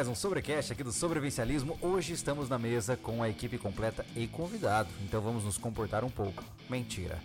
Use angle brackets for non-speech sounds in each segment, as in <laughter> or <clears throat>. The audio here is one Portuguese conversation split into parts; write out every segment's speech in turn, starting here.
mais um Sobrecast aqui do Sobrevivencialismo. Hoje estamos na mesa com a equipe completa e convidado, então vamos nos comportar um pouco. Mentira.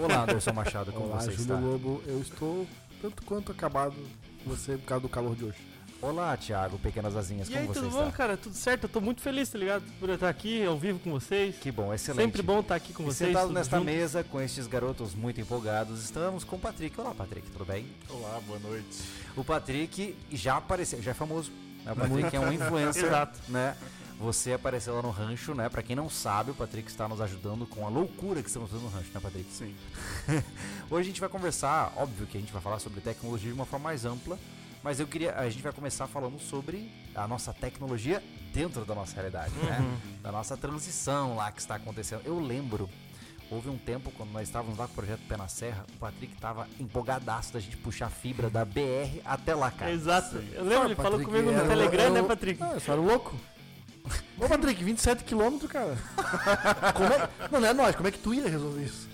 Olá, <laughs> Anderson Machado, como Olá, você Júlio está? Lobo. Eu estou tanto quanto acabado com você por causa do calor de hoje. Olá, Thiago, Pequenas Asinhas, E como aí, você tudo está? bom, cara? Tudo certo? Eu tô muito feliz, tá ligado? Por eu estar aqui ao vivo com vocês. Que bom, excelente. Sempre bom estar aqui com E vocês. sentado nesta junto. mesa com estes garotos muito empolgados, estamos com o Patrick. Olá, Patrick, tudo bem? Olá, boa noite. O Patrick já apareceu, já é famoso. Né? O Patrick é um influencer, Exato. né? Você apareceu lá no rancho, né? Pra quem não sabe, o Patrick está nos ajudando com a loucura que estamos fazendo no rancho, né, Patrick? Sim. <laughs> Hoje a gente vai conversar, óbvio que a gente vai falar sobre tecnologia de uma forma mais ampla, mas eu queria, a gente vai começar falando sobre a nossa tecnologia dentro da nossa realidade, né? Uhum. Da nossa transição lá que está acontecendo. Eu lembro, houve um tempo quando nós estávamos lá com o projeto Pé na Serra, o Patrick tava empolgadaço da gente puxar a fibra da BR até lá, cara. Exato. Sim. Eu lembro, ele falou Patrick, comigo no Telegram, era né, o- Patrick? Ah, eu só era louco. Ô, Patrick, 27 quilômetros, cara. Como é... Não, não é nós. Como é que tu ia resolver isso?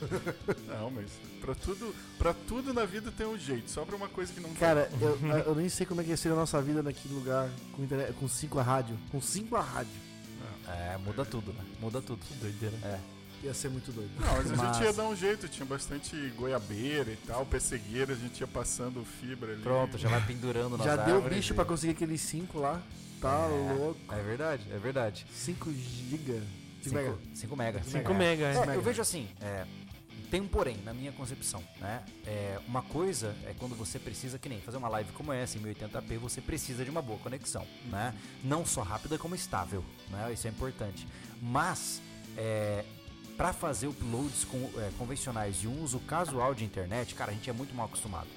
Não, mas pra tudo, pra tudo na vida tem um jeito, só pra uma coisa que não tem. Cara, eu, eu nem sei como é que ia ser a nossa vida naquele lugar com, internet, com 5 a rádio. Com 5 a rádio. É, muda tudo, né? Muda tudo. Doideira. É. Ia ser muito doido. Não, mas a gente ia dar um jeito, tinha bastante goiabeira e tal, pessegueira, a gente ia passando fibra ali. Pronto, já vai pendurando nas Já deu árvores bicho e- pra conseguir aqueles 5 lá. Tá É, louco. É verdade, é verdade. 5 giga. 5 mega. 5 mega. 5 mega, é. É, eu vejo assim, é, tem um porém na minha concepção, né? É, uma coisa é quando você precisa, que nem fazer uma live como essa em 1080p, você precisa de uma boa conexão, né? Não só rápida como estável, né? Isso é importante. Mas, é, para fazer uploads com- é, convencionais e um uso casual de internet, cara, a gente é muito mal acostumado.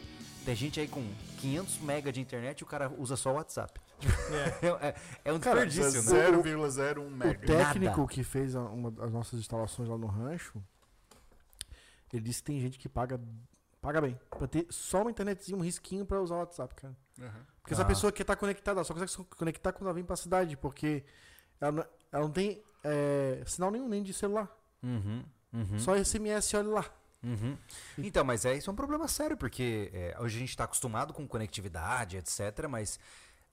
Tem gente aí com 500 mega de internet e o cara usa só o WhatsApp. É, <laughs> é- é um Cara, desperdício, né? 0,01 O mega. técnico Nada. que fez a- uma das nossas instalações lá no rancho, ele disse que tem gente que paga, paga bem. Pra ter só uma internetzinha, um risquinho pra usar o WhatsApp, cara. Aham. Porque essa Ah. pessoa quer estar conectada, ela só consegue se conectar quando ela vem pra cidade, porque ela não, ela não tem é, sinal nenhum, nem de celular. Uhum, uhum. Só SMS, olha lá. Uhum. Então, mas é, isso é um problema sério, porque é, hoje a gente está acostumado com conectividade, etc. Mas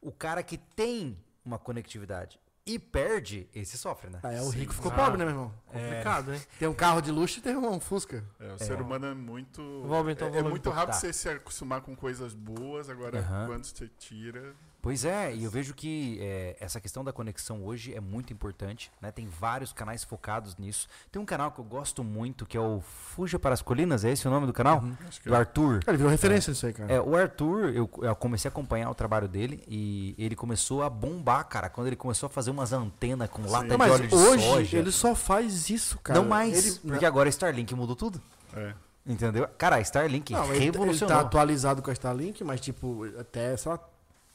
o cara que tem uma conectividade e perde, esse sofre, né? Ah, é, o Sim. rico ficou Ah. pobre, né, meu irmão? Complicado, hein? <laughs> Tem um carro de luxo e tem um Fusca. É, o ser humano é muito. Vou aumentar o é, é muito rápido Tá. você se acostumar com coisas boas, agora Aham. quando você tira. Pois é, e eu vejo que é, essa questão da conexão hoje é muito importante, né? Tem vários canais focados nisso. Tem um canal que eu gosto muito, que é o Fuja para as Colinas, é esse o nome do canal? Acho que Do Arthur. Cara, ele virou referência nisso aí, cara. É, o Arthur, eu, eu comecei a acompanhar o trabalho dele e ele começou a bombar, cara, quando ele começou a fazer umas antenas com lata de Mas óleo de hoje soja. ele só faz isso, cara. não mais, Ele- porque agora a Starlink mudou tudo. É. Entendeu? Cara, a Starlink Não, ele, ele revolucionou. tá atualizado com a Starlink, mas tipo, até, sei lá,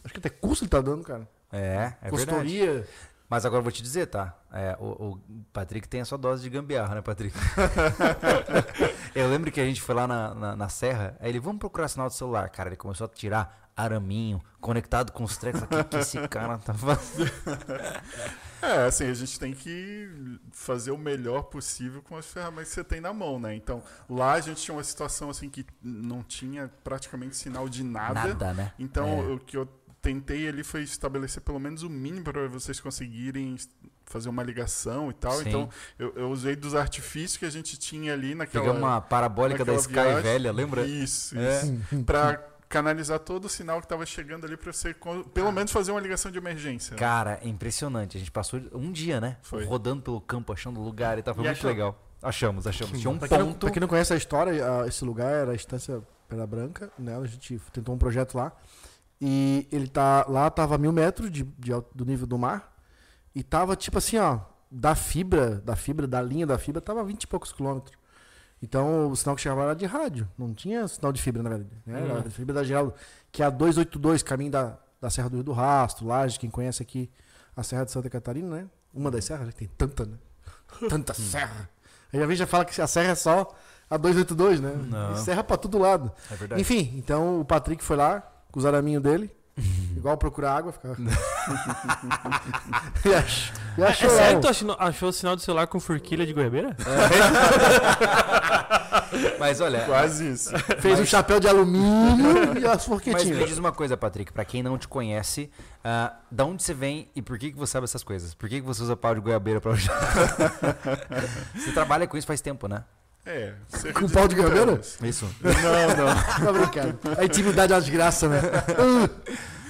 acho que até curso ele tá dando, cara. É, é verdade. Consultoria. Mas agora eu vou te dizer, tá? É, o, o Patrick tem a sua dose de gambiarra, né, Patrick? <laughs> eu lembro que a gente foi lá na, na, na serra, aí ele, vamos procurar sinal de celular. Cara, ele começou a tirar araminho, conectado com os trecos aqui que esse cara tá fazendo. <laughs> É, assim, a gente tem que fazer o melhor possível com as ferramentas que você tem na mão, né? Então, lá a gente tinha uma situação assim que não tinha praticamente sinal de nada. Nada, né? Então, É. o que eu tentei ali foi estabelecer pelo menos o mínimo para vocês conseguirem fazer uma ligação e tal. Sim. Então, eu, eu usei dos artifícios que a gente tinha ali naquela Pegamos uma parabólica da Sky viagem. velha, lembra? Isso, É. isso. <laughs> Pra canalizar todo o sinal que estava chegando ali para você pelo menos fazer uma ligação de emergência. né? Cara, é impressionante. A gente passou um dia, né? Foi. Rodando pelo campo, achando lugar e tal. Foi E muito achou? legal. Achamos, achamos. Tinha um Pra quem, não, ponto. pra quem não conhece a história, a- esse lugar era a Estância Pedra Branca, né? A gente tentou um projeto lá. E ele tá. Lá tava a mil metros de, de do nível do mar. E tava tipo assim, ó. Da fibra, da fibra, da linha da fibra, tava 20 e poucos quilômetros. Então o sinal que chegava era de rádio. Não tinha sinal de fibra, na verdade. Né? Era Hum. a fibra da Geraldo, que é a 282, caminho da, da Serra do Rio do Rastro, Laje, quem conhece aqui a Serra de Santa Catarina, né? Uma das serras, né? tem tanta, né? Tanta serra. Aí a gente já fala que a serra é só a 282, né? Não. E serra pra todo lado. É verdade. Enfim, então o Patrick foi lá com os araminhos dele, <laughs> igual procurar água, ficava. <laughs> E ach- E É, achou é lá sério o- que tu achou, achou o sinal do celular com forquilha de goiabeira? <laughs> Mas olha, Quase isso. Fez um chapéu de alumínio e as mas me forquetinhas. diz uma coisa, Patrick, pra quem não te conhece, ah, da onde você vem e por que, que você sabe essas coisas? Por que, que você usa pau de goiabeira pra Você trabalha com isso faz tempo, né? É. Com pau de 30 goiabeira? anos. Isso. Não, não. <laughs> Tá brincando. A intimidade é uma desgraça, né? <laughs>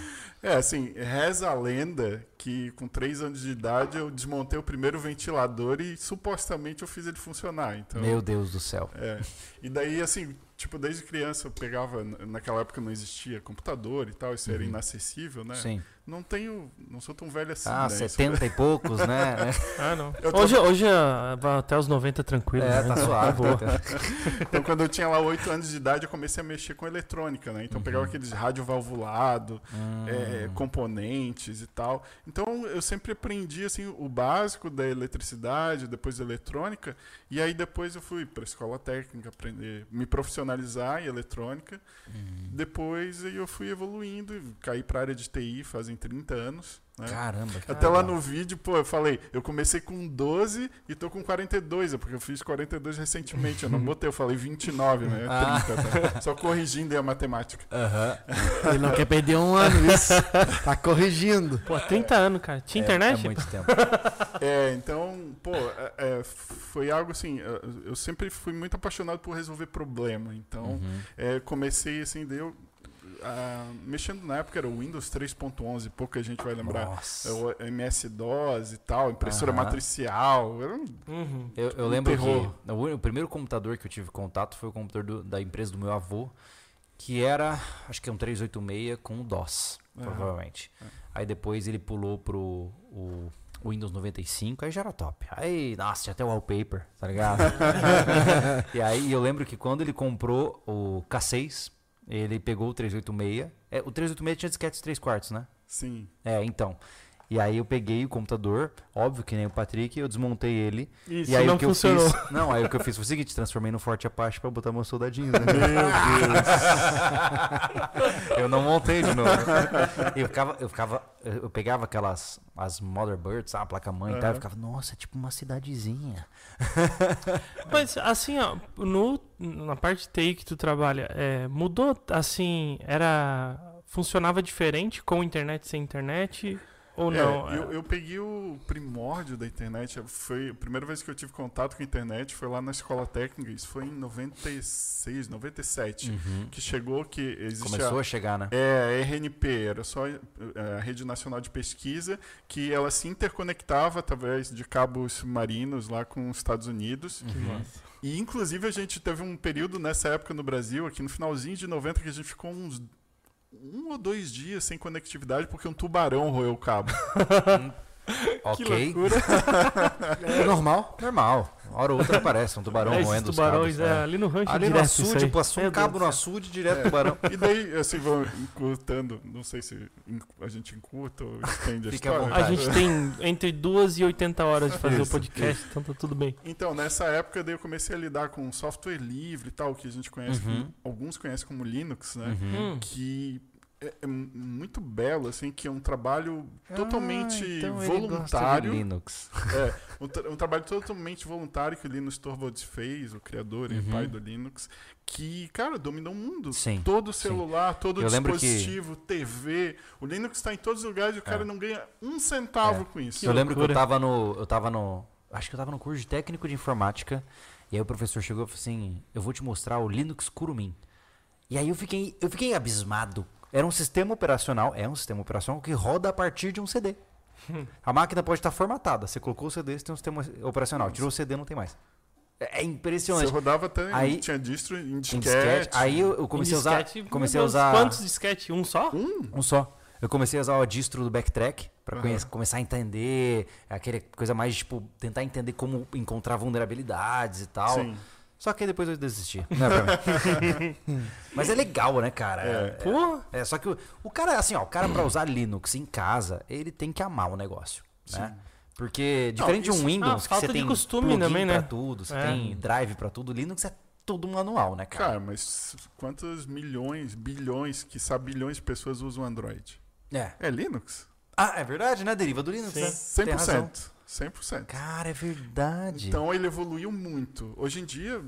É, assim, reza a lenda que com 3 anos de idade eu desmontei o primeiro ventilador e supostamente eu fiz ele funcionar. Então, Meu Deus do céu. É. E daí, assim, tipo, desde criança eu pegava. Naquela época não existia computador e tal, isso era inacessível, né? Uhum. Sim. Não tenho. Não sou tão velho assim, Ah, né? Isso- 70 e <laughs> poucos, né? <laughs> Ah, não. Eu tô- Hoje, hoje ah, vai até os 90 tranquilo. É, né? tá suave. boa. <laughs> Então, quando eu tinha lá 8 anos de idade, eu comecei a mexer com eletrônica, né? Então, eu pegava aqueles rádio valvulado, Hum. é, componentes e tal. Então, eu sempre aprendi, assim, o básico da eletricidade, depois da eletrônica. E aí, depois eu fui para escola técnica aprender, me profissionalizar em eletrônica. Depois, aí eu fui evoluindo, e caí para área de TI fazem 30 anos. Né? Caramba. que Até lá no vídeo, pô, eu falei, eu comecei com 12 e tô com 42, é porque eu fiz 42 recentemente, eu não <laughs> botei, eu falei 29, né? Ah. 30, tá? Só corrigindo aí a matemática. Aham. Ele não quer perder um ano, isso. <laughs> Tá corrigindo. Pô, 30 anos, cara. Tinha É- internet? É muito tempo. <laughs> É, então, pô, é, é, foi algo assim, eu, eu sempre fui muito apaixonado por resolver problema, então Uhum. é, comecei assim, deu mexendo na época era o Windows 3.11, pouca gente vai lembrar. Nossa. É o MS-DOS e tal, impressora Aham. matricial, era um Uhum. Eu, eu Um lembro terror. que o, o primeiro computador que eu tive contato foi o computador do- da empresa do meu avô, que era, acho que é um 386 com DOS, Aham. provavelmente. É. Aí depois ele pulou pro o, o Windows 95, aí já era top. Aí, nossa, tinha até o wallpaper, tá ligado? <laughs> <laughs> e aí eu lembro que quando ele comprou o K6, ele pegou o 386. É, o 386 tinha disquete 3 quartos, né? Sim. É, então. E aí eu peguei o computador, óbvio que nem o Patrick, eu desmontei ele. Isso e aí não o que funcionou. eu fiz. Não, aí o que eu fiz foi o seguinte, transformei no Forte Apache pra botar meus soldadinhos, né? <laughs> eu não montei de novo. Eu ficava, eu ficava, eu pegava aquelas as Motherbirds, a placa mãe e tal, eu ficava, nossa, é tipo uma cidadezinha. <laughs> Mas assim, ó, no, na parte de TI que tu trabalha, é, mudou assim, era. Funcionava diferente com internet sem internet? Ou É, não? eu, eu peguei o primórdio da internet. Foi a primeira vez que eu tive contato com a internet foi lá na escola técnica. Isso foi em 96, 97. Que chegou que existe Começou a, a chegar, né? é, a RNP, era só é, a Rede Nacional de Pesquisa, que ela se interconectava através de cabos submarinos lá com os Estados Unidos. Que massa. E inclusive a gente teve um período nessa época no Brasil, aqui no finalzinho de 90, que a gente ficou uns um ou dois dias sem conectividade porque um tubarão roeu o cabo. <laughs> Que ok. loucura. É <laughs> normal. Normal. Uma hora ou outra aparece um tubarão É, roendo os tubarões, cabos. é, é. ali no rancho Ali no direto isso açude, passou um cabo no açude, direto tubarão. <laughs> E daí, assim, vão encurtando, não sei se a gente encurta ou estende a à história. A gente tem entre 2 e 80 horas de fazer o Isso, podcast, então tá tudo bem. Então, nessa época, daí eu comecei a lidar com software livre e tal, que a gente conhece, Uhum. como- alguns conhecem como Linux, né? Uhum. Hum. Que é, é muito belo, assim, que é um trabalho totalmente Ah, então ele gosta de voluntário. Linux. É, um, tra- um trabalho totalmente voluntário que o Linus Torvalds fez, o criador e Uhum. pai do Linux, que, cara, dominou o mundo. Sim, Todo sim. celular, todo Eu lembro que- dispositivo, TV. O Linux está em todos os lugares e o cara É. não ganha um centavo É. com isso. eu lembro que eu loucura. tava no. Eu tava no. Acho que eu tava no curso de técnico de informática. E aí o professor chegou e falou assim: Eu vou te mostrar o Linux Kurumin. E aí eu fiquei, eu fiquei abismado. Era um sistema operacional, é um sistema operacional que roda a partir de um CD. <laughs> A máquina pode estar formatada. Você colocou o CD, você tem um sistema operacional. Tirou o CD, não tem mais. É é Você impressionante. rodava até, Aí- tinha distro em Em disquete. disquete. Aí eu, eu comecei a usar. Disquete, Comecei a usar. Quantos disquete? Um só? Um só. Eu comecei a usar o distro do Backtrack pra Aham. conhe- começar a entender aquela coisa mais, tipo, tentar entender como encontrar vulnerabilidades e tal. Sim. Só que aí depois eu desisti. <laughs> Não é pra mim. <laughs> Mas é legal, né, cara? É. É, Pô, é, só que o, o cara, assim, ó, o cara pra usar Linux em casa, ele tem que amar o negócio, né? Porque, diferente isso- de um Windows, Ah, que você tem costume também, né? pra tudo, você É. tem drive pra tudo, Linux é tudo manual, né, cara? Cara, mas quantos milhões, bilhões, que sabe bilhões de pessoas usam Android? É. É Linux? Ah, é verdade, né? Deriva do Linux, Sim. né? Tem razão. 100%. 100%. Cara, é verdade. Então ele evoluiu muito. Hoje em dia,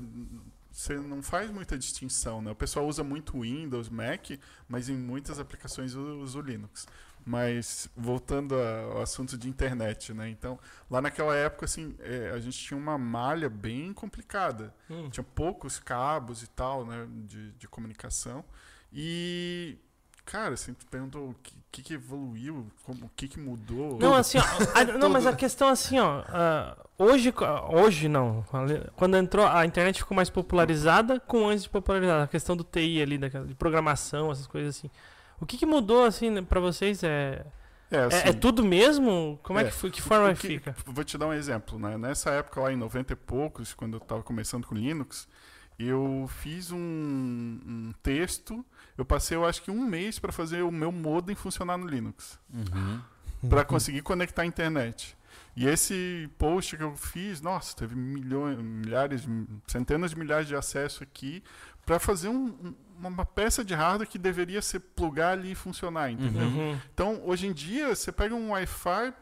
você não faz muita distinção, né? O pessoal usa muito Windows, Mac, mas em muitas aplicações usa o Linux. Mas voltando ao assunto de internet, né? Então, lá naquela época, assim, é, a gente tinha uma malha bem complicada. Hum. Tinha poucos cabos e tal, né? De, de comunicação. E, cara, assim, tu perguntou o que, que, que evoluiu, como, o que, que mudou. Não, <laughs> assim, ó, a- não, mas a questão assim, ó, ah, hoje, hoje não, quando entrou, a internet ficou mais popularizada com antes de popularizada, a questão do TI ali, daquela- de programação, essas coisas assim. O que, que mudou, assim, né, pra vocês? É, É, é, assim, é tudo mesmo? Como é, É. que, foi- que forma que- fica? Vou te dar um exemplo, né? Nessa época lá em 90 e poucos, quando eu estava começando com Linux, eu fiz um, um texto, eu passei eu acho que um mês para fazer o meu modem funcionar no Linux, Uhum. para conseguir conectar a internet. E esse post que eu fiz, nossa, teve milhões, milhares, centenas de milhares de acessos aqui para fazer um- um- uma peça de hardware que deveria ser plugar ali e funcionar, entendeu? Uhum. Então, hoje em dia, você pega um Wi-Fi,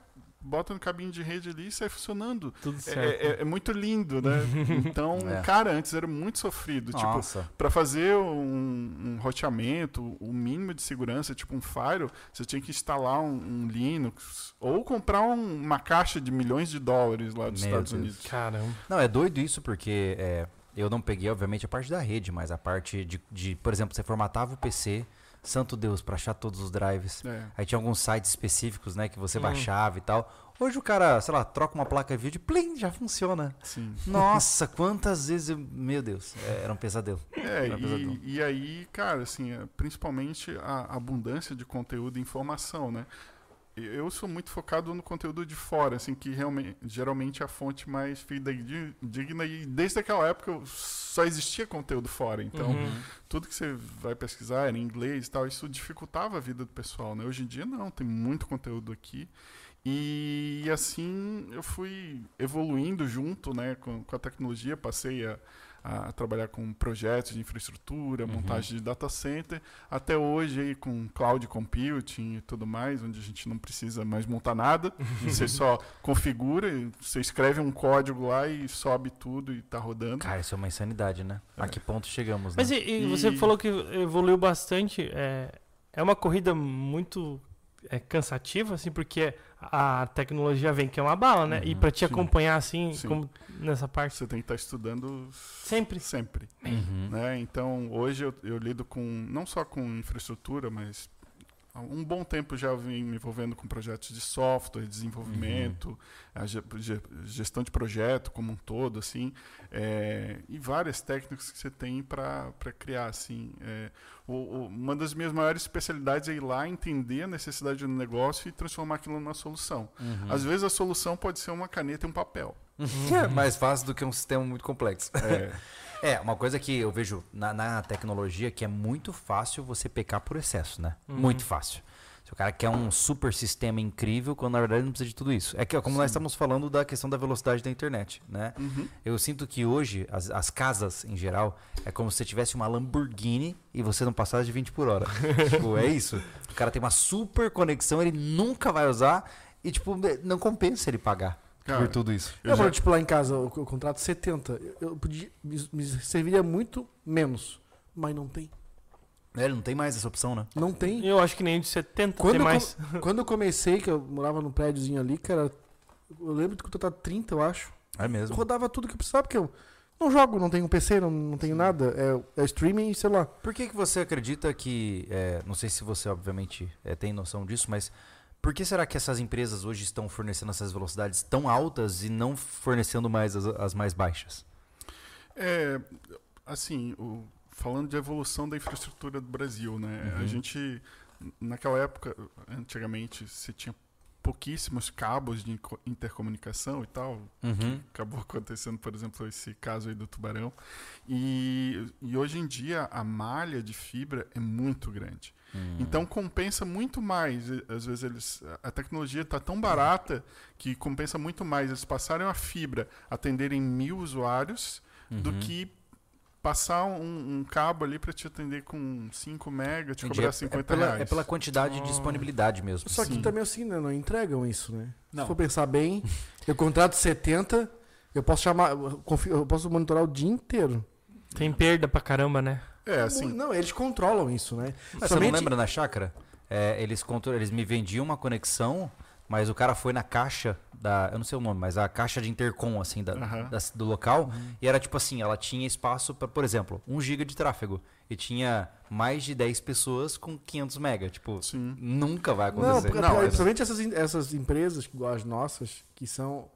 bota no cabinho de rede ali e sai funcionando. Tudo É, certo. é- é muito lindo, né? <laughs> Então, É. cara, antes era muito sofrido. Tipo, Nossa. para fazer um, um roteamento, o mínimo de segurança, tipo um Firewall, você tinha que instalar um, um Linux ou comprar um- uma caixa de milhões de dólares lá dos Meu Estados Deus. Unidos. Caramba. Não, é doido isso porque é, eu não peguei, obviamente, a parte da rede, mas a parte de, de, por exemplo, você formatava o PC, santo Deus, pra achar todos os drives. É. Aí tinha alguns sites específicos, né, que você Hum. baixava e tal. Hoje o cara, sei lá, troca uma placa de vídeo, plim, já funciona. Sim. Nossa, <laughs> quantas vezes eu... Meu Deus, é, era um pesadelo. É, Era pesadelo. e, e aí, cara, assim, é, principalmente a abundância de conteúdo e informação, né? Eu sou muito focado no conteúdo de fora, assim, que realmente, geralmente é a fonte mais fidedigna e desde aquela época só existia conteúdo fora, então Uhum. tudo que você vai pesquisar era em inglês e tal, isso dificultava a vida do pessoal, né? Hoje em dia não, tem muito conteúdo aqui. E assim eu fui evoluindo junto né, com, com a tecnologia, passei a, a trabalhar com projetos de infraestrutura, Uhum. montagem de data center, até hoje aí com cloud computing e tudo mais, onde a gente não precisa mais montar nada, <laughs> você só configura, você escreve um código lá e sobe tudo e está rodando. Cara, isso é uma insanidade, né? A que ponto chegamos, né? Mas e, e você E- falou que evoluiu bastante. É, é uma corrida muito é, cansativa, assim, porque a tecnologia vem que é uma bala, né? e Uhum, pra te sim. acompanhar, assim, Sim. como nessa parte. Você tem que estar estudando Sempre. sempre. Uhum. né? Então, hoje eu, eu lido com não só com infraestrutura, mas há um bom tempo já vim me envolvendo com projetos de software, desenvolvimento, a ge- ge- gestão de projeto como um todo, assim, é, e várias técnicas que você tem para criar, assim. é, o- o- uma das minhas maiores especialidades é ir lá entender a necessidade do negócio e transformar aquilo numa solução. Uhum. Às vezes a solução pode ser uma caneta e um papel. <laughs> É mais fácil do que um sistema muito complexo. É, <laughs> É, uma coisa que eu vejo na, na tecnologia que é muito fácil você pecar por excesso, né? Uhum. Muito fácil. Se o cara quer um super sistema incrível, quando na verdade ele não precisa de tudo isso. É que, como nós estamos falando da questão da velocidade da internet, né? uhum. Eu sinto que hoje, as, as casas em geral, é como se você tivesse uma Lamborghini e você não passasse de 20 por hora. <laughs> tipo, é isso. O cara tem uma super conexão, ele nunca vai usar e, tipo, não compensa ele pagar Cara, por tudo isso. eu Eu, já- tipo, lá em casa, eu, eu contrato 70. Eu, eu podia, me, me serviria muito menos. Mas não tem. É, ele não tem mais essa opção, né? Não tem. Eu acho que nem de 70 Quando tem eu mais. Quando eu comecei, que eu morava num prédiozinho ali, cara, eu lembro de contratar 30, eu acho. É mesmo. Rodava tudo que eu precisava, porque eu não jogo, não tenho PC, não, não tenho nada. É, é streaming e celular. Por que, que você acredita que. é, não sei se você, obviamente, é, tem noção disso, mas por que será que essas empresas hoje estão fornecendo essas velocidades tão altas e não fornecendo mais as, as mais baixas? É, assim, o- falando de evolução da infraestrutura do Brasil, né? Uhum. A gente, naquela época, antigamente, você tinha pouquíssimos cabos de intercomunicação e tal. Uhum. Acabou <laughs> acontecendo, por exemplo, esse caso aí do tubarão. E, e hoje em dia a malha de fibra é muito grande. Hum. Então compensa muito mais. Às vezes eles, a tecnologia está tão barata que compensa muito mais eles passarem a fibra, atenderem mil usuários, do Uhum. que passar um, um cabo ali pra te atender com 5 mega, te Entendi. cobrar É- 50 é pela, reais. é pela quantidade de disponibilidade mesmo. Só que Sim. também assim, né? Não entregam isso, né? Não. Se for pensar bem, eu contrato 70, eu posso chamar. eu posso monitorar o dia inteiro. Tem perda pra caramba, né? É, assim, Não, eles controlam isso, né? Mas você não lembra na chácara? É, eles, eles me vendiam uma conexão, mas o cara foi na caixa da. Eu não sei o nome, mas a caixa de intercom, assim, da, Aham. da- do local. E era tipo assim, ela tinha espaço para, por exemplo, 1 GB de tráfego. E tinha mais de 10 pessoas com 500 mega. Tipo, sim. nunca vai Não, acontecer. porque- Não, é- principalmente essas, essas empresas, igual as nossas, que são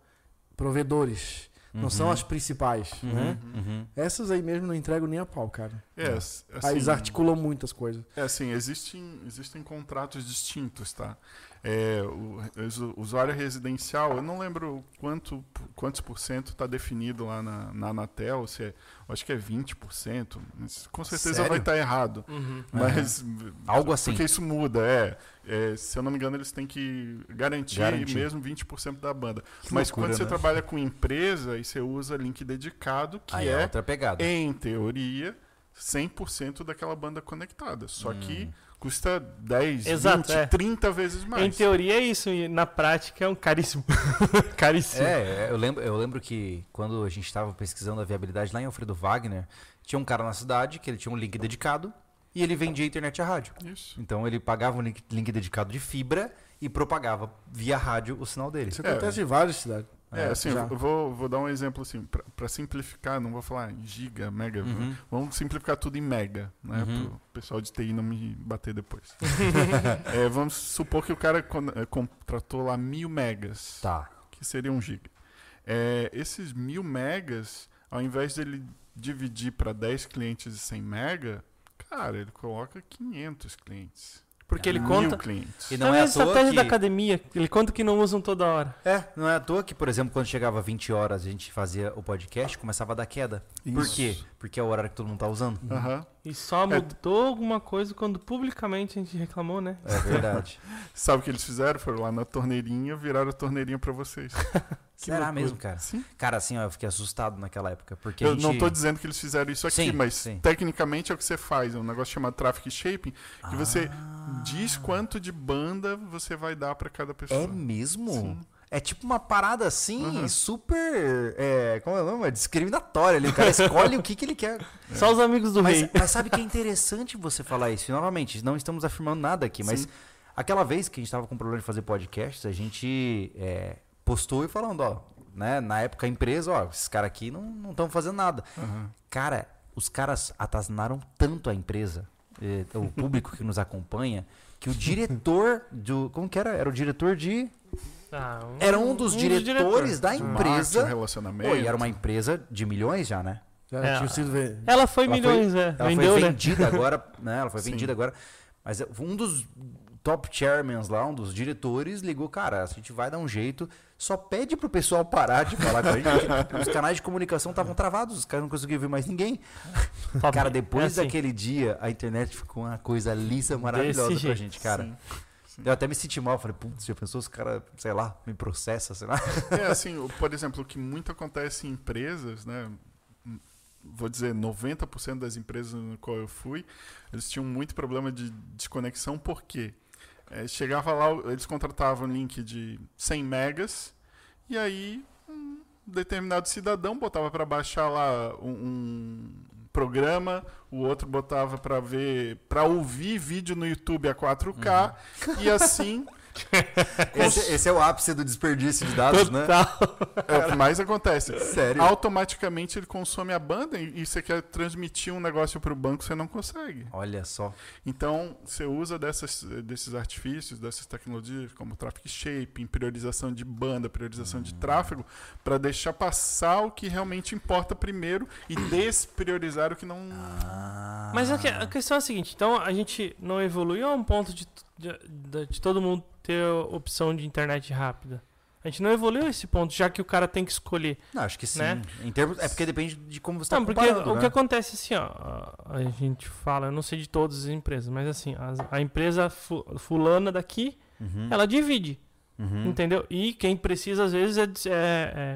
provedores, não são Uhum. as principais, Uhum, né? uhum. Essas aí mesmo não entregam nem a pau, cara. É, assim, Aí eles articulam muitas coisas. É assim, existem, existem contratos distintos, tá? É, o, usu- usuário residencial, eu não lembro quanto, quantos por cento está definido lá na, na Anatel, se é, acho que é 20%, mas com certeza Sério? vai estar errado. Uhum. Mas, Algo assim. Porque isso muda, é. É, Se eu não me engano, eles têm que garantir, Garantir. mesmo 20% da banda. Que Mas loucura, quando você né? trabalha com empresa e você usa link dedicado, que Aí é, outra pegada. em teoria, 100% daquela banda conectada. Só Hum. que custa 10, Exato, 20, é. 30 vezes mais. Em teoria é isso, e na prática é um caríssimo. <laughs> caríssimo. É, eu lembro, eu lembro que quando a gente estava pesquisando a viabilidade lá em Alfredo Wagner, tinha um cara na cidade que ele tinha um link dedicado e ele vendia internet a rádio. Isso. Então ele pagava um link, link dedicado de fibra e propagava via rádio o sinal dele. Isso É. acontece em várias cidades. É, assim, já. eu vou, vou dar um exemplo assim, para simplificar, não vou falar em giga, mega, Uhum. vamos simplificar tudo em mega, né, Uhum. pro pessoal de TI não me bater depois. <laughs> É, vamos supor que o cara eh, contratou lá mil megas, Tá. que seria um giga. É, esses mil megas, ao invés dele dividir para 10 clientes de 100 mega, cara, ele coloca 500 clientes. Porque ele conta. clientes. E não Também é a estratégia que... da academia. Ele conta que não usam toda hora. É, não é à toa que, por exemplo, quando chegava 20 horas a gente fazia o podcast, começava a dar queda. Por Isso. quê? Porque é o horário que todo mundo tá usando. Aham. E só É. mudou alguma coisa quando publicamente a gente reclamou, né? É verdade. <laughs> Sabe o que eles fizeram? Foram lá na torneirinha, viraram a torneirinha para vocês. <laughs> Será loucura. mesmo, cara? Sim. Cara, assim, ó, eu fiquei assustado naquela época. Porque Eu a gente... não tô dizendo que eles fizeram isso aqui, Sim, mas sim. tecnicamente é o que você faz. É um negócio chamado traffic shaping, que você Ah. diz quanto de banda você vai dar para cada pessoa. É mesmo? Sim. É tipo uma parada assim, Uhum. super. É, como é o nome? É discriminatória ali. O cara escolhe o que, que ele quer. <laughs> Só os amigos do Mas, rei. mas sabe que é interessante você falar isso? E, novamente, não estamos afirmando nada aqui, mas Sim. aquela vez que a gente estava com problema de fazer podcasts, a gente é, postou e falando, ó, né? Na época a empresa, ó, esses caras aqui não estão fazendo nada. Aham. Cara, os caras atazanaram tanto a empresa, eh, o público que nos acompanha, que o diretor do. Como que era? Era o diretor de. Ah, Era um dos diretores diretores. da Marketing, empresa. relacionamento. Pô, e era uma empresa de milhões já, né? Já É, tinha sido ver. Ela foi Ela milhões, é. Ela Vendeu, foi né? vendida agora, né? Ela foi <laughs> Sim. vendida agora. Mas um dos top chairmans lá, um dos diretores, ligou, cara, a gente vai dar um jeito, só pede pro pessoal parar de falar com a gente, <laughs> os canais de comunicação estavam travados, os caras não conseguiam ver mais ninguém. Top. Cara, depois É assim. daquele dia, a internet ficou uma coisa lisa, maravilhosa pra jeito. gente, cara. Sim, sim. Eu até me senti mal, falei, putz, já pensou os caras, sei lá, me processa, sei lá. É assim, por exemplo, o que muito acontece em empresas, né? Vou dizer, 90% das empresas no qual eu fui, eles tinham muito problema de desconexão, por quê? É, chegava lá, eles contratavam um link de 100 megas, e aí um determinado cidadão botava para baixar lá um programa, o outro botava para ver, para ouvir vídeo no YouTube a 4K, e assim <laughs> Esse, esse é o ápice do desperdício de dados, né? Total. é o que mais acontece. Sério? automaticamente ele consome a banda e, você quer transmitir um negócio para o banco, você não consegue. Olha só. Então, você usa dessas, desses artifícios, dessas tecnologias, como traffic shaping, priorização de banda, priorização de tráfego, para deixar passar o que realmente importa primeiro e despriorizar o que não. Ah. Mas a questão é a seguinte, então a gente não evoluiu a um ponto de, de, de- de todo mundo ter a opção de internet rápida. A gente não evoluiu a esse ponto, já que o cara tem que escolher. Não, acho que sim. Né? Em termos, é porque depende de como você está Não, porque comparando, o né? que acontece assim, ó, a, a gente fala, eu não sei de todas as empresas, mas assim, as- a, empresa fu- fulana daqui, Uhum. ela divide. Uhum. Entendeu? E quem precisa, às vezes, é, é-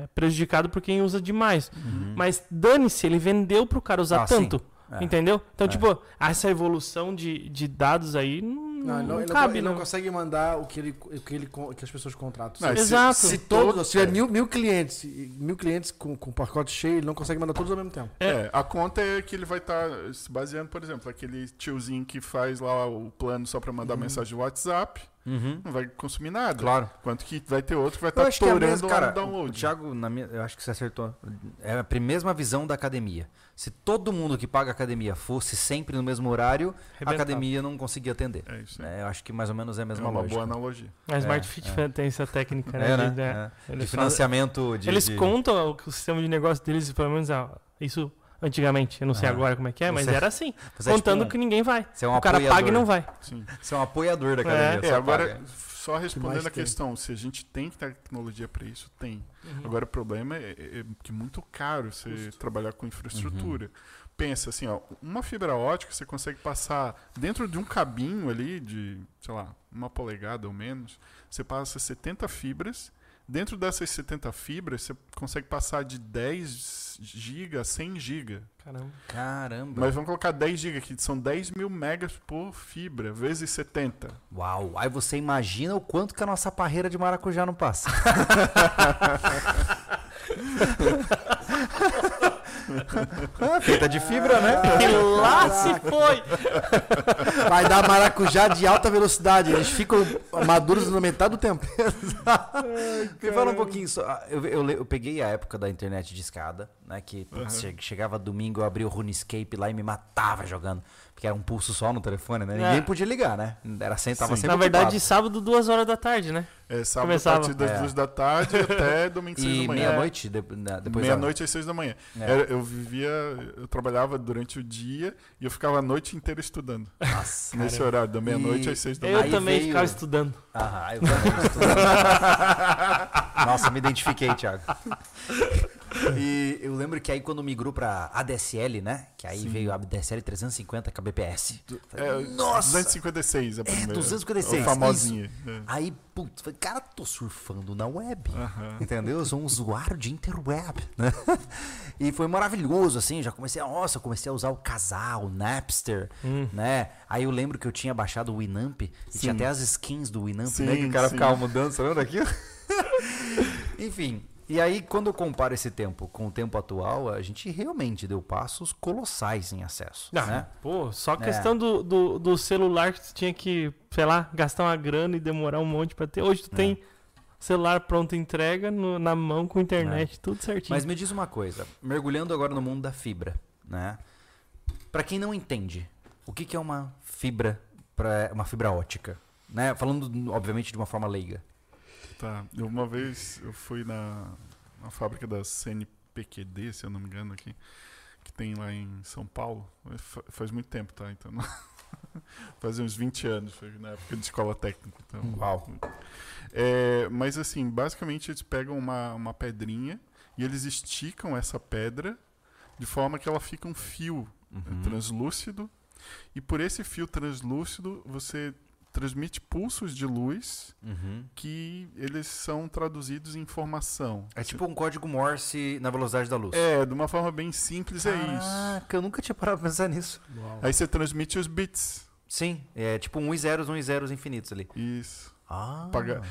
é prejudicado por quem usa demais. Uhum. Mas dane-se, ele vendeu pro cara usar Ah, tanto. É. Entendeu? Então, É. tipo, essa evolução de, de dados aí não, Não, não, ele não, ele cabe, ele não não. consegue mandar o que, ele, o que, ele, que as pessoas contratam. Não, se, Exato. se todos, se tiver mil, mil clientes, mil clientes com, com pacote cheio, ele não consegue mandar todos ao mesmo tempo. É, a conta é que ele vai estar se baseando, por exemplo, aquele tiozinho que faz lá o plano só pra mandar mensagem de WhatsApp, Uhum. não vai consumir nada. Claro. Quanto que vai ter outro que vai estar que é torando mesma, lá cara, no download. o Thiago, na minha, eu acho que você acertou. É a mesma visão da academia. Se todo mundo que paga academia fosse sempre no mesmo horário, a Arrebentava. academia não conseguia atender. É isso. É, eu acho que mais ou menos é a É mesma uma lógica. boa analogia. A Smart É, Fit é. tem essa técnica, né? É, né? de- É. Eles, De fazem- financiamento de. eles de- contam o, sistema de negócio deles, pelo menos ah, isso antigamente. Eu não sei Ah. agora como é que é, mas Você- era assim. Você é contando tipo um- que ninguém vai. Você é um o cara apoiador. paga e não vai. Sim. Você é um apoiador da academia. É, É, agora, paga. Só respondendo a tem? questão, se a gente tem tecnologia para isso, tem. Uhum. Agora o problema é, é que é muito caro você trabalhar com infraestrutura. Uhum. Pensa assim, ó, uma fibra ótica você consegue passar dentro de um cabinho ali de, sei lá, uma polegada ou menos, você passa 70 fibras. Dentro dessas 70 fibras, você consegue passar de 10 GB a 100 GB. Caramba. Caramba. Mas vamos colocar 10 GB aqui, são 10 mil megas por fibra, vezes 70. Uau. Aí você imagina o quanto que a nossa parreira de maracujá não passa. <laughs> <laughs> Ah, Feita de fibra, né? E lá se foi! Vai dar maracujá de alta velocidade. Eles ficam maduros na metade do tempo. <laughs> Me fala um pouquinho só. Ah, Eu, eu, eu peguei a época da internet de escada, né? Que putz, che- chegava domingo, eu abria o RuneScape lá e me matava jogando. Porque era um pulso só no telefone, né? É. Ninguém podia ligar, né? Era sem, tava Sim. sempre Na verdade, ocupado. sábado, duas horas da tarde, né? É sábado Começava. a partir das É. duas da tarde <laughs> até domingo seis E da manhã. meia-noite, de- na- depois da- Meia-noite às seis da manhã. É. Era- eu vivia, eu trabalhava durante o dia e eu ficava a noite inteira estudando. Nossa, nesse caramba. horário, da meia-noite E- às seis da Eu manhã. Aí também veio- ficava estudando. Ah, eu também estudando. <laughs> Nossa, me identifiquei, Thiago. <laughs> E eu lembro que aí quando migrou pra ADSL, né? Que aí veio a ADSL 350 kbps. É, Nossa! 256 a primeira. 256, O famosinha. É. Aí, putz, falei, cara, tô surfando na web. Entendeu? Eu sou um usuário de interweb, né? E foi maravilhoso, assim, já comecei a, nossa, comecei a usar o Casal, o Napster, Hum. né? Aí eu lembro que eu tinha baixado o Winamp e tinha até as skins do Winamp, Sim, né? Que o cara sim. ficava mudando, você lembra daquilo? <laughs> Enfim, e aí quando eu comparo esse tempo com o tempo atual, a gente realmente deu passos colossais em acesso, Ah, né? Pô, só a É. questão do, do, do celular que tu tinha que, sei lá, gastar uma grana e demorar um monte pra ter. Hoje tu É. tem celular pronto entrega no- na mão com internet, tudo certinho. Mas me diz uma coisa, mergulhando agora no mundo da fibra, né? Pra quem não entende, o que, que é uma fibra, pra, uma fibra ótica? Né? Falando, obviamente, de uma forma leiga. Tá. Eu, uma vez eu fui na, na fábrica da CNPqD, se eu não me engano aqui, que tem lá em São Paulo. Fa- Faz muito tempo, tá? Então não- <laughs> faz uns 20 anos, foi na época de escola técnica. Então, Uau. É, mas assim, basicamente eles pegam uma, uma pedrinha e eles esticam essa pedra de forma que ela fica um fio Uhum. translúcido. E por esse fio translúcido você transmite pulsos de luz Uhum. que eles são traduzidos em informação. É tipo um código Morse na velocidade da luz. É, de uma forma bem simples é isso. Caraca, eu nunca tinha parado pra pensar nisso. Aí você transmite os bits. Sim, é tipo um e zeros, um e zeros infinitos ali. Isso. Ah. Paga-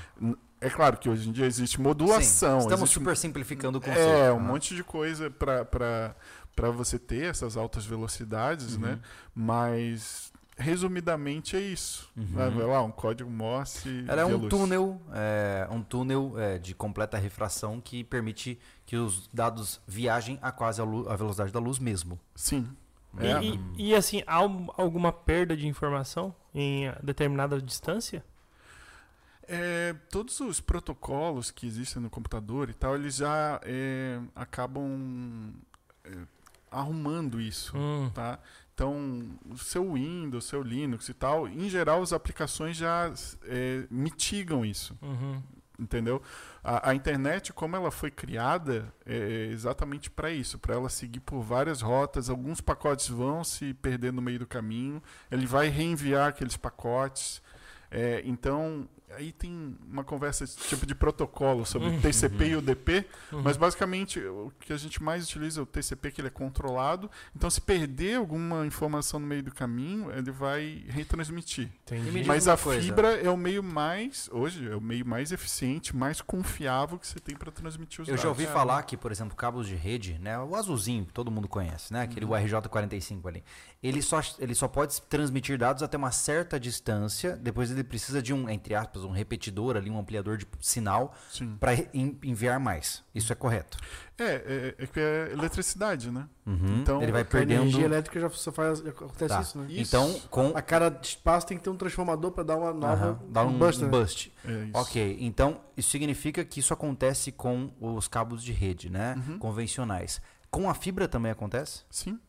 É claro que hoje em dia existe modulação. Sim, Estamos existe super simplificando o conceito. É, um Ah. monte de coisa para você ter essas altas velocidades, Uhum. né? Mas, resumidamente, é isso. Uhum. Vai, lá, um código Morse. Ela é um luz. túnel, é, um túnel é, de completa refração que permite que os dados viajem a quase a, lu- a velocidade da luz mesmo. Sim. E, É. e- e, assim, há um- alguma perda de informação em determinada distância? É, todos os protocolos que existem no computador e tal, eles já é, acabam é, arrumando isso. Hum. tá? Então, o seu Windows, o seu Linux e tal, em geral, as aplicações já é, mitigam isso, Uhum. entendeu? A, a internet, como ela foi criada, é exatamente para isso, para ela seguir por várias rotas. Alguns pacotes vão se perder no meio do caminho, ele vai reenviar aqueles pacotes. É, então, aí tem uma conversa tipo de protocolo sobre Uhum. TCP e UDP, Uhum. mas basicamente o que a gente mais utiliza é o TCP, que ele é controlado. Então, se perder alguma informação no meio do caminho, ele vai retransmitir. Mas a coisa. fibra é o meio mais, hoje, é o meio mais eficiente, mais confiável que você tem para transmitir os Eu dados. já ouvi falar que, por exemplo, cabos de rede, né? O azulzinho, que todo mundo conhece, né? Aquele URJ45 ali. Ele só, ele só pode transmitir dados até uma certa distância. Depois ele precisa de um, entre aspas, um repetidor ali, um ampliador de sinal para enviar mais. Isso é correto. É, é, é que é eletricidade, né? Uhum. Então, ele vai A perdendo. energia elétrica já faz, já acontece Tá. isso, né? Isso. Então, com A cada espaço tem que ter um transformador pra dar uma nova. Aham, dá um, bust, um né? bust. É isso. Ok, então isso significa que isso acontece com os cabos de rede, né? Uhum. Convencionais. Com a fibra também acontece? Sim.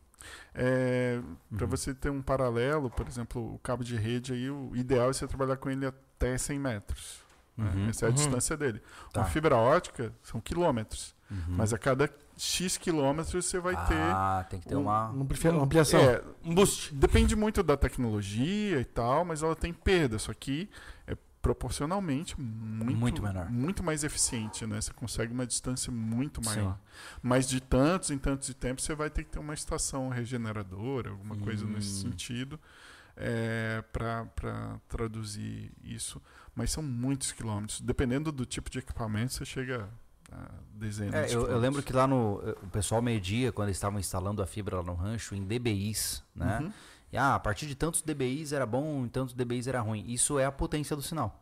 É, Para Uhum. você ter um paralelo, por exemplo, o cabo de rede aí, o ideal é você trabalhar com ele até 100 metros. né? Uhum. Essa é a Uhum. distância dele. Tá. Uma fibra ótica são quilômetros. Uhum. Mas a cada X quilômetros você vai ter. Ah, tem que ter Um- uma. uma ampli- uma ampliação. É, Um boost. depende muito da tecnologia e tal, mas ela tem perda. Só que é proporcionalmente muito, Muito menor. muito mais eficiente, né? Você consegue uma distância muito Sim. maior. Mas de tantos em tantos de tempo você vai ter que ter uma estação regeneradora, alguma coisa nesse Hum. sentido, é, para traduzir isso. Mas são muitos quilômetros. Dependendo do tipo de equipamento, você chega a dezenas É, de eu, eu quilômetros. lembro que lá no. O pessoal media, quando eles estavam instalando a fibra lá no rancho, em DBIs, né? Uhum. E, ah, a partir de tantos DBIs era bom, tantos DBIs era ruim. Isso é a potência do sinal.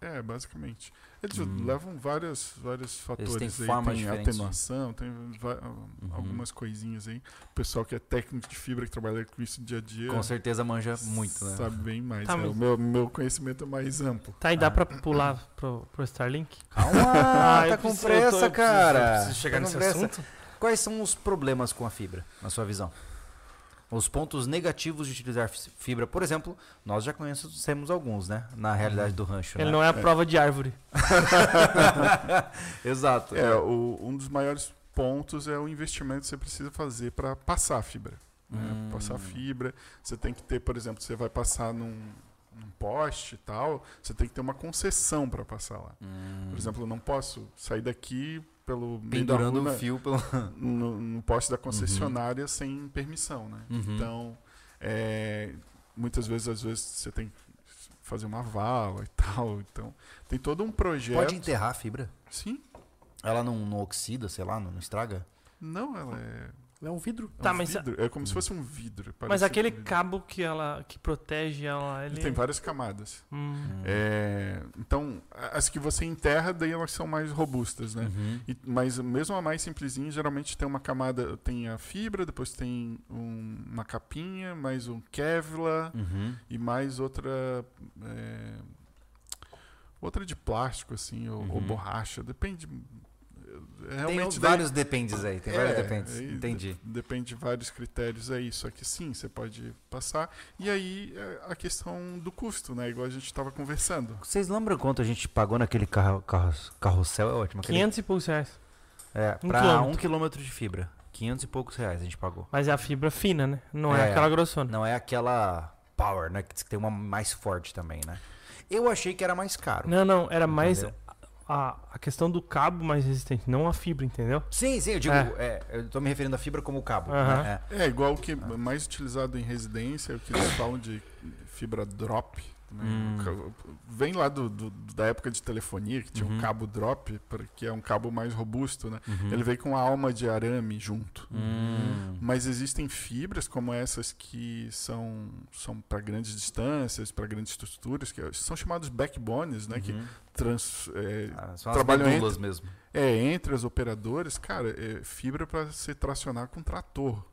É, basicamente. Eles Hum. levam vários, vários fatores têm aí. formas tem diferentes. atenuação, tem va- algumas coisinhas aí. O pessoal que é técnico de fibra, que trabalha com isso dia a dia, Com certeza manja muito, né? sabe bem mais. Tá, né? mas- O meu, meu conhecimento é mais amplo. Tá, e dá pra pular pro, pro Starlink? Calma, <laughs> Ah, tá eu com preciso- tô- pressa, eu preciso- cara. eu preciso chegar Tá nesse pressa. assunto. Quais são os problemas com a fibra, na sua visão? Os pontos negativos de utilizar fi- fibra, por exemplo, nós já conhecemos alguns, né? Na realidade do rancho. Ele né? não é a prova de árvore. <laughs> Exato. É, o- um dos maiores pontos é o investimento que você precisa fazer para passar a fibra. né? Hum. Passar a fibra, você tem que ter, por exemplo, você vai passar num, num poste e tal, você tem que ter uma concessão para passar lá. Hum. Por exemplo, eu não posso sair daqui pelo pendurando rua, o fio pelo. <laughs> no, no poste da concessionária sem permissão, né? Uhum. Então, é, muitas vezes, às vezes, você tem que fazer uma vala e <laughs> tal. Então, tem todo um projeto. Pode enterrar a fibra? Sim. Ela não, não oxida, sei lá, não, não estraga? Não, ela é, É um vidro. é Tá, um mas- vidro. É como se fosse um vidro. Mas aquele com vidro. cabo que ela que protege ela, ele. Ele tem várias camadas. Hum. É, então, as que você enterra, daí elas são mais robustas, né? Uhum. E- mas mesmo a mais simplesinha, geralmente tem uma camada, tem a fibra, depois tem um- uma capinha, mais um Kevlar Uhum. e mais outra é, outra de plástico assim ou, ou Uhum. borracha, depende. É, Tem Realmente daí- vários dependes aí, tem vários é, dependes. aí Entendi. de- depende de vários critérios aí, só que sim, você pode passar. E aí é, a questão do custo, né? Igual a gente estava conversando. Vocês lembram quanto a gente pagou naquele carro, carro, carrossel? É ótimo. aquele- 500 e poucos reais. É, um pra quilômetro. um quilômetro de fibra. 500 e poucos reais a gente pagou. Mas é a fibra fina, né? Não é, É. aquela grossona. Não é aquela power, né? Que tem uma mais forte também, né? Eu achei que era mais caro. Não, não, era mais Entendeu? A, a questão do cabo mais resistente, não a fibra, entendeu? Sim, sim, eu digo, É. é, eu tô me referindo à fibra como cabo. Aham. né? É. É, igual o que é mais utilizado em residência, o que eles falam de fibra drop. Né? Hum. Vem lá do, do- da época de telefonia, que tinha Uhum. um cabo drop, porque é um cabo mais robusto, né? Uhum. Ele veio com a alma de arame junto. Hum. Mas existem fibras como essas que são, são para grandes distâncias, para grandes estruturas, que são chamados backbones, né? Que Uhum. trans, é, Ah, trabalham medulas mesmo. é, entre as operadoras, cara, é fibra para se tracionar com trator.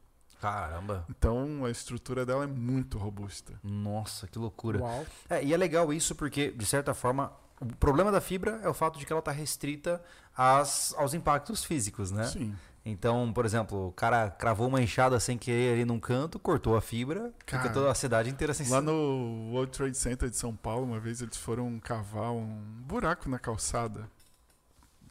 Caramba. Então a estrutura dela é muito robusta. Nossa, que loucura. Uau. É, e é legal isso porque, de certa forma, o problema da fibra é o fato de que ela está restrita às, aos impactos físicos, né? Sim. Então, por exemplo, o cara cravou uma enxada sem querer ali num canto, cortou a fibra, Cara, fica toda a cidade inteira sem Lá no World Trade Center de São Paulo, uma vez eles foram cavar um buraco na calçada.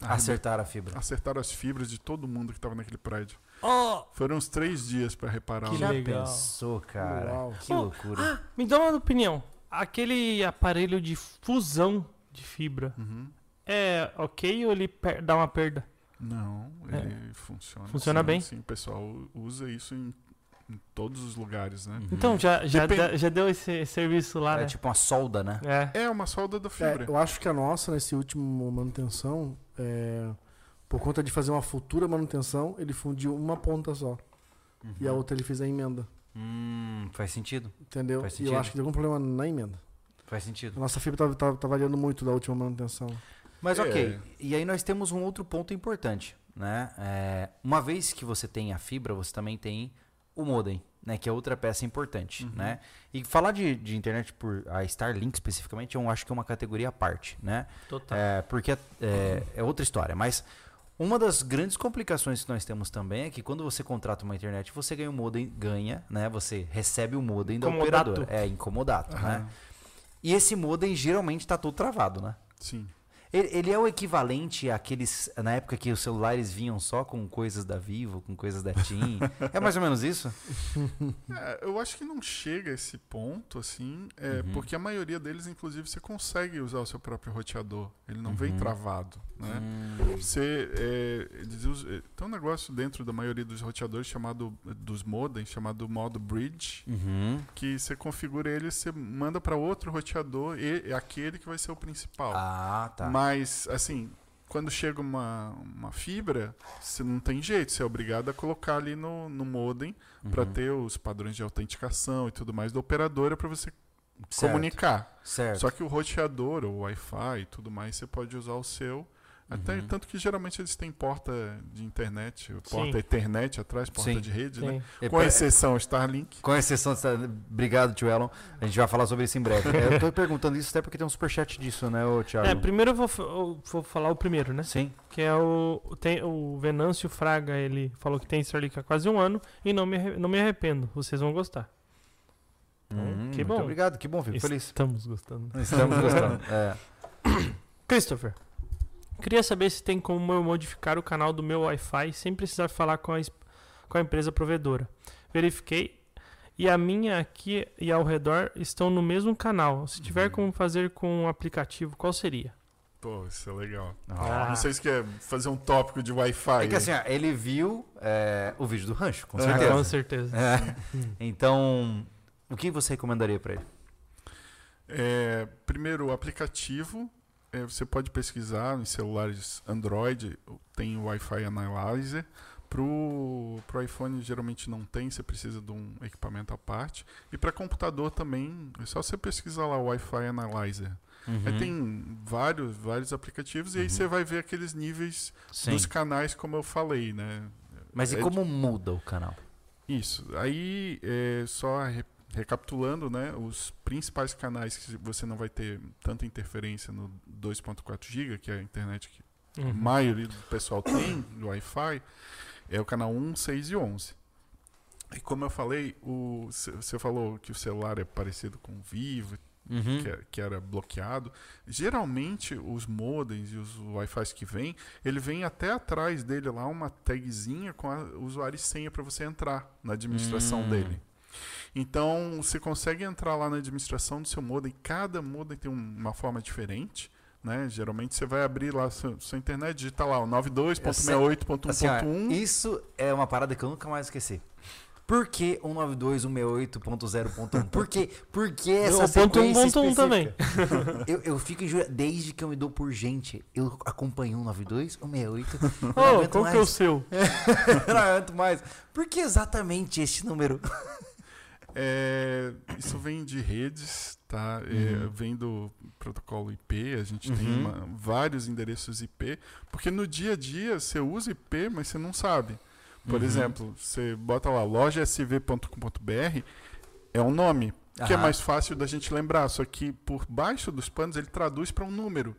acertar a fibra. Acertaram as fibras de todo mundo que estava naquele prédio. Oh, Foram uns três dias para reparar. Que o- Já legal. pensou, cara? Uau. Que Oh, loucura. me dá uma opinião. Aquele aparelho de fusão de fibra, Uhum. é ok ou ele dá uma perda? Não, É. ele funciona. Funciona sim, bem? Sim, o pessoal usa isso em, em todos os lugares, né? Uhum. Então, já, já, da- já deu esse serviço lá, É né? tipo uma solda, né? É. É uma solda da É, fibra. eu acho que a nossa, nesse último manutenção, é, por conta de fazer uma futura manutenção, ele fundiu uma ponta só. E a outra ele fez a emenda. Hum, faz sentido. Entendeu? Faz E sentido. eu acho que deu algum problema na emenda. Faz A sentido. nossa fibra tá, tá, tá variando muito da última manutenção. Mas É. ok. E aí nós temos um outro ponto importante, né? É, uma vez que você tem a fibra, você também tem o modem, né? Que é outra peça importante, né? E falar de, de internet por a Starlink especificamente, eu acho que é uma categoria à parte, né? Total. É, porque é, é outra história. Mas uma das grandes complicações que nós temos também é que quando você contrata uma internet, você ganha o modem, ganha, né? Você recebe o modem da Incomodato. operadora. É, incomodato, né? Aham. E esse modem geralmente está todo travado, né? Sim. Ele, ele é o equivalente àqueles. Na época que os celulares vinham só com coisas da Vivo, com coisas da TIM. é mais ou menos isso? <laughs> É, eu acho que não chega a esse ponto, assim, é, Uhum. porque a maioria deles, inclusive, você consegue usar o seu próprio roteador. Ele não vem Uhum. travado, né? Hum, Você, é, eles usam- é, tem um negócio dentro da maioria dos roteadores chamado, dos modems, chamado modo bridge, uhum. que você configura ele, você manda para outro roteador e é aquele que vai ser o principal. Ah, tá. Mas, assim, quando chega uma, uma fibra, você não tem jeito, você é obrigado a colocar ali no, no modem para Uhum. ter os padrões de autenticação e tudo mais da operadora para você Certo, comunicar. Certo. Só que o roteador, o Wi-Fi e tudo mais, você pode usar o seu. Até, Uhum. Tanto que geralmente eles têm porta de internet, porta Sim. Ethernet atrás, porta Sim. de rede, né? Tem. E Com exceção Starlink. Com exceção. dessa- Obrigado, tio Elon. A gente vai falar sobre isso em breve. É, eu tô perguntando isso até porque tem um superchat disso, né, ô Thiago? É, primeiro eu vou, eu vou falar o primeiro, né? Sim. Que é o. Tem, o Venâncio Fraga, ele falou que tem Starlink há quase um ano e não me, não me arrependo. Vocês vão gostar. Hum, que muito bom. Obrigado, que bom, fico feliz. Estamos gostando. Estamos gostando. É. <coughs> Christopher, queria saber se tem como eu modificar o canal do meu Wi-Fi sem precisar falar com a, com a empresa provedora. Verifiquei e a minha aqui e ao redor estão no mesmo canal. Se tiver Uhum. como fazer com um aplicativo, qual seria? Pô, isso é legal. Ah. Não sei se quer fazer um tópico de Wi-Fi. É que assim, ó, ele viu é, o vídeo do rancho, com certeza. Com certeza. É. Então, o que você recomendaria pra ele? É, primeiro, o aplicativo. É, você pode pesquisar em celulares Android, tem o Wi-Fi Analyzer. Pro, pro iPhone geralmente não tem, você precisa de um equipamento à parte. E para computador também, é só você pesquisar lá o Wi-Fi Analyzer. Aí Uhum. tem vários, vários aplicativos e aí Uhum. você vai ver aqueles níveis Sim. dos canais, como eu falei, né? Mas e é como muda o canal? Isso. Aí, é, só recapitulando, né? Os principais canais que você não vai ter tanta interferência no 2.4 GB, que é a internet que a Uhum. maioria do pessoal tem, do Wi-Fi, é o canal 1, 6 e 11. E como eu falei, o, você falou que o celular é parecido com o Vivo, Uhum. que, é- que era bloqueado. Geralmente, os modems e os Wi-Fi que vem, ele vem até atrás dele lá uma tagzinha com a usuário e senha para você entrar na administração Hum. dele. Então, você consegue entrar lá na administração do seu modem. Cada modem tem um- uma forma diferente. Né? Geralmente você vai abrir lá sua, sua internet, digita lá o 92.68.1.1. Assim, isso é uma parada que eu nunca mais esqueci. Por que 192.168.0.1? Por que, por que essa O ponto um, sequência ponto um específica? <laughs> eu, eu fico injura... Desde que eu me dou por gente, eu acompanho 192, 168. <laughs> não Ô, aguento qual que é o mais. seu? <laughs> não aguento mais. Por que exatamente este número? É, isso vem de redes, tá? É, Uhum. vem do protocolo IP, a gente tem Uhum. uma- vários endereços IP, porque no dia a dia você usa IP, mas você não sabe. Por Uhum. exemplo, você bota lá lojasv.com.br, é um nome, que é mais fácil da gente lembrar, só que por baixo dos panos ele traduz para um número.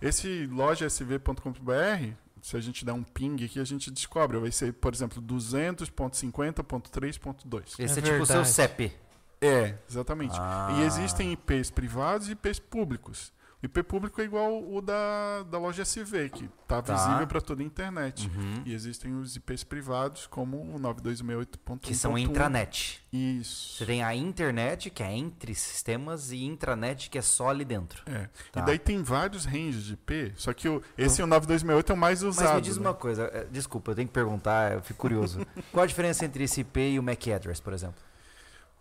Esse lojasv.com.br, se a gente der um ping aqui, a gente descobre. Vai ser, por exemplo, 200.50.3.2. Esse é, É tipo o seu. CEP. É, exatamente. Ah. E existem IPs privados e IPs públicos. IP público é igual o da, da loja SV, que está Tá. visível para toda a internet. Uhum. E existem os IPs privados, como o 9268.1. Que são intranet. Isso. Você tem a internet, que é entre sistemas, e intranet, que é só ali dentro. É. Tá. E daí tem vários ranges de IP, só que o, esse o 9268 é o mais usado. Mas me diz né? uma coisa, eh, desculpa, eu tenho que perguntar, eu fico curioso. <laughs> Qual a diferença entre esse IP e o MAC address, por exemplo?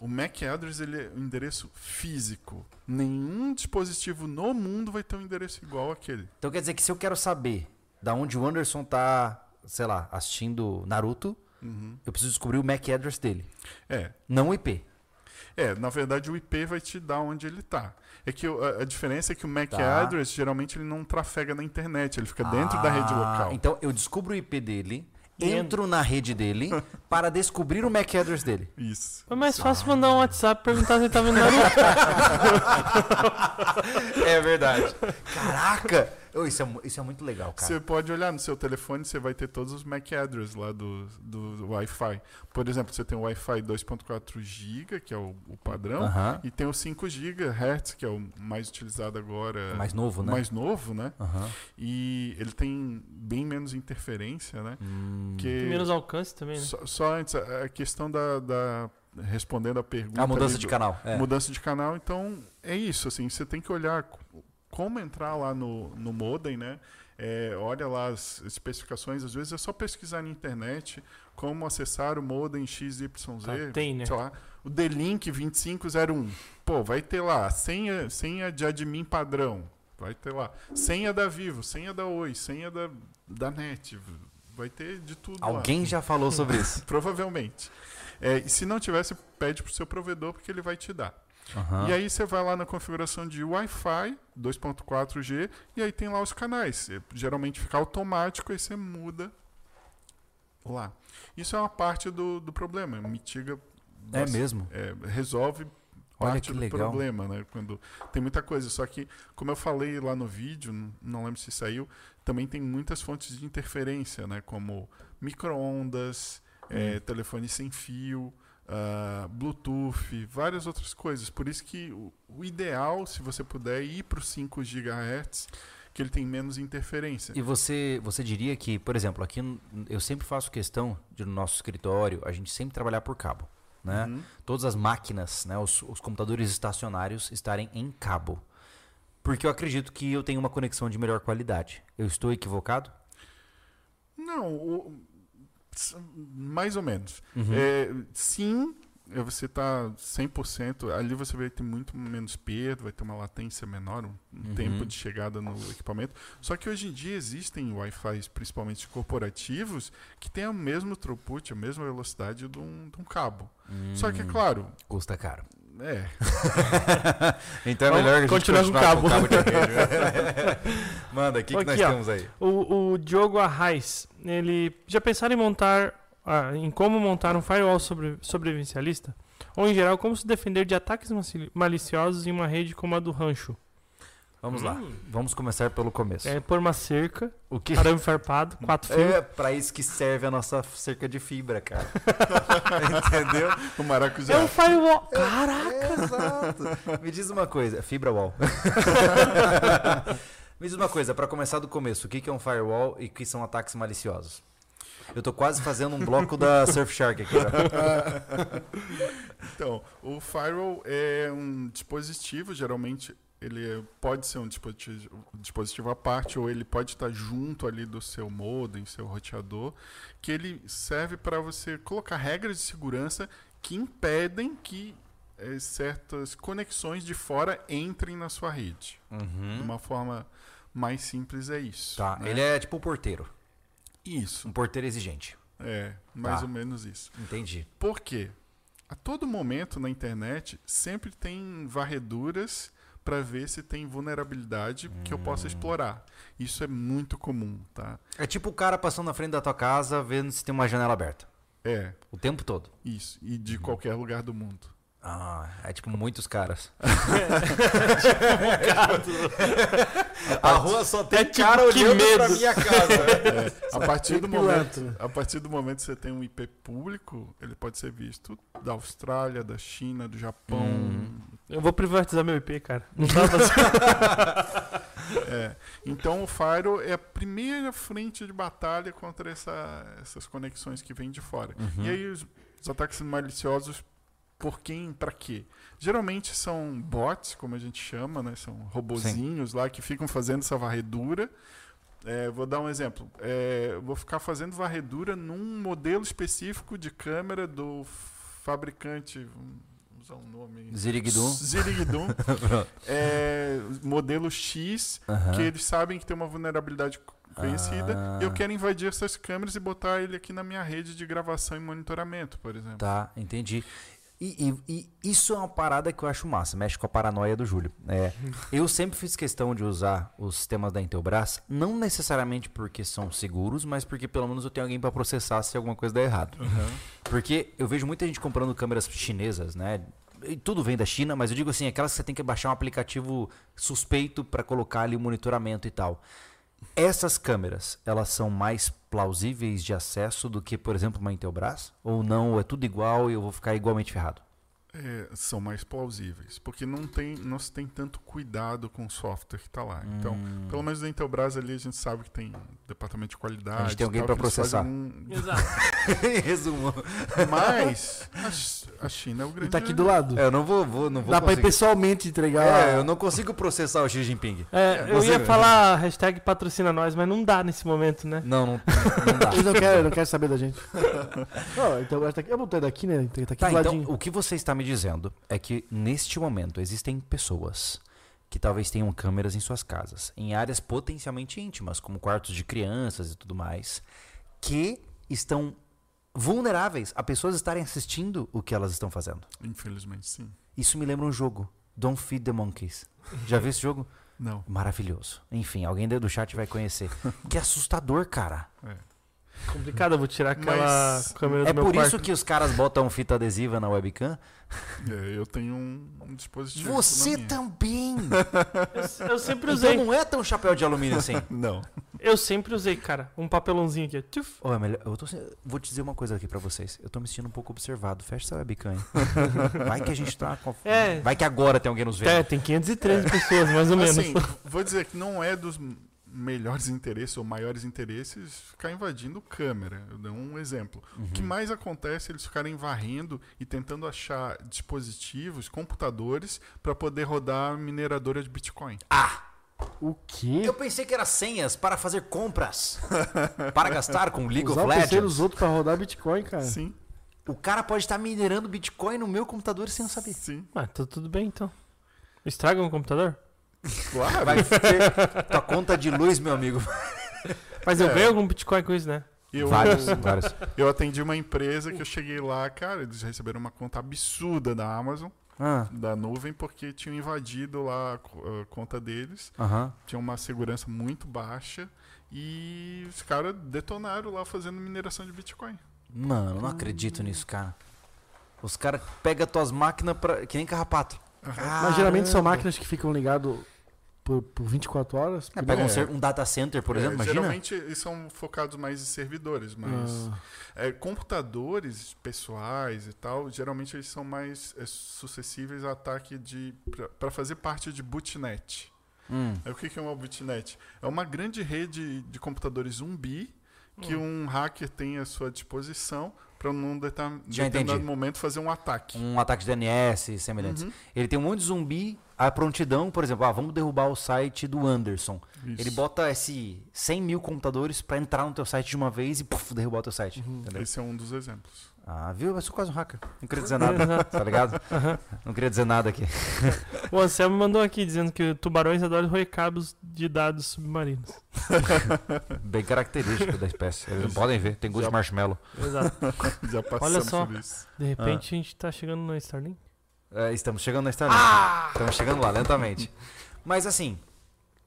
O MAC address ele é um endereço físico. Nenhum dispositivo no mundo vai ter um endereço igual àquele. Então quer dizer que se eu quero saber da onde o Anderson tá, sei lá, assistindo Naruto, Uhum. eu preciso descobrir o MAC address dele, É. não o IP. É, na verdade o IP vai te dar onde ele está. É que a, a diferença é que o MAC Tá. address geralmente ele não trafega na internet, ele fica dentro da rede Ah, local. Então eu descubro o IP dele. Entro na rede dele <laughs> para descobrir o MAC address dele. Isso. Foi mais fácil mandar um WhatsApp e perguntar se ele tá vendo Naruto. É verdade. Caraca! Ô, isso, é, isso é muito legal, cara. Você pode olhar no seu telefone, você vai ter todos os MAC address lá do, do Wi-Fi. Por exemplo, você tem o Wi-Fi 2.4 GB, que é o, o padrão, Aham. e tem o 5 GHz, que é o mais utilizado agora. É mais novo, né? mais novo, né? Aham. E ele tem bem menos interferência, né? Hum. Que Tem menos alcance também, né? só, só antes, a, questão da, da- Respondendo a pergunta. A mudança ali de do- canal. É. Mudança de canal, então é isso, assim, você tem que olhar como entrar lá no, no modem, né? É, olha lá as especificações, às vezes é só pesquisar na internet como acessar o modem XYZ, Tá, tem, né? sei lá, o D-Link 2501. Pô, vai ter lá, senha, senha de admin padrão, vai ter lá, senha da Vivo, senha da Oi, senha da, da NET, vai ter de tudo lá. Alguém já falou sobre isso. <laughs> Provavelmente. É, e se não tivesse, pede pro seu provedor porque ele vai te dar. Aham. E aí você vai lá na configuração de Wi-Fi 2.4G e aí tem lá os canais. E, Geralmente fica automático e você muda lá. Isso é uma parte do, do problema, mitiga. É mesmo? é, resolve parte do legal. problema, né? Quando tem muita coisa. Só que, como eu falei lá no vídeo, não lembro se saiu, também tem muitas fontes de interferência, né? Como micro-ondas, é, telefone sem fio, ah, Bluetooth, várias outras coisas. Por isso que o, o ideal, se você puder, é ir para os 5 GHz, que ele tem menos interferência. E você, você diria que, por exemplo, aqui eu sempre faço questão de no nosso escritório a gente sempre trabalhar por cabo, né? Uhum. Todas as máquinas, né, os, os computadores estacionários estarem em cabo. Porque eu acredito que eu tenho uma conexão de melhor qualidade. Eu estou equivocado? Não, o- mais ou menos. Uhum. É, sim, é, você está 100%, ali você vai ter muito menos perda, vai ter uma latência menor, um, um Uhum. tempo de chegada no equipamento. Só que hoje em dia existem Wi-Fi, principalmente corporativos, que têm o mesmo throughput, a mesma velocidade de um, de um cabo. Só que, é claro, Custa caro. É, <laughs> Então é melhor a gente continuar com continuar cabo. com cabo de <laughs> rede. <laughs> Manda, o que, que Aqui, nós ó. temos aí? O, o Diogo Arraes, ele já pensaram em montar, ah, em como montar um firewall sobre, sobrevivencialista? Ou em geral, como se defender de ataques maliciosos em uma rede como a do rancho? Vamos lá. Hum. Vamos começar pelo começo. É pôr uma cerca, O que arame farpado, quatro <laughs> fios. é pra isso que serve a nossa cerca de fibra, cara. <laughs> Entendeu? o maracujá. É um firewall. Caraca! Exato. Me diz uma coisa, fibra wall. <laughs> Me diz uma coisa, pra começar do começo, o que é um firewall e o que são ataques maliciosos? Eu tô quase fazendo um bloco da Surfshark aqui. Então, o firewall é um dispositivo, geralmente ele é- pode ser um dispositivo, dispositivo à parte ou ele pode estar junto ali do seu modem, seu roteador, que ele serve para você colocar regras de segurança que impedem que eh, certas conexões de fora entrem na sua rede. De Uhum. uma forma mais simples é isso. Tá, né? ele é tipo um porteiro. Isso, Um porteiro exigente. é, mais Tá. ou menos isso. Entendi. Por quê? A todo momento na internet sempre tem varreduras para ver se tem vulnerabilidade que eu Hum. possa explorar. Isso é muito comum, tá? É tipo o cara passando na frente da tua casa vendo se tem uma janela aberta. É, O tempo todo. isso. E de qualquer lugar do mundo. Ah, é tipo muitos caras. <laughs> a rua só tem É tipo, cara olhando pra medo. minha casa. <laughs> É, a partir do momento, a partir do momento que você tem um IP público, ele pode ser visto da Austrália, da China, do Japão. Hum. Eu vou privatizar meu IP, cara. Não dá pra... <laughs> É. Então o Firewall é a primeira frente de batalha contra essa- essas conexões que vêm de fora. Uhum. E aí os, os ataques maliciosos por quem, para quê? Geralmente são bots, como a gente chama, né? São robozinhos lá que ficam fazendo essa varredura. É, vou dar um exemplo. É, vou ficar fazendo varredura num modelo específico de câmera do fabricante. Vamos usar um nome. Ziriguidum. Ziriguidum. <laughs> é, modelo X, que eles sabem que tem uma vulnerabilidade conhecida. Ah. E eu quero invadir essas câmeras e botar ele aqui na minha rede de gravação e monitoramento, por exemplo. Tá, entendi. E, e- e isso é uma parada que eu acho massa, mexe com a paranoia do Júlio. É, eu sempre fiz questão de usar os sistemas da Intelbras, não necessariamente porque são seguros, mas porque pelo menos eu tenho alguém para processar se alguma coisa der errado. Porque eu vejo muita gente comprando câmeras chinesas, né? E tudo vem da China, mas eu digo assim, aquelas que você tem que baixar um aplicativo suspeito para colocar ali o monitoramento e tal. Essas câmeras, elas são mais plausíveis de acesso do que, por exemplo, uma Intelbras? Ou não, ou é tudo igual e eu vou ficar igualmente ferrado? É, são mais plausíveis, porque não, tem, não se tem tanto cuidado com o software que está lá. Então, Hum. pelo menos na Intelbras ali a gente sabe que tem departamento de qualidade. A gente tem alguém fazem processar. um- Exato. <laughs> <laughs> em resumo. Mas a, Ch- a China é o grande. E tá aqui do lado. É, eu não vou, vou- não vou Dá pra ir conseguir. pessoalmente entregar. É, eu não consigo processar o Xi Jinping. É, eu ia falar hashtag patrocina nós, mas não dá nesse momento, né? Não, não, <laughs> não dá. Eles não querem, não querem saber da gente. <laughs> Não, então tá aqui. Eu botei daqui, né? Tá aqui Tá, do então ladinho. o que você está me dizendo é que neste momento existem pessoas que talvez tenham câmeras em suas casas, em áreas potencialmente íntimas, como quartos de crianças e tudo mais, que estão vulneráveis a pessoas estarem assistindo o que elas estão fazendo. Infelizmente, sim. Isso me lembra um jogo, Don't Feed the Monkeys. Já viu esse jogo? Não. Maravilhoso. Enfim, alguém do chat vai conhecer. <laughs> Que assustador, cara. Complicado, eu vou tirar aquela Mas câmera do É meu por quarto. isso que os caras botam fita adesiva na webcam. É, eu tenho um, um dispositivo. Você na minha. também! <laughs> Eu, eu sempre Então usei. não é tão chapéu de alumínio assim. <laughs> Não. Eu sempre usei, cara. Um papelãozinho aqui. Tchuf. Ô, é melhor- eu tô vou te dizer uma coisa aqui pra vocês. Eu tô me sentindo um pouco observado. Fecha essa webcam aí. <laughs> Vai que a gente tá. com- É. Vai que agora tem alguém nos vendo. É, tem 513 pessoas, mais ou menos. Assim, vou dizer que não é dos melhores interesses ou maiores interesses ficar invadindo câmera. Eu dou um exemplo. O que mais acontece é eles ficarem varrendo e tentando achar dispositivos, computadores, para poder rodar mineradora de Bitcoin. O quê? Eu pensei que era senhas para fazer compras. <laughs> para gastar com League Usar of o Legends. outros pra rodar Bitcoin, cara. Sim, O cara pode estar minerando Bitcoin no meu computador sem eu saber. sim. Mas tá tudo bem então. Estraga um computador? Claro. Vai ter tua conta de luz, meu amigo. Mas eu É. ganho algum Bitcoin com isso, né? Eu, Vários, vários. eu atendi uma empresa que eu cheguei lá, cara, eles receberam uma conta absurda da Amazon, Ah, da nuvem, porque tinham invadido lá a co- a conta deles. aham. tinha uma segurança muito baixa e os caras detonaram lá fazendo mineração de Bitcoin. Mano, não acredito nisso, cara. Os caras pegam tuas máquinas pra... que nem carrapato. Mas geralmente são máquinas que ficam ligadas por, por 24 horas. É, pega um, É. ser- um data center, por É, exemplo, imagina. Geralmente eles são focados mais em servidores, mas Ah, é, computadores pessoais e tal, geralmente eles são mais é, suscetíveis a ataque de para fazer parte de bootnet. Hum. O que que é uma bootnet? É uma grande rede de computadores zumbi que um hacker tem à sua disposição para num deter- Já determinado momento fazer um ataque. Um ataque de DNS semelhantes. Uhum. Ele tem um monte de zumbi à prontidão, por exemplo, ah, vamos derrubar o site do Anderson. Isso. Ele bota esse 100 mil computadores pra entrar no teu site de uma vez e puf, derrubar o teu site. Entendeu? Esse é um dos exemplos. Ah, viu? Eu sou quase um hacker. Não queria dizer nada, tá ligado? Não queria dizer nada aqui. O Anselmo mandou aqui dizendo que tubarões adoram roer cabos de dados submarinos. Bem característico da espécie. Eles podem ver, tem gosto Já- de marshmallow. Exato. <laughs> Já passamos só. por isso. De repente a gente tá chegando no Starlink. É, estamos chegando na Starlink. Ah! Estamos chegando lá, lentamente. Mas assim,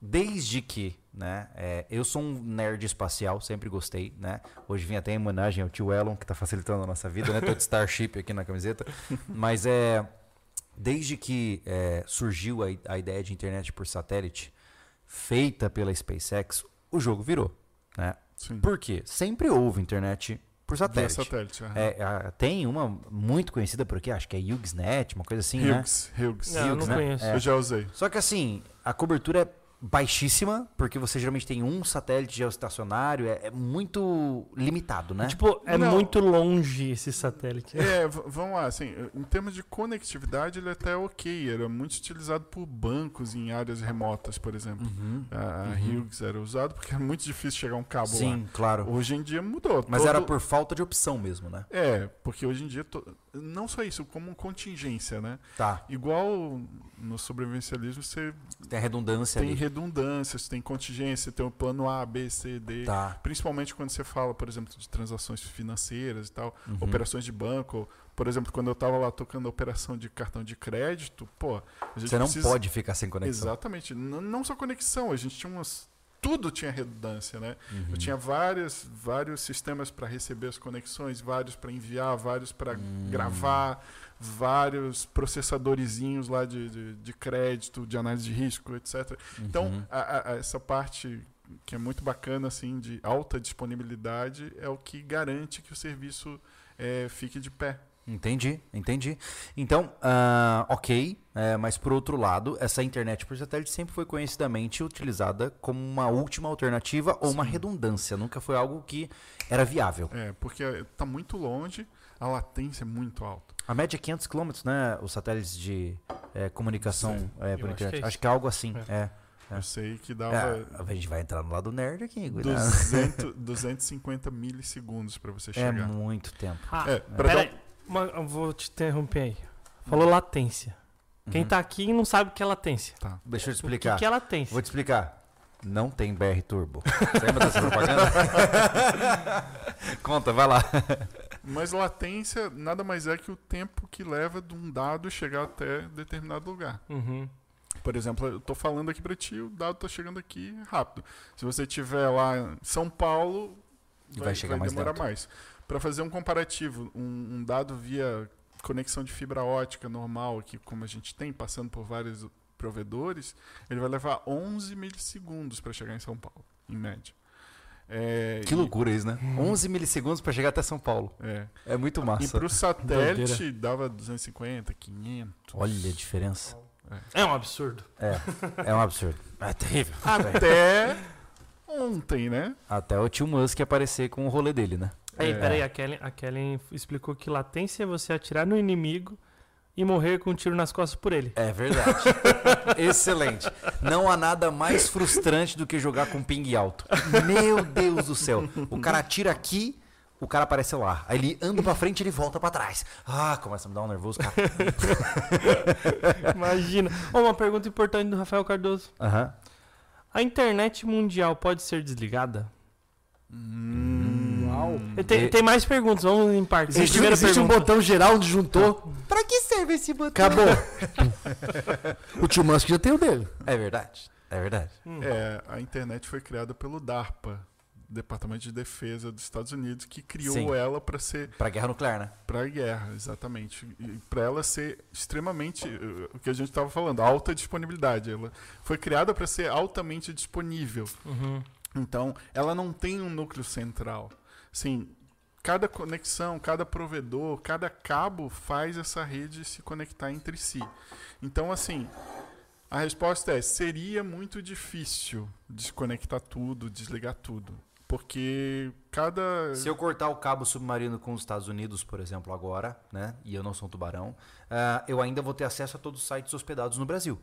desde que, né? é, eu sou um nerd espacial, sempre gostei, né? Hoje vim até em homenagem ao tio Elon, que tá facilitando a nossa vida, né? Tô de Starship aqui na camiseta. <laughs> Mas é. desde que é, surgiu a, a ideia de internet por satélite feita pela SpaceX, o jogo virou. Né? Sim. Por quê? Sempre houve internet por satélite. satélite. aham. É, a- tem uma muito conhecida por aqui, acho que é Hughesnet, uma coisa assim, né? Hughes, Hughes. Não, eu Hughes, não né? conheço. É. Eu já usei. Só que assim, a cobertura é baixíssima, porque você geralmente tem um satélite geoestacionário, é, é muito limitado, né? Tipo, é Não. muito longe esse satélite. É, v- vamos lá, assim, em termos de conectividade, ele até é ok. Era muito utilizado por bancos em áreas remotas, por exemplo. Uhum. A, a Uhum. Hughes era usado porque é muito difícil chegar um cabo lá. Sim, claro. Hoje em dia mudou. Mas Todo- era por falta de opção mesmo, né? É, porque hoje em dia, to- não só isso, como contingência, né? Tá. Igual no sobrevivencialismo, você Tem redundância tem ali. redundâncias, tem contingência, tem o plano A, B, C, D. Tá. Principalmente quando você fala, por exemplo, de transações financeiras e tal, Uhum. operações de banco. Por exemplo, quando eu tava lá tocando a operação de cartão de crédito, pô, Você não precisa- pode ficar sem conexão. Exatamente. N- não só conexão, a gente tinha umas. Tudo tinha redundância, né? Uhum. Eu tinha várias, vários sistemas para receber as conexões, vários para enviar, vários para Hum. gravar, vários processadorzinhos lá de, de, de crédito, de análise de risco, etc. Então, Uhum. a- a- a- essa parte que é muito bacana, assim, de alta disponibilidade, é o que garante que o serviço eh, fique de pé. Entendi, entendi. Então, ah, ok, é, mas por outro lado, essa internet por satélite sempre foi conhecidamente utilizada como uma última alternativa ou uma Sim. redundância. Nunca foi algo que era viável. É, porque está muito longe, a latência é muito alta. A média é 500 km, né? Os satélites de é, comunicação é, eu por acho que internet. é Acho que é algo assim. É. É. Eu sei que É, dava a gente vai entrar no lado nerd aqui, cuidado. 200, 250 milissegundos para você É chegar. muito tempo. Ah, É, pra pera dar- eu vou te interromper aí. Falou latência. Quem Uhum. tá aqui não sabe o que é latência. Tá. Deixa eu te O que, explicar. que é latência? Vou te explicar. Não tem BR Turbo. <laughs> Você lembra dessa propaganda? <laughs> Conta, vai lá. Mas latência nada mais é que o tempo que leva de um dado chegar até determinado lugar. Uhum. Por exemplo, eu tô falando aqui para ti, o dado tá chegando aqui rápido. Se você tiver lá em São Paulo, Vai chegar mais demorar lento. mais. Para fazer um comparativo, um, um dado via conexão de fibra ótica normal, aqui como a gente tem, passando por vários provedores, ele vai levar 11 milissegundos para chegar em São Paulo, em média. É, Que e- loucura isso, né? 11 milissegundos pra chegar até São Paulo. É. É muito E massa. para o satélite dava 250, 500. Olha a diferença. É um absurdo. É, é um absurdo. É terrível. Até ontem, né? Até o tio Musk aparecer com o rolê dele, né? Aí, É. peraí, a Kellen, a Kellen explicou que latência é você atirar no inimigo e morrer com um tiro nas costas por ele. É verdade. <laughs> Excelente. Não há nada mais frustrante do que jogar com ping alto. Meu Deus do céu. O cara atira aqui, o cara aparece lá. Aí ele anda pra frente e ele volta pra trás. Ah, começa a me dar um nervoso, cara. <laughs> Imagina. Ó, uma pergunta importante do Rafael Cardoso. A internet mundial pode ser desligada? Uau. E Tem, E- tem mais perguntas, vamos em partes. Existe, Primeira existe um pergunta. botão geral onde juntou. Pra que serve esse botão? Acabou. <laughs> o tio Musk já tem o dele. É verdade. É verdade. Hum. É, a internet foi criada pelo DARPA, Departamento de Defesa dos Estados Unidos, que criou Sim. ela para ser Pra guerra nuclear, né? para a guerra, exatamente. E para ela ser extremamente, eh, o que a gente estava falando, alta disponibilidade. Ela foi criada para ser altamente disponível. Uhum. Então, ela não tem um núcleo central. Sim, cada conexão, cada provedor, cada cabo faz essa rede se conectar entre si. Então, assim, a resposta é: seria muito difícil desconectar tudo, desligar tudo. Porque cada. Se eu cortar o cabo submarino com os Estados Unidos, por exemplo, agora, né? E eu não sou um tubarão, ah, eu ainda vou ter acesso a todos os sites hospedados no Brasil.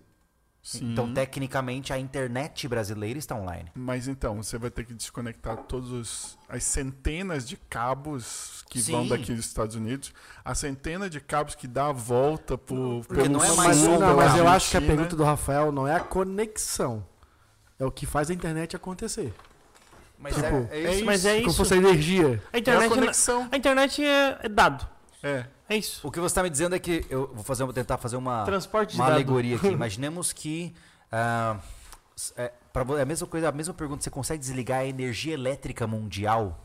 Sim, Então, tecnicamente, a internet brasileira está online. Mas então, você vai ter que desconectar todos os, as centenas de cabos que vão Sim. daqui dos Estados Unidos, a centena de cabos que dá a volta por, Porque pelo não é sul mais Mas, da não, mas eu acho que a pergunta do Rafael não é a conexão. É o que faz a internet acontecer. Mas Tipo, é, é isso. Mas é Como isso. fosse a energia. A É a internet, conexão. a internet é, é dado. É. É isso. O que você está me dizendo é que eu vou fazer, vou tentar fazer uma, Transporte uma dado. alegoria aqui. <laughs> Imaginemos que s- é, pra é a mesma coisa, a mesma pergunta. Você consegue desligar a energia elétrica mundial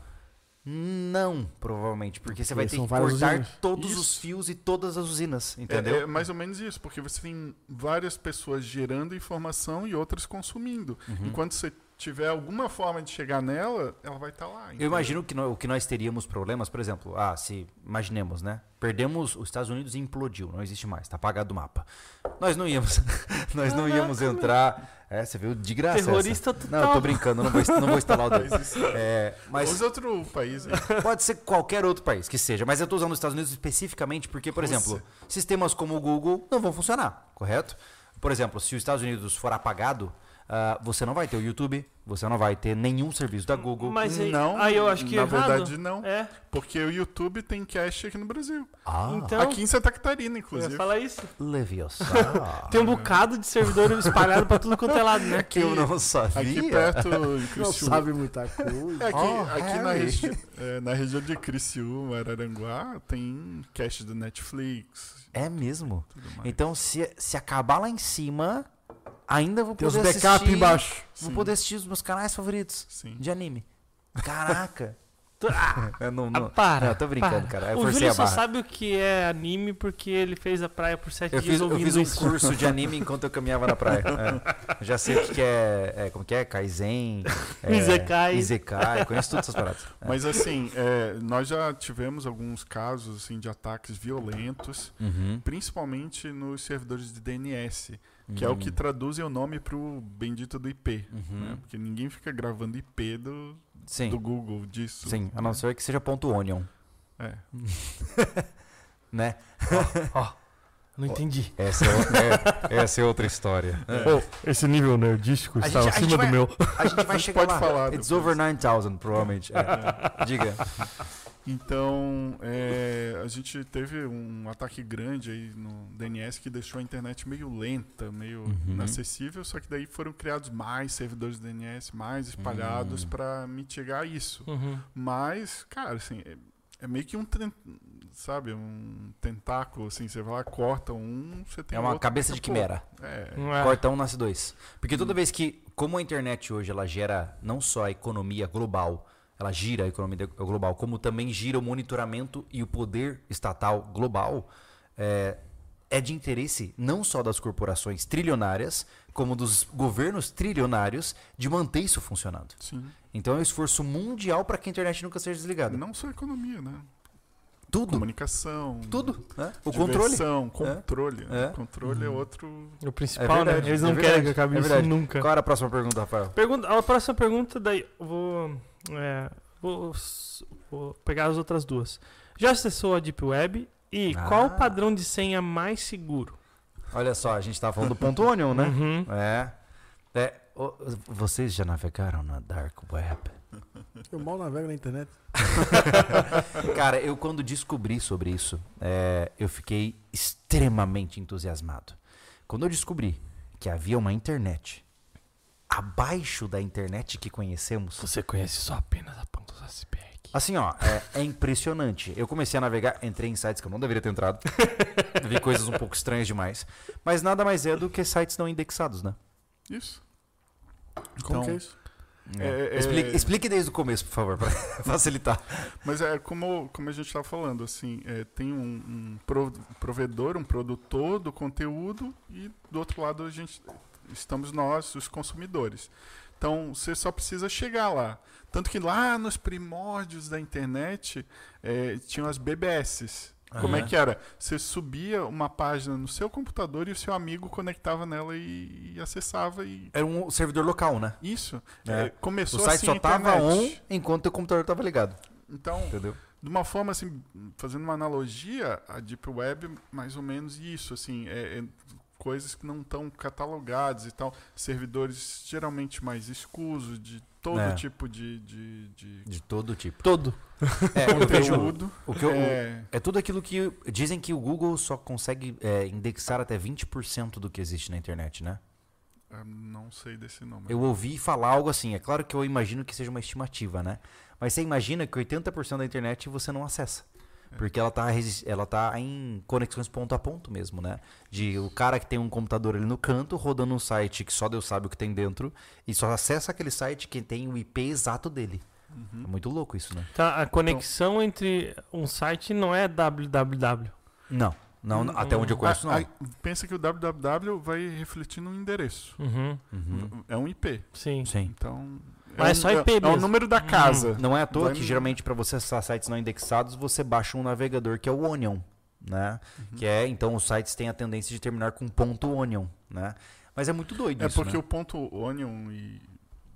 Não, provavelmente, porque você vai ter que cortar usinas. todos Isso. os fios e todas as usinas, É, entendeu? é mais ou menos isso, porque você tem várias pessoas gerando informação e outras consumindo. Uhum. Enquanto você tiver alguma forma de chegar nela, ela vai estar lá. Eu entendeu? imagino que o que nós teríamos problemas, por exemplo, ah, se imaginemos, né? Perdemos os Estados Unidos e implodiu, não existe mais, tá apagado o mapa. Nós não íamos, <laughs> nós não íamos entrar. É, você viu de graça. Terrorista essa. total. Não, eu tô brincando, não vou, não vou instalar o <laughs> dedo. Isso- É, mas Usa outro país aí. <laughs> Pode ser qualquer outro país que seja, mas eu estou usando os Estados Unidos especificamente porque, por Rússia. exemplo, sistemas como o Google não vão funcionar, correto? Por exemplo, se os Estados Unidos for apagado, ah, você não vai ter o YouTube, você não vai ter nenhum serviço da Google. Mas aí, Não, aí eu acho que na errado. verdade não. É. Porque o YouTube tem cache aqui no Brasil. Ah, Então, aqui em Santa Catarina, eu ia inclusive. falar isso. Leviosa. <laughs> Tem um bocado de servidor espalhado pra tudo quanto é lado, né? que eu não sabia. Aqui perto em Não Criciúma. sabe muita coisa. É, aqui, Oh, aqui na, regi é, na região de Criciúma, Araranguá, tem cache do Netflix. É mesmo. Então, se, se acabar lá em cima, ainda vou Tem os poder backup assistir. embaixo. Vou Sim. poder assistir os meus canais favoritos Sim. de anime. Caraca. <laughs> Ah, Eu não, ah, não, para. não, tô brincando, para. cara. Eu o Júlio só sabe o que é anime porque ele fez a praia por sete Eu dias fiz, eu ouvindo fiz um isso. curso de anime <laughs> enquanto eu caminhava na praia. <laughs> É. Já sei o que, é, é, Como que é? Kaizen. É, Isekai. Isekai. Conheço todas essas paradas. É. Mas assim, é, nós já tivemos alguns casos assim, de ataques violentos, Uhum. principalmente nos servidores de DNS, que é o que traduzem o nome pro bendito do IP. Uhum. né? Porque ninguém fica gravando IP do, Sim. do Google disso. Sim, a não ser que seja ponto .onion, É. <laughs> né? Ó, não entendi. Essa é, essa é outra história. Pô, esse nível nerdístico A está gente acima vai- do meu. A gente vai chegar pode lá. falar It's depois. over 9000, provavelmente. É. <laughs> Diga. Então, é, a gente teve um ataque grande aí no DNS que deixou a internet meio lenta, meio Uhum. inacessível, só que daí foram criados mais servidores de DNS, mais espalhados Hum. para mitigar isso. Uhum. Mas, cara, assim, é, é meio que um, sabe, um tentáculo, assim, você vai lá, corta um, você tem É uma outro cabeça de a quimera. É, é. Corta um, nasce dois. Porque toda vez que, como a internet hoje, ela gera não só a economia global, ela gira a economia global, como também gira o monitoramento e o poder estatal global, é, é de interesse não só das corporações trilionárias, como dos governos trilionários de manter isso funcionando. sim. Então é um esforço mundial para que a internet nunca seja desligada. Não só economia, né? Tudo. Comunicação. Tudo. Né? O controle. diversão, controle. né? É. Controle é outro. O principal, É verdade, né? Eles é não verdade, querem que acabe é isso verdade. nunca. Qual era a próxima pergunta, Rafael? Pergunta, a próxima pergunta, daí eu vou, é, vou, vou pegar as outras duas. Já acessou a Deep Web? E Ah. qual o padrão de senha mais seguro? Olha só, a gente tava falando do ponto onion, né? Uhum. É. É, o- vocês já navegaram na Dark Web? Eu mal navego na internet. <laughs> Cara, eu quando descobri sobre isso, é, eu fiquei extremamente entusiasmado. Quando eu descobri que havia uma internet abaixo da internet que conhecemos, Você conhece só apenas a ponta do iceberg. assim, ó, é, é impressionante. Eu comecei a navegar, entrei em sites que eu não deveria ter entrado, <laughs> vi coisas um pouco estranhas demais, mas nada mais é do que sites não indexados, né? Isso. Como Então, que é isso? É, é- explique, explique desde o começo, por favor, para <laughs> facilitar. Mas é como, como a gente estava falando, assim, é, tem um, um pro- provedor, um produtor do conteúdo e do outro lado a gente estamos nós, os consumidores. Então você só precisa chegar lá. Tanto que lá nos primórdios da internet é, tinham as BBS. Como é que era? Você subia uma página no seu computador e o seu amigo conectava nela e, e acessava e Era um servidor local, né? isso É. é, O começou site assim só a tava on enquanto o computador tava ligado, Então, entendeu? de uma forma assim, fazendo uma analogia, a Deep Web mais ou menos isso, assim, é, é coisas que não estão catalogadas e tal, servidores geralmente mais escusos, de todo É. tipo de, de, de De todo tipo. Todo. <laughs> É, conteúdo. o que eu, é, é tudo aquilo que dizem que o Google só consegue é, indexar até 20% do que existe na internet, né? eu não sei desse nome. Eu ouvi falar algo assim. É claro que eu imagino que seja uma estimativa, né? Mas você imagina que 80% da internet você não acessa. Porque ela tá, ela tá em conexões ponto a ponto mesmo, né? De o cara que tem um computador ali no canto, rodando um site que só Deus sabe o que tem dentro, e só acessa aquele site que tem o IP exato dele. Uhum. É muito louco isso, né? Tá, a conexão entre um site não é www. Não, não, Hum, até onde eu conheço, não. Ah, pensa que o www vai refletir no endereço. Uhum, Uhum. É um IP. sim. Sim. Então. Mas é é só IP é, é o mesmo. número da casa. Não é à toa Vai que no- geralmente para você acessar sites não indexados, você baixa um navegador que é o Onion, né? Uhum. Que é, então os sites têm a tendência de terminar com ponto .onion, né? Mas é muito doido É isso, porque né? o ponto Onion e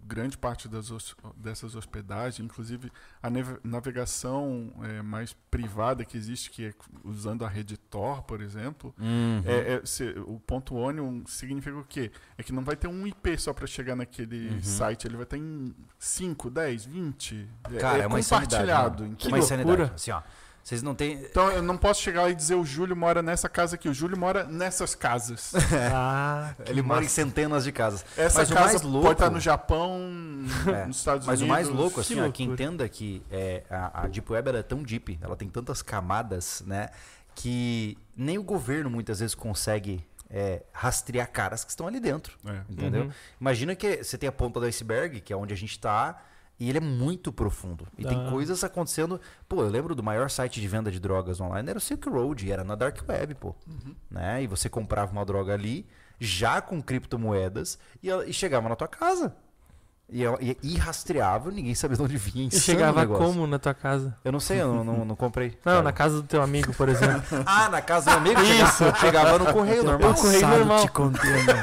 grande parte das dessas hospedagens, inclusive a navegação é, mais privada que existe, que é usando a rede Tor, por exemplo, Uhum. é- é- se- o ponto Onion significa o quê? É que não vai ter um IP só para chegar naquele Uhum. site, ele vai ter em 5, 10, 20. É- Cara, é, é uma insanidade. compartilhado. né? então- uma insanidade. loucura. Assim, ó, vocês não têm... Então eu não posso chegar e dizer o Júlio mora nessa casa aqui, o Júlio mora nessas casas. <laughs> Ah, Ele mora em centenas de casas. Essa Mas o casa mais pode louco- estar no Japão, <laughs> É, nos Estados Mas o Unidos. mais louco, assim, Que ó, que entenda que é, a, a Deep Web ela é tão deep, ela tem tantas camadas, né? Que nem o governo muitas vezes consegue é, rastrear caras que estão ali dentro. É. Entendeu? Uhum. Imagina que você tem a ponta do iceberg, que é onde a gente tá, e ele é muito profundo. E tem Ah. coisas acontecendo. Pô, eu lembro do maior site de venda de drogas online, era o Silk Road, era na Dark Web, pô. Né? E você comprava uma droga ali, já com criptomoedas, e, ela- e chegava na tua casa. E, ela- e, e rastreava, ninguém sabia de onde vinha. e o chegava negócio. como na tua casa? Eu não sei, eu não, não, não comprei. <laughs> Não, cara. na casa do teu amigo, por exemplo. <laughs> Ah, na casa do meu amigo? Chegava, chegava no correio normal. Eu correio normal. te contando.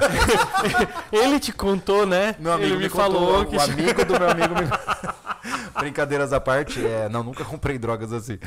<laughs> Ele te contou, né? Meu amigo Ele me, contou, falou o que amigo do meu amigo me... Brincadeiras à parte, é, não, nunca comprei drogas assim.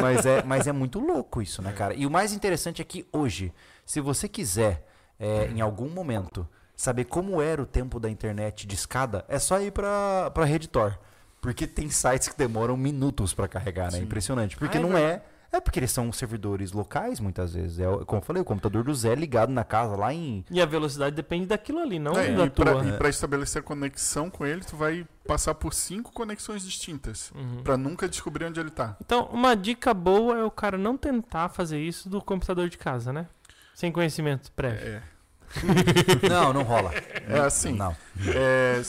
Mas é, mas é muito louco isso, né, cara? E o mais interessante é que hoje, se você quiser, é, em algum momento, saber como era o tempo da internet de escada, é só ir pra, pra Redditor. Porque tem sites que demoram minutos pra carregar, né? Sim. Impressionante. Porque Ah, é não é. É porque eles são servidores locais, muitas vezes. É, como eu falei, o computador do Zé ligado na casa lá em. E a velocidade depende daquilo ali, não É, da e pra- tua. e para estabelecer conexão com ele, tu vai passar por cinco conexões distintas. Uhum. Pra nunca descobrir onde ele tá. Então, uma dica boa é o cara não tentar fazer isso do computador de casa, né? Sem conhecimento prévio. É, <laughs> Não, não rola. é assim. Não. É,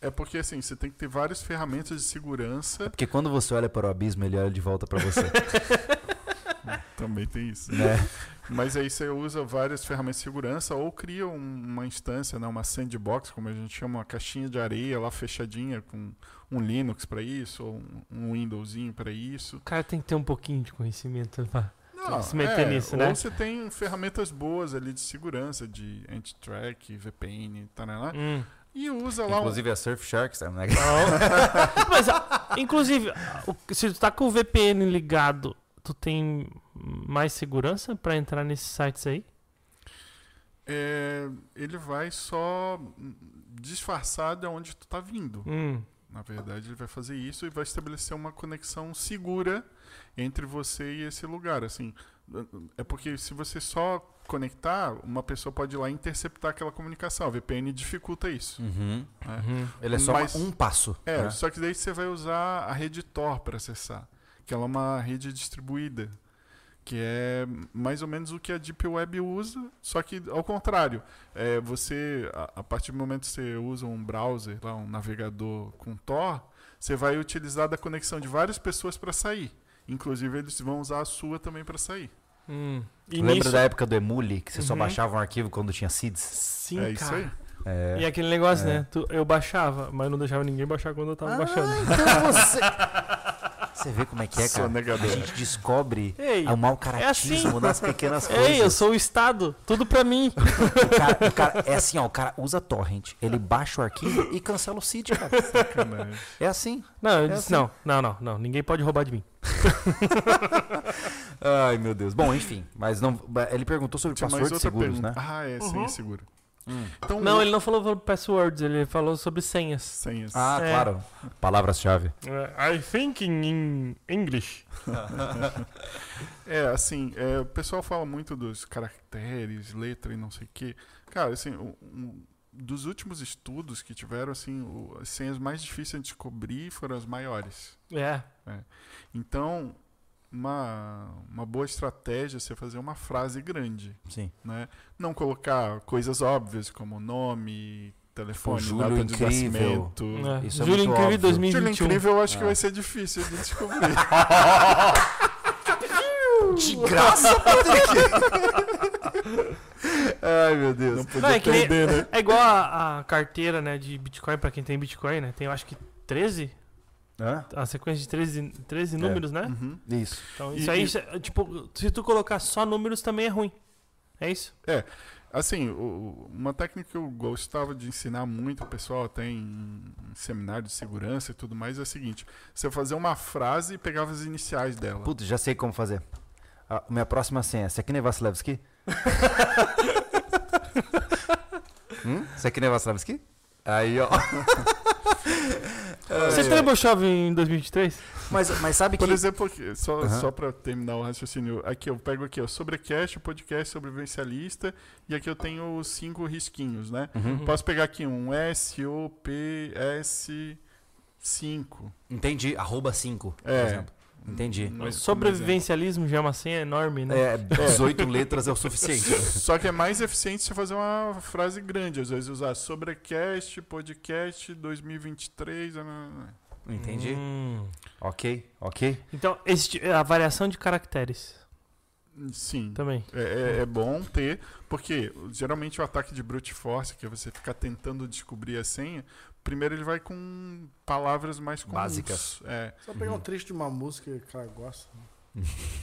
é porque assim, você tem que ter várias ferramentas de segurança. Porque quando você olha para o abismo, ele olha de volta para você. <laughs> Também tem isso. né? Mas aí você usa várias ferramentas de segurança ou cria um- uma instância, né, uma sandbox, como a gente chama, uma caixinha de areia lá fechadinha com um Linux para isso, ou um, um Windowsinho para isso. O cara tem que ter um pouquinho de conhecimento. pá. Não, se meter é, nisso, ou né? você tem ferramentas boas ali de segurança, de anti-track, VPN, tá, né? Hum. E usa lá um, Inclusive a Surfshark, tá, né? Mas, ah, inclusive, o- se tu tá com o VPN ligado, tu tem mais segurança pra entrar nesses sites aí? é, ele vai só disfarçar de onde tu tá vindo. Hum. Na verdade, ele vai fazer isso e vai estabelecer uma conexão segura entre você e esse lugar. Assim, é porque se você só conectar, uma pessoa pode ir lá interceptar aquela comunicação. A VPN dificulta isso. Uhum. né? Uhum. Ele é só Mas- um passo. É, né? só que daí você vai usar a rede Tor para acessar, que ela é uma rede distribuída, que é mais ou menos o que a Deep Web usa, só que ao contrário. É, você, a, a partir do momento que você usa um browser, lá, um navegador com Tor, você vai utilizar da conexão de várias pessoas para sair. Inclusive, eles vão usar a sua também para sair. Hum. Lembra nisso- da época do Emule, que você só Uhum. baixava um arquivo quando tinha seeds? Sim, é isso cara. aí. É. E aquele negócio, É. né? Tu- eu baixava, mas não deixava ninguém baixar quando eu tava Ah, baixando. então você... <laughs> Você vê como é que é, cara? A gente descobre Ei, o mau é caratismo assim. nas pequenas coisas. <laughs> Ei, eu sou o Estado, tudo pra mim. <laughs> O cara, o cara- é assim, ó, o cara usa torrent, ele baixa o arquivo e cancela o seed, cara. É assim. Não, eu É disse, assim. não, não, não, não, ninguém pode roubar de mim. <laughs> Ai, meu Deus. Bom, enfim, mas não. Ele perguntou sobre Tinha outra seguros, pergunta. né? Ah, é, Uhum. senha segura. Então, Não, ele não falou sobre passwords, ele falou sobre senhas. senhas. Ah, É. claro. Palavras-chave. I think in English. <laughs> É, assim, é, o pessoal fala muito dos caracteres, letra e não sei o quê. Cara, assim, um- dos últimos estudos que tiveram, assim, o- as senhas mais difíceis de descobrir foram as maiores. É. Então, uma, uma boa estratégia é você fazer uma frase grande, Sim. né? Não colocar coisas óbvias como nome, telefone, Júlio data de incrível. nascimento. É. Isso é Júlio muito Incrível óbvio. 2021. Júlio Incrível eu acho que Ah. vai ser difícil de descobrir. <laughs> De graça, Patrick! <laughs> Ai, meu Deus. Não podia Não, é nem- perder, né? É igual a, a carteira, né, de Bitcoin, pra quem tem Bitcoin, né? Tem, eu acho que 13? Hã? A sequência de 13, 13 números, né? Uhum. Isso. Então, E- isso aí, e- tipo, se tu colocar só números também é ruim. É isso? Assim, o- uma técnica que eu gostava de ensinar muito, o pessoal até em, em seminário de segurança e tudo mais, é o seguinte: você fazer uma frase e pegava as iniciais dela. Putz, já sei como fazer. A minha próxima senha. Você é que nem Vasilevski? <laughs> hum? Você é que nem Vasilevski? Aí, ó. <laughs> Você tem Trebosov em 2023? Mas, mas sabe que. Por exemplo, aqui, só, Aham. só para terminar o raciocínio, aqui eu pego aqui, ó, sobrecast, podcast sobrevivencialista, e aqui eu tenho os cinco risquinhos, né? Uhum. Posso pegar aqui um S, O, P, S, 5. Entendi. Arroba 5, por É. exemplo. Entendi. Mas- Sobrevivencialismo já é uma senha enorme, né? É, 18 letras é o suficiente. <laughs> Só que é mais eficiente você fazer uma frase grande, às vezes usar sobrecast, podcast 2023. né, né, né. Entendi. Hum. Ok, ok. Então, esse a variação de caracteres Sim. também. É, é- é bom ter, porque geralmente o ataque de brute force, que é você ficar tentando descobrir a senha, primeiro ele vai com palavras mais comuns. Básicas. É. Só pegar Uhum. um trecho de uma música que o cara gosta.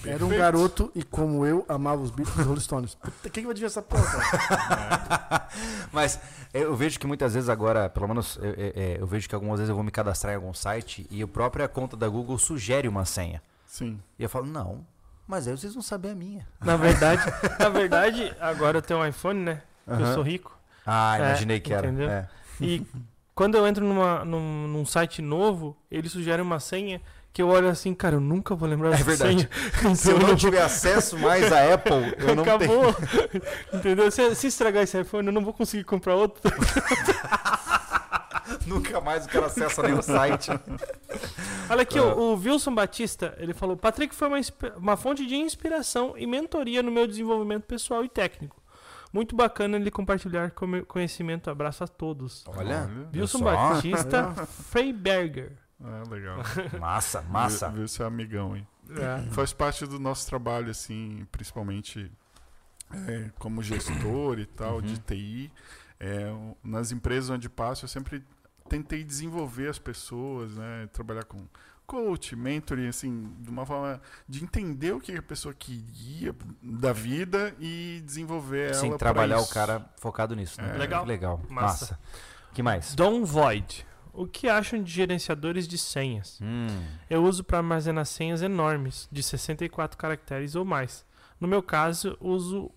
Era um garoto e como eu amava os Beatles e os Rolling Stones. Puta, quem que vai adivinhar essa porra? <laughs> Mas eu vejo que muitas vezes agora, pelo menos eu, eu- é, eu vejo que algumas vezes eu vou me cadastrar em algum site e a própria conta da Google sugere uma senha. Sim. E eu falo, não, mas aí vocês vão saber a minha. Na verdade, na verdade, agora eu tenho um iPhone, né? Que eu sou rico. Ah, É, imaginei que era. entendeu? É. E <laughs> quando eu entro numa, num, num site novo, ele sugere uma senha que eu olho assim, cara, eu nunca vou lembrar É dessa verdade. senha. <laughs> Se eu Então, não tiver acesso mais à Apple, eu não tenho. Acabou. <laughs> Entendeu? Se, se estragar esse iPhone, eu não vou conseguir comprar outro. <laughs> Nunca mais eu quero acesso a nenhum site. Olha aqui, Ah. o, o Wilson Batista, ele falou: Patrick foi uma, uma fonte de inspiração e mentoria no meu desenvolvimento pessoal e técnico. Muito bacana ele compartilhar conhecimento. Abraço a todos. Olha, Wilson. Batista <laughs> Freiberger. É, legal. <laughs> massa, massa. Viu, viu seu amigão, hein? Faz parte do nosso trabalho, assim, principalmente é, como gestor e tal, Uhum. de TI. É, nas empresas onde passo, eu sempre tentei desenvolver as pessoas, né? Trabalhar com coach, mentoring, assim, de uma forma de entender o que a pessoa queria da vida e desenvolver ela Sim, trabalhar o cara focado nisso. Né? É. Legal. Legal. Massa. Massa. que mais? Don Void. O que acham de gerenciadores de senhas? Hum, Eu uso para armazenar senhas enormes, de 64 caracteres ou mais. No meu caso, uso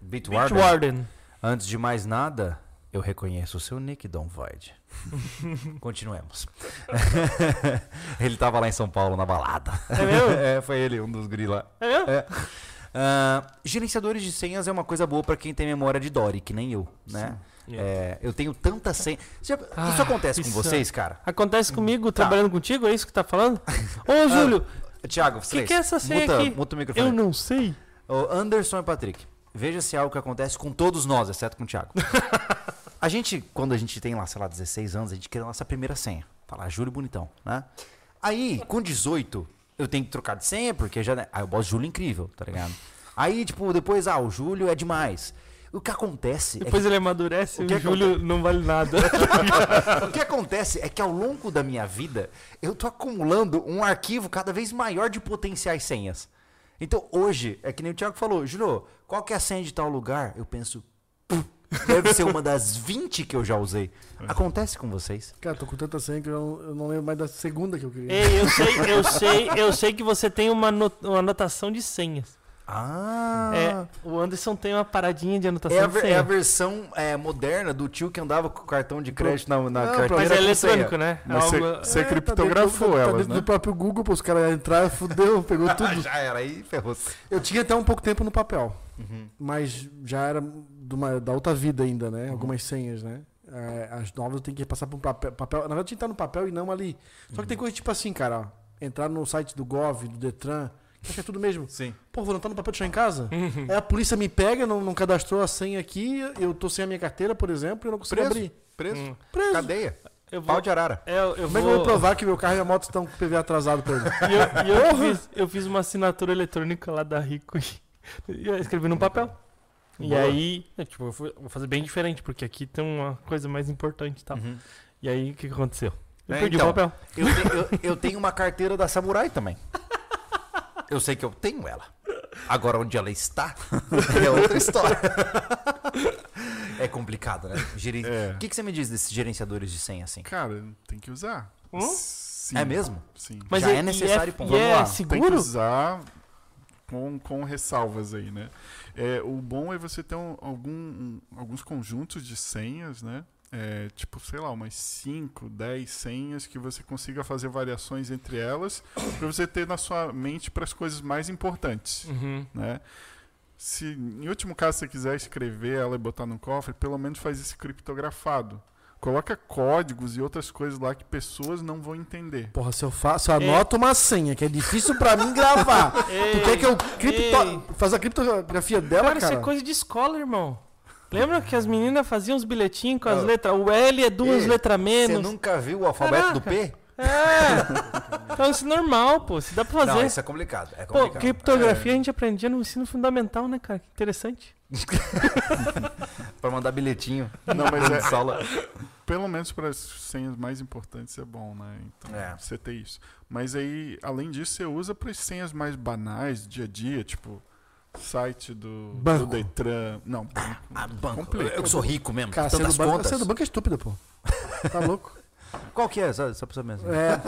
Bitwarden. Bitwarden. Antes de mais nada, eu reconheço o seu nick, Don Void. <laughs> Continuemos. <laughs> ele tava lá em São Paulo, na balada. É mesmo? <laughs> é, foi ele, um dos guri lá. É mesmo? É. Ah, gerenciadores de senhas é uma coisa boa pra quem tem memória de Dory, que nem eu, né? É, eu tenho tanta senha. Já- Ah, isso acontece com isso- vocês, cara? Acontece comigo, Tá. trabalhando contigo, é isso que tá falando? Ô, Júlio, Tiago, o que, que é essa senha muta, aqui? muta o microfone. Eu não sei. Anderson e Patrick, veja se é algo que acontece com todos nós, exceto com o Thiago. A gente, quando a gente tem lá, sei lá, 16 anos, a gente quer a nossa primeira senha. Tá lá, Júlio Bonitão, né? Aí, com 18, eu tenho que trocar de senha, porque já. né, Aí eu boto Júlio Incrível, tá ligado? Aí, tipo, depois, ah, o Júlio é demais. O que acontece Depois é ele amadurece O e que o Júlio não vale nada. que, <laughs> o que acontece é que ao longo da minha vida, eu tô acumulando um arquivo cada vez maior de potenciais senhas. Então, hoje, é que nem o Thiago falou, Júlio, qual que é a senha de tal lugar? Eu penso, "Pum, deve ser uma das 20 que eu já usei. Acontece com vocês? Cara, tô com tanta senha que eu não, eu não lembro mais da segunda que eu queria. Ei, eu sei, eu sei, eu sei que você tem uma, no- uma anotação de senhas. Ah, É, o Anderson tem uma paradinha de anotação é, a, de senha. é a versão é, moderna do tio que andava com o cartão de crédito na, na Não, carteira Mas é eletrônico, né? Mas você- Algo- É, criptografou tá dentro, elas, tá né? do próprio Google, pô, os caras entraram, <laughs> fudeu, pegou tudo. Ah, já era, aí ferrou. Eu tinha até um pouco tempo no papel, Uhum. mas já era uma- da outra vida ainda, né? Algumas senhas, né? É, as novas eu tenho que passar por um papel, papel. Na verdade, tinha que estar no papel e não ali. Só que tem coisa tipo assim, cara, ó, entrar no site do Gov, do Detran, Acho que é tudo mesmo. Sim. Pô, vou anotar no papel de chão em casa? Aí a polícia me pega, não, não cadastrou a senha aqui, eu tô sem a minha carteira, por exemplo, e eu não consigo Preso. abrir. Preso. Hum. Preso. Cadeia. Eu vou, Pau de arara. é, eu, eu Como é que eu vou vou provar que meu carro e a moto estão com o PV atrasado pra ele? E eu, e eu, fiz, eu fiz uma assinatura eletrônica lá da Rico e, eu escrevi no papel. E Boa. aí, eu, tipo, eu fui- vou fazer bem diferente, porque aqui tem uma coisa mais importante e tal. Uhum. E aí, o que, que aconteceu? Eu É, perdi então. o papel. Eu, te- eu- <laughs> eu tenho uma carteira da Samurai também. Eu sei que eu tenho ela. Agora, onde ela está <laughs> é outra história. <laughs> É complicado, né? Geri- É. O que, que você me diz desses gerenciadores de senha assim? Cara, tem que usar. Hum? Sim. É mesmo? Sim. Mas Já e- é necessário, e é, Vamos e é lá. Tem que seguro? usar com, com ressalvas aí, né? É, o bom é você ter um- algum, um- alguns conjuntos de senhas, né? É, tipo, sei lá, umas 5, 10 senhas que você consiga fazer variações entre elas para você ter na sua mente para as coisas mais importantes, Uhum. né? Se em último caso você quiser escrever ela e botar no cofre, pelo menos faz isso criptografado. Coloca códigos e outras coisas lá que pessoas não vão entender. Porra, se eu faço, eu anoto uma senha que é difícil pra mim gravar. <laughs> tu quer que eu cripto... ei. faça a criptografia dela, Cara, cara? isso é coisa de escola, irmão. Lembra que as meninas faziam os bilhetinhos com as Não. letras? O L é duas Ei, letras Você menos. nunca viu o alfabeto do P? É. Então isso é normal, pô. Isso dá pra fazer. Não, isso é complicado. É Pô, complicado. criptografia a gente aprendia no ensino fundamental, né, cara? Que interessante. <laughs> Pra mandar bilhetinho. Não, mas é, Sala. Pelo menos para as senhas mais importantes é bom, né? Então, É. você ter isso. Mas aí, além disso, você usa para as senhas mais banais, dia a dia, tipo site do, do Banco. Detran. Não, banco. Ah, banco. Complica. Eu sou rico mesmo. Cara, ser do, tantas banco, contas. do banco é estúpido, pô. Tá louco? <laughs> Qual que é? Só, só pra saber mesmo. É.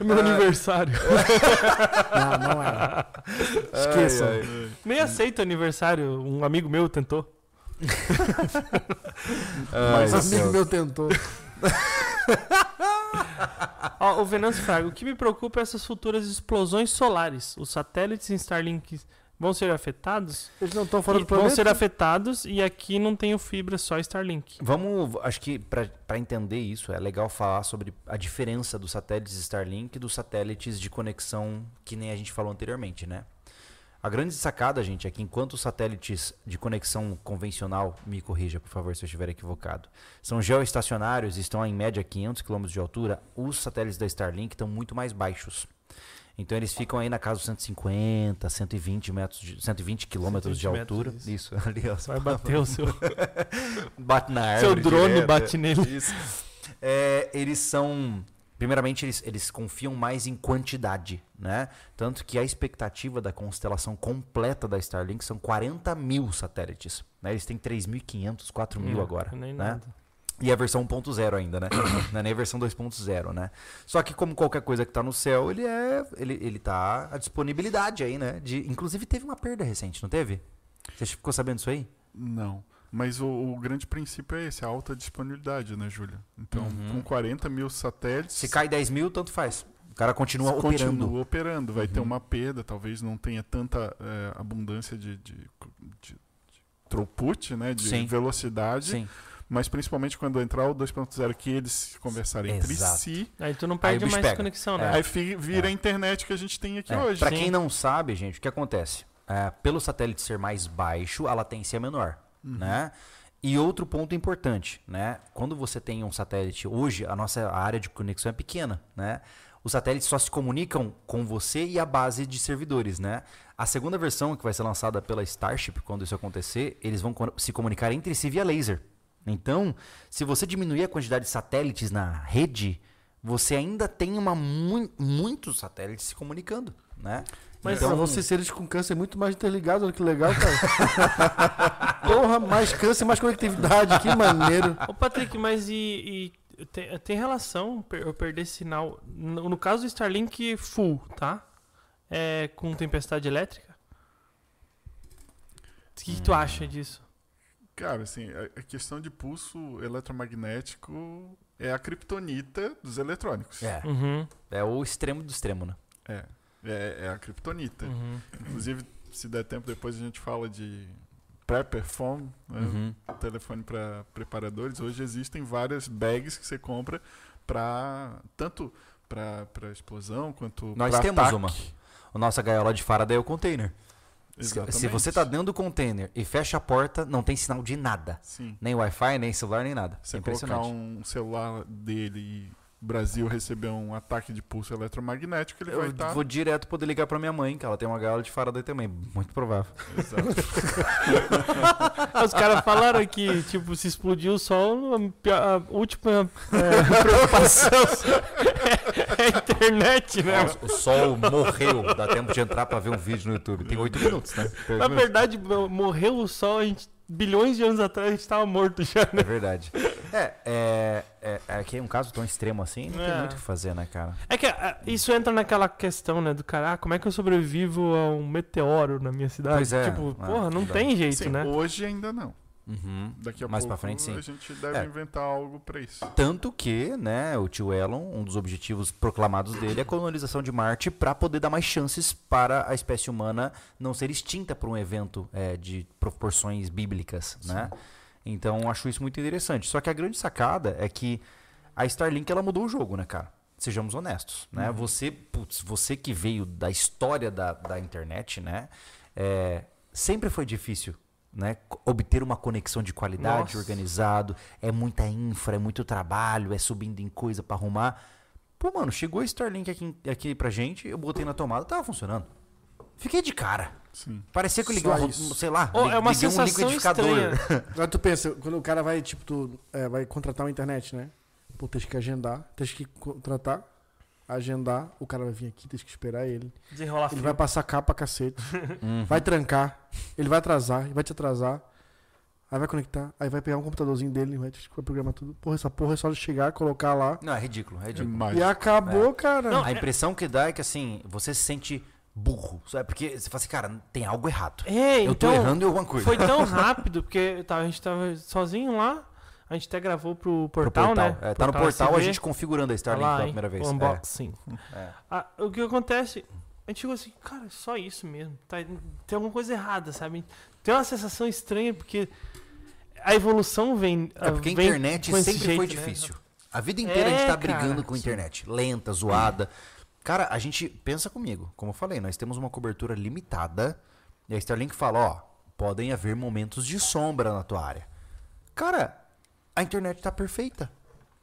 É <laughs> meu aniversário. Não, não é. Esqueçam. Ai, ai. Nem aceito aniversário. Um amigo meu tentou. <laughs> Mas Um amigo meu tentou. <laughs> Ó, o Venâncio Fraga, o que me preocupa é essas futuras explosões solares. Os satélites em Starlink vão ser afetados? Eles não estão fora E do vão planeta? ser afetados e aqui não tenho fibra, só Starlink. Vamos, acho que pra entender isso é legal falar sobre a diferença dos satélites Starlink e dos satélites de conexão que nem a gente falou anteriormente, né? A grande sacada, gente, é que enquanto os satélites de conexão convencional, me corrija, por favor, se eu estiver equivocado, são geoestacionários e estão em média 500 km de altura, os satélites da Starlink estão muito mais baixos. Então eles ficam aí na casa dos 150, 120 metros, de, 120 quilômetros de 120 altura. metros, Isso, <laughs> ali, ó. Vai bater o seu, <laughs> Bate na seu árvore. drone direto, bate nele. isso. É, eles são. Primeiramente, eles, eles confiam mais em quantidade, né? Tanto que a expectativa da constelação completa da Starlink são 40 mil satélites. Né? Eles têm 3.500, 4 mil Hum, agora. Nem né? nada. E a versão 1.0 ainda, né? <coughs> Não é nem a versão 2.0, né? Só que como qualquer coisa que tá no céu, ele é. Ele, ele tá à disponibilidade aí, né? De, inclusive teve uma perda recente, não teve? Você ficou sabendo disso aí? Não. Mas o, o grande princípio é esse, a alta disponibilidade, né, Júlia? Então, Uhum. com 40 mil satélites. Se cai 10 mil, tanto faz. O cara continua operando. Continua operando. Vai ter Uhum. uma perda, talvez não tenha tanta eh, abundância de, de, de- de throughput, né? De Sim. velocidade. Sim. Mas principalmente quando entrar o 2.0, que eles conversarem entre Exato. si. Aí tu não perde mais pega. conexão, né? É. Aí vira a internet que a gente tem aqui É, hoje. Pra Sim. quem não sabe, gente, o que acontece? É, pelo satélite ser mais baixo, a latência é menor, né? E outro ponto importante, né? Quando você tem um satélite, hoje a nossa área de conexão é pequena, né? Os satélites só se comunicam com você e a base de servidores, né? A segunda versão, que vai ser lançada pela Starship, quando isso acontecer, eles vão se comunicar entre si via laser. Então, se você diminuir a quantidade de satélites na rede, você ainda tem uma mui- muitos satélites se comunicando, né? Mas Então- você, seres com câncer, é muito mais interligado. Olha que legal, cara. <laughs> Porra, mais câncer, mais conectividade. Que maneiro. Ô, Patrick, mas e. e tem, tem relação eu perder sinal? No, no caso do Starlink full, tá? É, com tempestade elétrica? O que, que tu acha disso? Cara, assim, a, questão de pulso eletromagnético é a kriptonita dos eletrônicos. É, Uhum, é o extremo do extremo, né? É, é, é a kriptonita. uhum. Inclusive, se der tempo, depois a gente fala de prepper-phone, né? Uhum. telefone para preparadores. Hoje existem várias bags que você compra para tanto pra explosão quanto Nós pra temos ataque. uma. A nossa gaiola de Faraday é o container. Se- Se Exatamente. você tá dentro do container e fecha a porta, não tem sinal de nada. Sim. Nem Wi-Fi, nem celular, nem nada. Você é colocar um celular dele Brasil receber um ataque de pulso eletromagnético, ele vai Eu estar. vou direto poder ligar pra minha mãe, que ela tem uma gaiola de Faraday também. Muito provável. Exato. <laughs> Os caras falaram que, tipo, se explodir o sol, a, última é, <laughs> preocupação é a internet, né? Nossa, o sol morreu. Dá tempo de entrar pra ver um vídeo no YouTube. Tem oito minutos, né? Tem Na minutos. verdade, mo- morreu o sol, a gente, bilhões de anos atrás a gente tava morto já, né? É verdade. É, é, é, é que é um caso tão extremo assim, não tem É. muito o que fazer, né, cara? É que ah, isso entra naquela questão, né, do cara, ah, como é que eu sobrevivo a um meteoro na minha cidade? Pois é, Tipo, é, porra, não tem jeito, Sim, né? hoje ainda não. Uhum. Daqui a Mais pouco pra frente, sim. a gente deve É. inventar algo pra isso. Tanto que, né, o tio Elon, um dos objetivos proclamados dele é a colonização de Marte para poder dar mais chances para a espécie humana não ser extinta por um evento é, de proporções bíblicas, né? Então, acho isso muito interessante. Só que a grande sacada é que a Starlink ela mudou o jogo, né, cara? Sejamos honestos, né? Você, putz, você que veio da história da, da internet, né? é, sempre foi difícil, né? Obter uma conexão de qualidade, Nossa. organizado. É muita infra, é muito trabalho, é subindo em coisa pra arrumar. Pô, mano, chegou a Starlink aqui, aqui pra gente, eu botei na tomada, tava funcionando. Fiquei de cara. Sim. Parecia que eu liguei, um, sei lá, Oh, é uma liguei um sensação liquidificador. estranha. <laughs> Agora tu pensa, quando o cara vai, tipo, tu é, vai contratar uma internet, né? Pô, tens que agendar, tens que contratar, agendar, o cara vai vir aqui, tens que esperar ele. Desenrolar Ele fio. vai passar capa cacete, Uhum. vai trancar, ele vai atrasar, ele vai te atrasar. Aí vai conectar, aí vai pegar um computadorzinho dele, vai, vai programar tudo. Porra, essa porra é só chegar, colocar lá. Não, é ridículo, é ridículo. Mas E acabou, cara. Não, A impressão que dá é que assim, você se sente burro. Sabe? Porque você fala assim, cara, tem algo errado. É, eu tô então, errando em alguma coisa. foi tão <laughs> rápido, porque tá, a gente tava sozinho lá, a gente até gravou pro Pro portal, né? É, tá no portal a SV. gente configurando a Starlink Tá pela primeira vez. O É. unboxing. É. Ah, o que acontece? A gente chegou assim, cara, é só isso mesmo. Tá, tem alguma coisa errada, sabe? Tem uma sensação estranha, porque a evolução vem. É porque a internet sempre foi jeito, né? difícil. A vida inteira a gente É, tá cara, brigando com a sim. internet. Lenta, zoada. Cara, a gente pensa comigo. Como eu falei, nós temos uma cobertura limitada. E a Starlink fala, ó, podem haver momentos de sombra na tua área. Cara, a internet tá perfeita.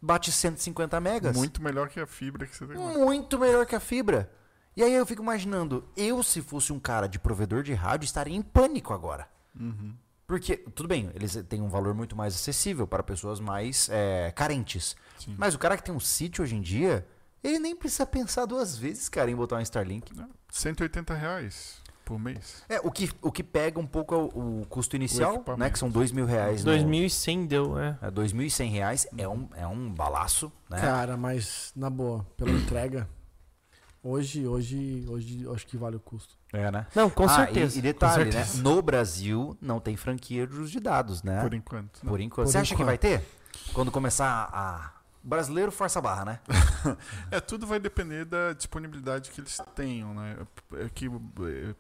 Bate 150 megas. muito melhor que a fibra que você tem. lá. muito melhor que a fibra. E aí eu fico imaginando, eu se fosse um cara de provedor de rádio estaria em pânico agora. Uhum. Porque, tudo bem, eles têm um valor muito mais acessível para pessoas mais é, carentes. Sim. Mas o cara que tem um sítio hoje em dia, ele nem precisa pensar duas vezes, cara, em botar um Starlink. 180 reais por mês. É, o que, o que pega um pouco é o, o custo inicial, equipamento. né? Que são dois mil reais. no- 2100 deu, é. É, 2.100 reais é um, é um balaço, né? Cara, mas na boa, pela entrega, hoje, hoje, hoje acho que vale o custo. É, né? Não, com Ah, e- certeza. E, com detalhe, né? certeza. No Brasil não tem franquia de dados, né? Por enquanto. né? Por enquanto. Por Você acha que enquanto. vai ter? Quando começar a. O brasileiro força a barra, né? <laughs> É, tudo vai depender da disponibilidade que eles tenham, né? É que, é,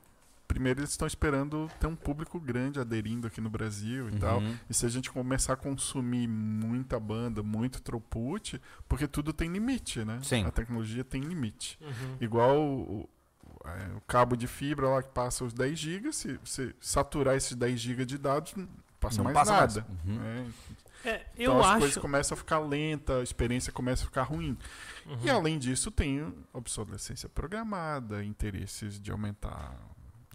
primeiro, eles estão esperando ter um público grande aderindo aqui no Brasil e tal. Uhum. E se a gente começar a consumir muita banda, muito throughput, porque tudo tem limite, né? Sim. A tecnologia tem limite. Uhum. Igual o, o- é, o cabo de fibra lá que passa os 10 GB, se você saturar esses 10 GB de dados, não passa Não mais passa mais. nada. Uhum. né? É, Então eu as acho. coisas começam a ficar lenta, a experiência começa a ficar ruim. Uhum. E além disso, tem obsolescência programada, interesses de aumentar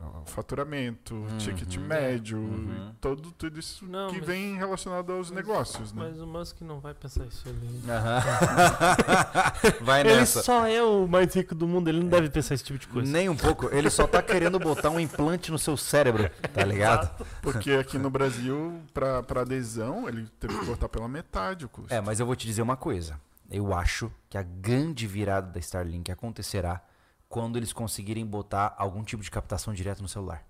o faturamento, Uhum. ticket médio, Uhum. todo, tudo isso Não, que mas- vem relacionado aos negócios, né? Mas o Musk não vai pensar isso ali. Aham. <laughs> Vai Ele nessa. só é o mais rico do mundo, ele não deve pensar esse tipo de coisa. Nem um pouco. Ele só tá querendo botar um implante no seu cérebro, tá ligado? Porque aqui no Brasil, para adesão, ele teve que cortar pela metade o custo. É, mas eu vou te dizer uma coisa. Eu acho que a grande virada da Starlink acontecerá quando eles conseguirem botar algum tipo de captação direto no celular.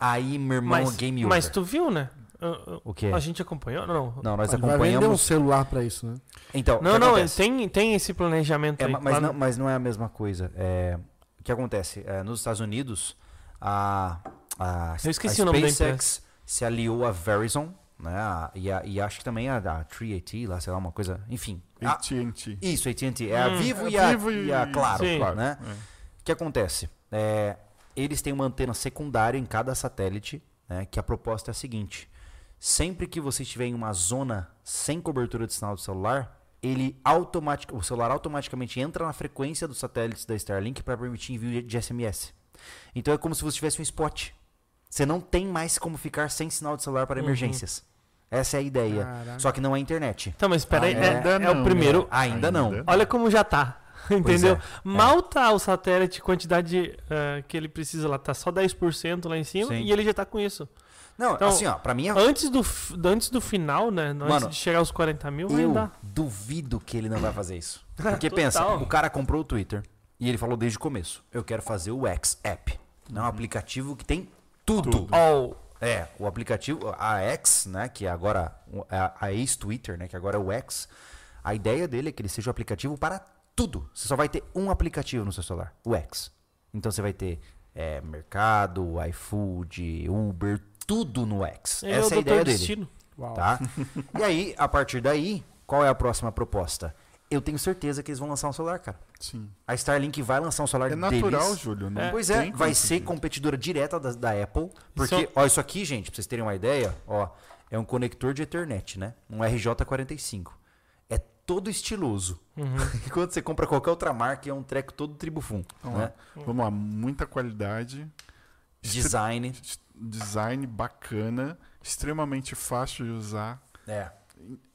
Aí, meu irmão, Mas, game over. mas tu viu, né? Ah, ah, O quê? A gente acompanhou? Não. Não, nós Ele vai um acompanhamos. celular pra isso, né? Então, Não, que não, acontece? tem, tem esse planejamento É, aí. ma- mas, Lá não, mas não é a mesma coisa. É, o que acontece? É, nos Estados Unidos, a, a, Eu esqueci a o nome da SpaceX se aliou a Verizon né? A- E, a- e acho que também a da 3AT, lá, sei lá, uma coisa. Enfim. A- AT&T. isso, AT&T. É a Hum. Vivo, É e, a, Vivo e a e- Claro. Sim. Claro, né? É. O que acontece? É, eles têm uma antena secundária em cada satélite, né, que a proposta é a seguinte: sempre que você estiver em uma zona sem cobertura de sinal de celular, ele automatic, o celular automaticamente entra na frequência dos satélites da Starlink para permitir envio de SMS. Então é como se você tivesse um spot. Você não tem mais como ficar sem sinal de celular para Uhum. emergências. Essa é a ideia. Caraca. Só que não é internet. Então, mas espera aí, Ainda é, é o não, primeiro. né? Ainda não. Olha como já tá. <laughs> Entendeu? é, Mal tá o satélite, quantidade eh, que ele precisa lá, tá só 10% lá em cima Sim. e ele já tá com isso. Não, Então, assim, ó, pra mim é Antes do, antes do final, né? Antes Mano, de chegar aos 40 mil, Eu dar. duvido que ele não vai fazer isso. <laughs> Porque pensa, o cara comprou o Twitter e ele falou desde o começo: eu quero fazer o X App. É um aplicativo que tem tudo. Tudo. Oh, É, o aplicativo, a X, né, que é agora a, a ex-Twitter, né, que agora é o X, a ideia dele é que ele seja o aplicativo para tudo. Você só vai ter um aplicativo no seu celular, o X. Então você vai ter é, mercado, iFood, Uber, tudo no X. ele é Essa é a ideia dele. Tá? e aí, a partir daí, qual é a próxima proposta? Eu tenho certeza que eles vão lançar um celular, cara. Sim. A Starlink vai lançar um celular É natural, deles. Júlio. Não É. Pois é, vai ser competidora direta da, da Apple. Porque, Isso- ó, isso aqui, gente, pra vocês terem uma ideia, ó, é um conector de Ethernet, né? Um RJ45. Todo estiloso. Uhum. <laughs> Enquanto você compra qualquer outra marca, é um treco todo tribufum. Vamos Né? lá. Vamos lá. Muita qualidade. Design. Design bacana. Extremamente fácil de usar. É.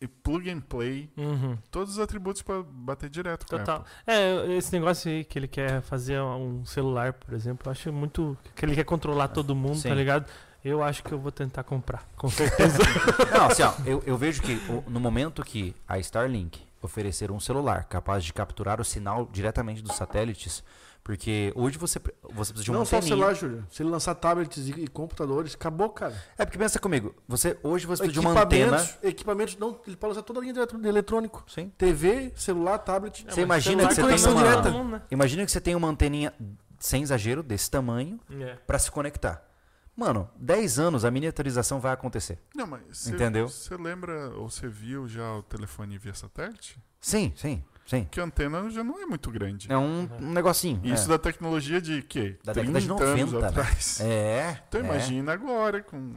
E plug and play. Uhum. Todos os atributos para bater direto com Total. Apple. É, esse negócio aí que ele quer fazer um celular, por exemplo, eu acho muito. que ele quer controlar todo mundo, Sim. tá ligado? Eu acho que eu vou tentar comprar, com <laughs> certeza. Não, assim, ó, eu, eu vejo que o- no momento que a Starlink oferecer um celular capaz de capturar o sinal diretamente dos satélites, porque hoje você, você precisa de uma Não só celular, Júlio. Se ele lançar tablets e, e computadores, acabou, cara. É porque pensa comigo, você hoje você precisa de uma antena. Equipamentos, equipamentos, não, ele pode lançar toda a linha de eletrônico. Sim. TV, celular, tablet. Você imagina que você tem conexão uma- direta. Né? Imagina que você tem uma anteninha sem exagero desse tamanho É. para se conectar. Mano, 10 anos a miniaturização vai acontecer. Não, mas você- Entendeu? Você lembra ou você viu já o telefone via satélite? Sim, sim, sim. Que a antena já não é muito grande. É um, um negocinho. Isso é. da tecnologia de quê? Da década de 30 anos 90, né? atrás. É. Então é. imagina agora com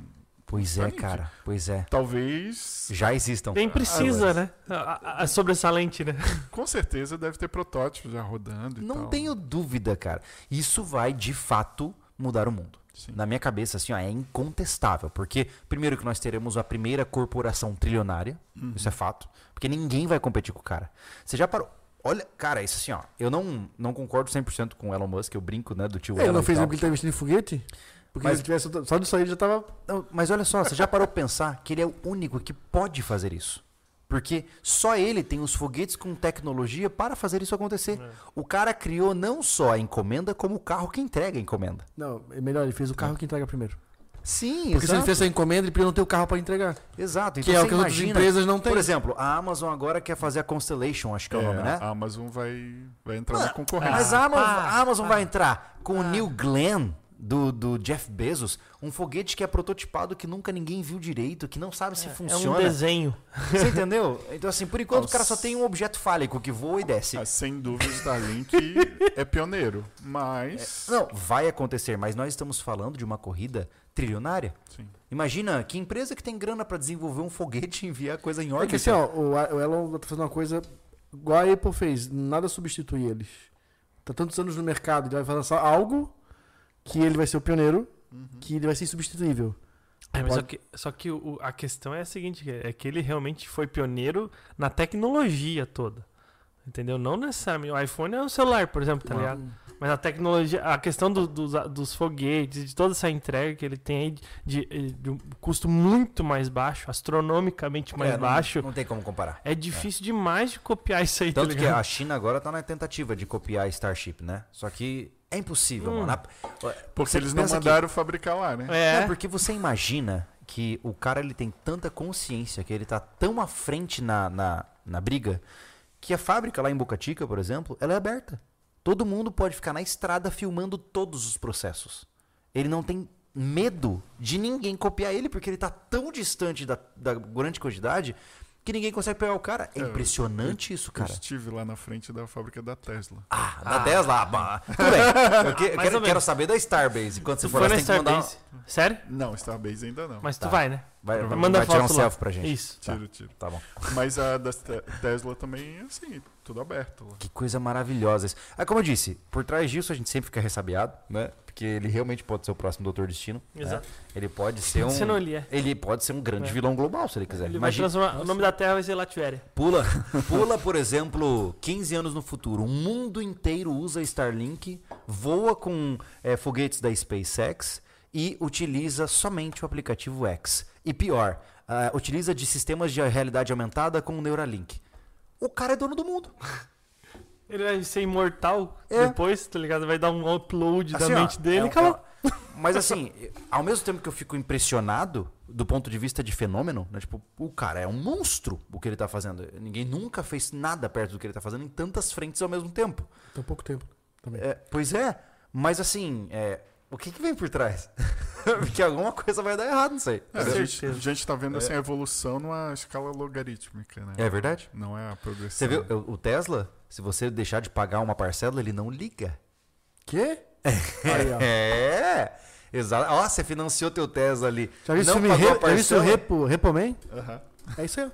Pois é, cara. Pois é. talvez Já existam. Nem precisa, né? A, a- a sobressalente, né? <laughs> com certeza deve ter protótipos já rodando e Não tal. tenho dúvida, cara. Isso vai, de fato, mudar o mundo. Sim. Na minha cabeça, assim, ó, é incontestável. Porque, primeiro, que nós teremos a primeira corporação trilionária. Uhum. Isso é fato. Porque ninguém vai competir com o cara. Você já parou. Olha, cara, isso assim, ó. Eu não, não concordo 100% com o Elon Musk. Eu brinco, né, do tio ele Elon não fez porque ele tá investindo em foguete? Porque Mas- se tivesse só disso aí ele já tava. Não, mas olha só, você já parou pra pensar que ele é o único que pode fazer isso. Porque só ele tem os foguetes com tecnologia para fazer isso acontecer. O cara criou não só a encomenda, como o carro que entrega a encomenda. Não, é melhor, ele fez o carro que entrega primeiro. Sim, Porque se ele exato. fez essa encomenda, ele podia não ter o carro pra entregar. Exato. Que Então é o que as outras imagina, empresas não têm. Por exemplo, a Amazon agora quer fazer a Constellation, acho que é, o É, nome, né? A Amazon vai, vai entrar Mano, na concorrência. Mas a Amazon, Ah, a Amazon ah, vai entrar com o Neil Glenn do, do Jeff Bezos, um foguete que é prototipado que nunca ninguém viu direito, que não sabe se É um funciona. desenho. Você entendeu? Então, assim, por enquanto o cara só Nossa. tem um objeto fálico que voa e desce. Ah, sem dúvida, o Starlink <laughs> é pioneiro. Mas. Não, vai acontecer, mas nós estamos falando de uma corrida trilionária. Sim. Imagina que empresa que tem grana pra desenvolver um foguete e enviar coisa em É que órbita. assim, ó, o, o Elon tá fazendo uma coisa igual a Apple fez, nada substitui eles. Tá tantos anos no mercado, ele vai lançar algo que ele vai ser o pioneiro, que ele vai ser insubstituível. É, mas Pode- só que, só que o- a questão é a seguinte, é que ele realmente foi pioneiro na tecnologia toda. Entendeu? Não necessariamente. O iPhone é um celular, por exemplo, tá ligado? Mas a tecnologia, a questão do- dos, dos foguetes, de toda essa entrega que ele tem aí de, de- de um custo muito mais baixo, astronomicamente mais É, não- baixo, Não, tem como comparar. é difícil demais de copiar isso aí, tá Tanto que ligado? a China agora tá na tentativa de copiar a Starship, né? Só que é impossível, Hum. mano. Porque Você eles não pensa que- mandaram fabricar lá, né? É, É porque você imagina que o cara ele tem tanta consciência, que ele tá tão à frente na, na, na briga, que a fábrica lá em Bocatica, por exemplo, ela é aberta. Todo mundo pode ficar na estrada filmando todos os processos. Ele não tem medo de ninguém copiar ele, porque ele tá tão distante da, da grande quantidade que ninguém consegue pegar o cara. É, É, impressionante isso, Eu cara. estive lá na frente da fábrica da Tesla. Ah, da Tesla. ah, Tudo bem. <laughs> Eu, que- eu quero, quero saber da Starbase. Enquanto você Tu for foi lá, na você tem que mandar. Starbase? Sério? Não, Starbase ainda não. Mas Tá. tu vai, né? Vai, vai, Manda vai tirar um lá. selfie pra gente. Isso. Tiro, tiro. Tá bom. Mas a da Te- Tesla também, assim, tudo aberto lá. Que coisa maravilhosa. isso. Ah, como eu disse, por trás disso a gente sempre fica ressabiado, né? Porque ele realmente pode ser o próximo Doutor Destino. né? Exato. Ele pode ser um. Ele pode ser um grande É. vilão global, se ele quiser. Ele Imagina. O nome da Terra vai ser Latvéria. pula, <laughs> pula, por exemplo, 15 anos no futuro. O mundo inteiro usa Starlink, voa com é, foguetes da SpaceX e utiliza somente o aplicativo X. E pior, ah, utiliza de sistemas de realidade aumentada com o Neuralink. O cara é dono do mundo. <laughs> Ele vai ser imortal É. depois, tá ligado? Vai dar um upload Assim, da ó, mente dele é- e acabou. é- mas assim, <laughs> ao mesmo tempo que eu fico impressionado do ponto de vista de fenômeno, né? Tipo, o cara é um monstro o que ele tá fazendo. Ninguém nunca fez nada perto do que ele tá fazendo em tantas frentes ao mesmo tempo. Tem pouco tempo também. É, pois é, mas assim, é, o que que vem por trás? <laughs> Porque alguma coisa vai dar errado, não sei. É, a, gente, a gente tá vendo assim, a evolução numa escala logarítmica, né? É verdade? Não é a progressão. Você viu, o Tesla, se você deixar de pagar uma parcela, ele não liga. Quê? <laughs> Aí, ó. É, exato. Ó, você financiou teu Tesla ali. Já viu não o filme pagou a Re... Já viu o parcela? Repo, Repo Man? Aham. É isso aí.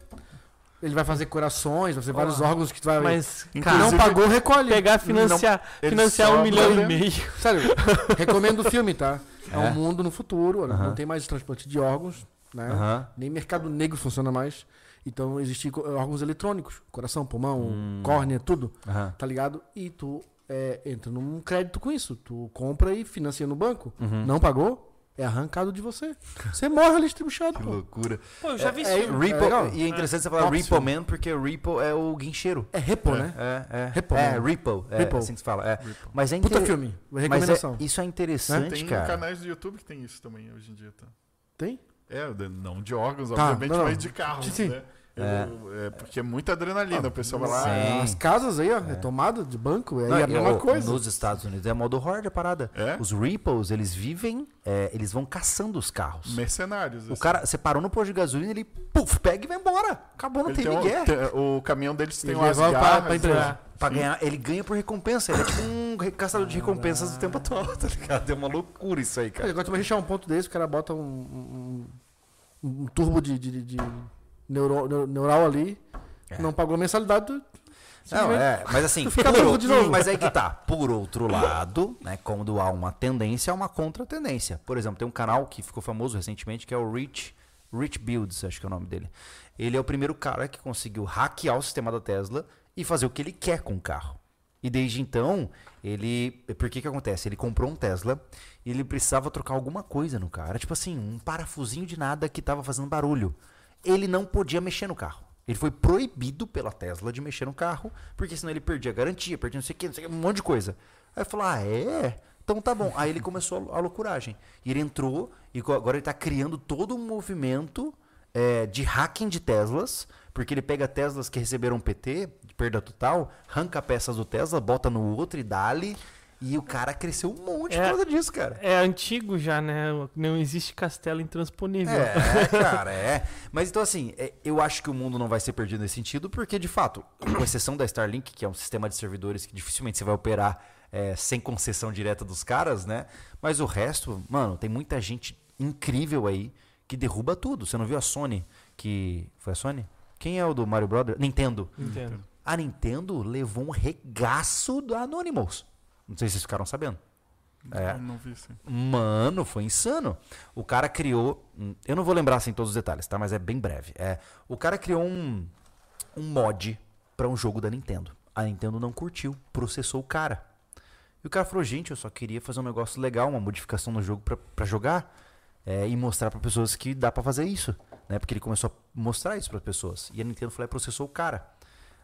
Ele vai fazer corações, vai fazer vários órgãos que tu vai. Mas, cara, não pagou, recolhe. pegar, financiar, ele financiar um milhão né? e meio. Sério, <laughs> recomendo o filme, tá? É, É? um mundo no futuro, Aham. não tem mais transplante de órgãos, né? Nem mercado negro funciona mais. Então existem órgãos eletrônicos, coração, pulmão, Hum. córnea, tudo, tá ligado? E tu é, entra num crédito com isso. Tu compra e financia no banco. Uhum. Não pagou? É arrancado de você. Você morre ali estribuchado, Que pô. loucura. Pô, eu já vi É, isso. é- Ripple, legal. e é interessante você falar Top Ripple Man, porque Ripple é o guincheiro. É repo, É. né? É, é. Ripple é. Ripple. É Ripple. assim que se fala. É. Ripple. Mas é Puta inter- filme. Mas Recomendação. é, isso é interessante, Tem cara. canais do YouTube que tem isso também hoje em dia, tá? Tem? É, não de órgãos, Tá, obviamente, não, não. mas de carros, Sim. né? É. Eu- é porque é muita adrenalina, o pessoal vai lá. Sim. As casas aí, ó, é. tomada de banco, é, Não, a mesma ó, coisa. Nos Estados Unidos é modo horde a parada. É? Os Ripples, eles vivem, é, eles vão caçando os carros. Mercenários. O assim. cara, você parou no posto de gasolina, ele puf, pega e vai embora. Acabou, não Ele tem tem um- ninguém. tem- o caminhão deles tem Ele umas pra- garras. pra né? Pra ganhar, ele ganha por recompensa. Ele é tipo um caçador de recompensas do tempo atual, <laughs> tá ligado? É uma loucura isso aí, Cara, agora tu vai rechear um ponto desse, o cara bota um, um, um turbo de, de, de neuro- neu- neural ali, É. não pagou a mensalidade, Não, é, mas assim, <laughs> fica por louco o- de novo. mas aí que tá. Por outro lado, né, quando há uma tendência, há uma contra-tendência. Por exemplo, tem um canal que ficou famoso recentemente, que é o Rich, Rich Builds, acho que é o nome dele. Ele é o primeiro cara que conseguiu hackear o sistema da Tesla e fazer o que ele quer com o carro. E desde então, ele. Por que que acontece? Ele comprou um Tesla e ele precisava trocar alguma coisa no carro. Era tipo assim, um parafusinho de nada que tava fazendo barulho. Ele não podia mexer no carro. Ele foi proibido pela Tesla de mexer no carro, porque senão ele perdia garantia, perdia não sei o que, não sei o que, um monte de coisa. Aí ele falou: ah, é? Então tá bom. Aí ele começou a loucuragem. E ele entrou e agora ele tá criando todo um movimento é, de hacking de Teslas, porque ele pega Teslas que receberam PT, de perda total, arranca peças do Tesla, bota no outro e dá-lhe. E o cara cresceu um monte por É. causa disso, cara. É antigo já, né? Não existe castelo intransponível. É, <laughs> cara, é. Mas então, assim, é, eu acho que o mundo não vai ser perdido nesse sentido, porque, de fato, com exceção da Starlink, que é um sistema de servidores que dificilmente você vai operar é, sem concessão direta dos caras, né? Mas o resto, mano, tem muita gente incrível aí que derruba tudo. Você não viu a Sony, que. Foi a Sony? Quem é o do Mario Brothers? Nintendo. Entendo. A Nintendo levou um regaço da Anonymous. Não sei se vocês ficaram sabendo. É. Não, não vi sim. Mano, foi insano. O cara criou. Eu não vou lembrar assim todos os detalhes, tá? Mas é bem breve. É, o cara criou um, um mod pra um jogo da Nintendo. A Nintendo não curtiu, processou o cara. E o cara falou: gente, eu só queria fazer um negócio legal, uma modificação no jogo pra, pra jogar. é, e mostrar pra pessoas que dá pra fazer isso. Né? Porque ele começou a mostrar isso pra pessoas. E a Nintendo falou: é, processou o cara.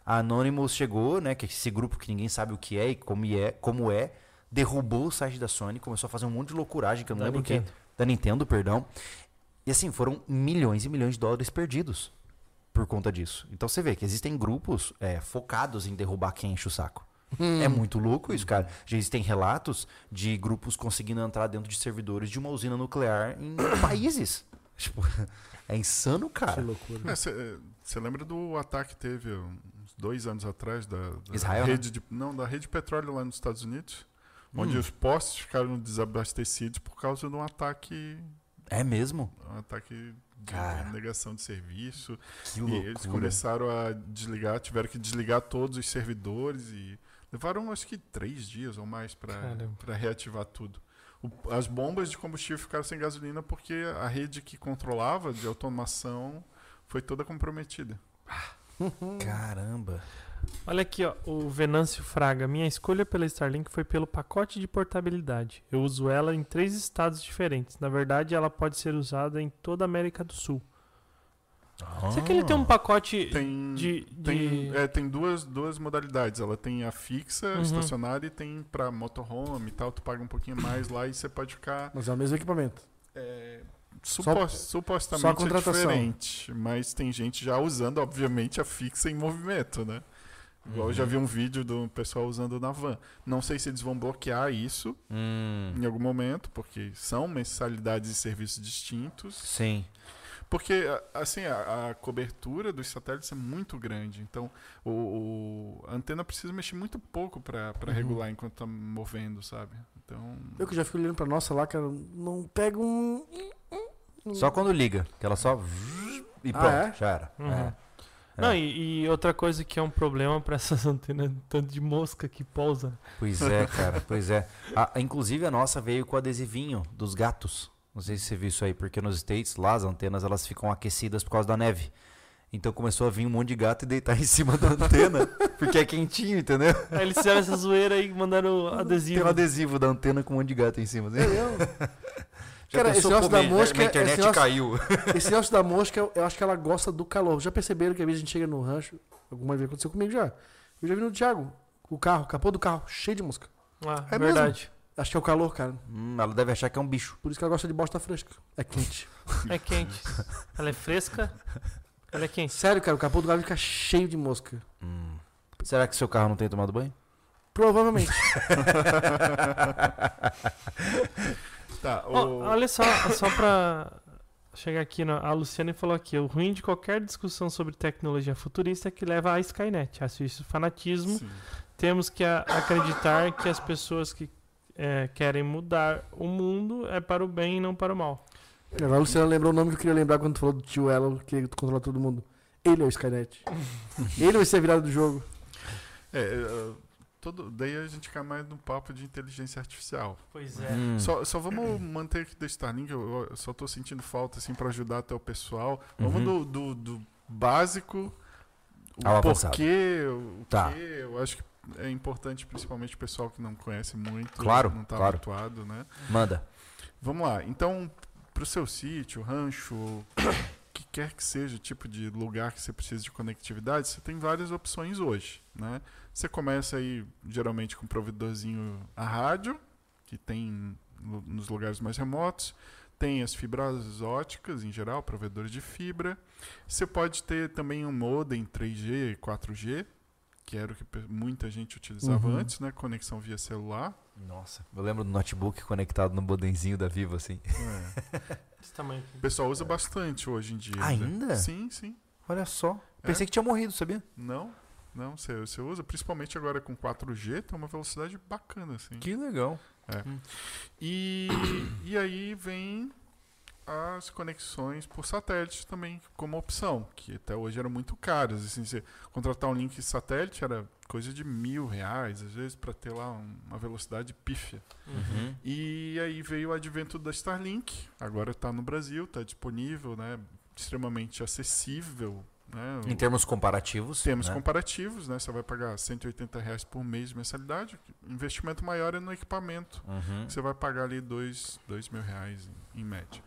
A Anonymous chegou, né? Que é esse grupo que ninguém sabe o que é e como é, como é derrubou o site da Sony, começou a fazer um monte de loucuragem que eu não Da lembro o que. Da Nintendo, perdão. E assim, foram milhões e milhões de dólares perdidos por conta disso. Então você vê que existem grupos é, focados em derrubar quem enche o saco. É muito louco isso, cara. Já existem relatos de grupos conseguindo entrar dentro de servidores de uma usina nuclear em <coughs> países. Tipo, <laughs> é insano, Que cara. loucura. Você lembra do ataque que teve dois anos atrás da, da Israel, né? rede de, não da rede de petróleo lá nos Estados Unidos, onde Hum. os postos ficaram desabastecidos por causa de um ataque, É mesmo? um ataque de Cara. negação de serviço. Que E eles começaram a desligar, tiveram que desligar todos os servidores e levaram acho que três dias ou mais para reativar tudo. O- as bombas de combustível ficaram sem gasolina porque a rede que controlava de automação foi toda comprometida. Caramba. Olha aqui, ó, o Venâncio Fraga. Minha escolha pela Starlink foi pelo pacote de portabilidade. Eu uso ela em três estados diferentes. Na verdade, ela pode ser usada em toda a América do Sul. Será que ele tem um pacote Tem, de. tem, de- é, tem duas, duas modalidades. Ela tem a fixa, Uhum. estacionária, e tem para motorhome e tal. Tu paga um pouquinho mais lá e você pode ficar Mas é o mesmo equipamento. É, supos- supostamente só a é diferente, mas tem gente já usando, obviamente, a fixa em movimento, né? Igual eu já vi um vídeo do pessoal usando na van. Não sei se eles vão bloquear isso Hum, em algum momento, porque são mensalidades e serviços distintos. sim. Porque, a- assim, a, a cobertura dos satélites é muito grande. Então, o, o- a antena precisa mexer muito pouco para Uhum. regular enquanto tá movendo, sabe? Então, Eu que já fico olhando pra nossa lá, cara, não pega um. Só quando liga, que ela só. E Ah, pronto, é? já era. Uhum. É. Não, É. e, e outra coisa que é um problema pra essas <laughs> antenas, tanto de mosca que pousa. Pois é, cara, pois é. A- inclusive a nossa veio com o adesivinho dos gatos. Não sei se você viu isso aí, porque nos States, lá as antenas elas ficam aquecidas por causa da neve. Então começou a vir um monte de gato e deitar <laughs> em cima da antena, porque é quentinho, entendeu? Aí eles fizeram essa zoeira e mandaram Tem adesivo. um adesivo da antena com um monte de gato em cima. assim. <laughs> Já Cara, esse negócio pô, da minha- mosca, minha esse internet negócio- caiu. <laughs> Esse negócio da mosca, eu, acho que ela gosta do calor. Já perceberam que às vezes a gente chega no rancho, alguma vez aconteceu comigo já. Eu já vi no Thiago, o carro, o capô do carro, cheio de mosca. Ah, É verdade. Acho que é o calor, cara. Hum, ela deve achar que é um bicho. Por isso que ela gosta de bosta fresca. É quente. <laughs> É quente. Ela é fresca. Ela é quente. Sério, cara, o capô do carro fica cheio de mosca. Hum. Será que seu carro não tem tomado banho? Provavelmente. <laughs> tá. O- olha só, só pra chegar aqui, na- a Luciane falou aqui: o ruim de qualquer discussão sobre tecnologia futurista é que leva a Skynet. Acho isso fanatismo. Sim. Temos que a- acreditar que as pessoas que é, querem mudar o mundo é para o bem e não para o mal. Agora a Luciana lembrou o nome que eu queria lembrar quando tu falou do tio Elo, que queria controlar todo mundo. Ele é o Skynet. <laughs> Ele vai ser a virada do jogo. É, é, todo, daí a gente cai mais no papo de inteligência artificial. Pois Hum. Só, só vamos manter aqui da Starlink, eu, eu só tô sentindo falta, assim, para ajudar até o pessoal. Vamos Uhum. do, do, do básico, o Ao avançado. porquê, o Tá. quê, eu acho que é importante, principalmente o pessoal que não conhece muito, Claro, não tá claro. habituado, né? Manda. Vamos lá, então, pro seu sítio, rancho, o que quer que seja o tipo de lugar que você precisa de conectividade, você tem várias opções hoje, né? Você começa aí, geralmente, com um provedorzinho a rádio, que tem no- nos lugares mais remotos, tem as fibras óticas, em geral, provedores de fibra. Você pode ter também um modem 3G e 4G, que era o que muita gente utilizava Uhum. antes, né? Conexão via celular. Nossa, eu lembro do notebook conectado no bodenzinho da Vivo, assim. É. <laughs> Esse tamanho O pessoal usa bastante hoje em dia. Ainda? Sim, sim. Olha só. É? Pensei que tinha morrido, sabia? Não, não, você, você usa, principalmente agora com 4G, tem uma velocidade bacana, assim. Que legal. E, e aí vem as conexões por satélite também como opção, que até hoje eram muito caras. Assim, você contratar um link satélite era coisa de mil reais, às vezes, para ter lá um- uma velocidade pífia. Uhum. E aí veio o advento da Starlink, agora está no Brasil, está disponível, né, extremamente acessível. Né, Em termos comparativos. Temos né? comparativos, né? Você vai pagar 180 reais por mês de mensalidade. O investimento maior é no equipamento. Uhum. Você vai pagar ali 2 dois mil reais em, em média.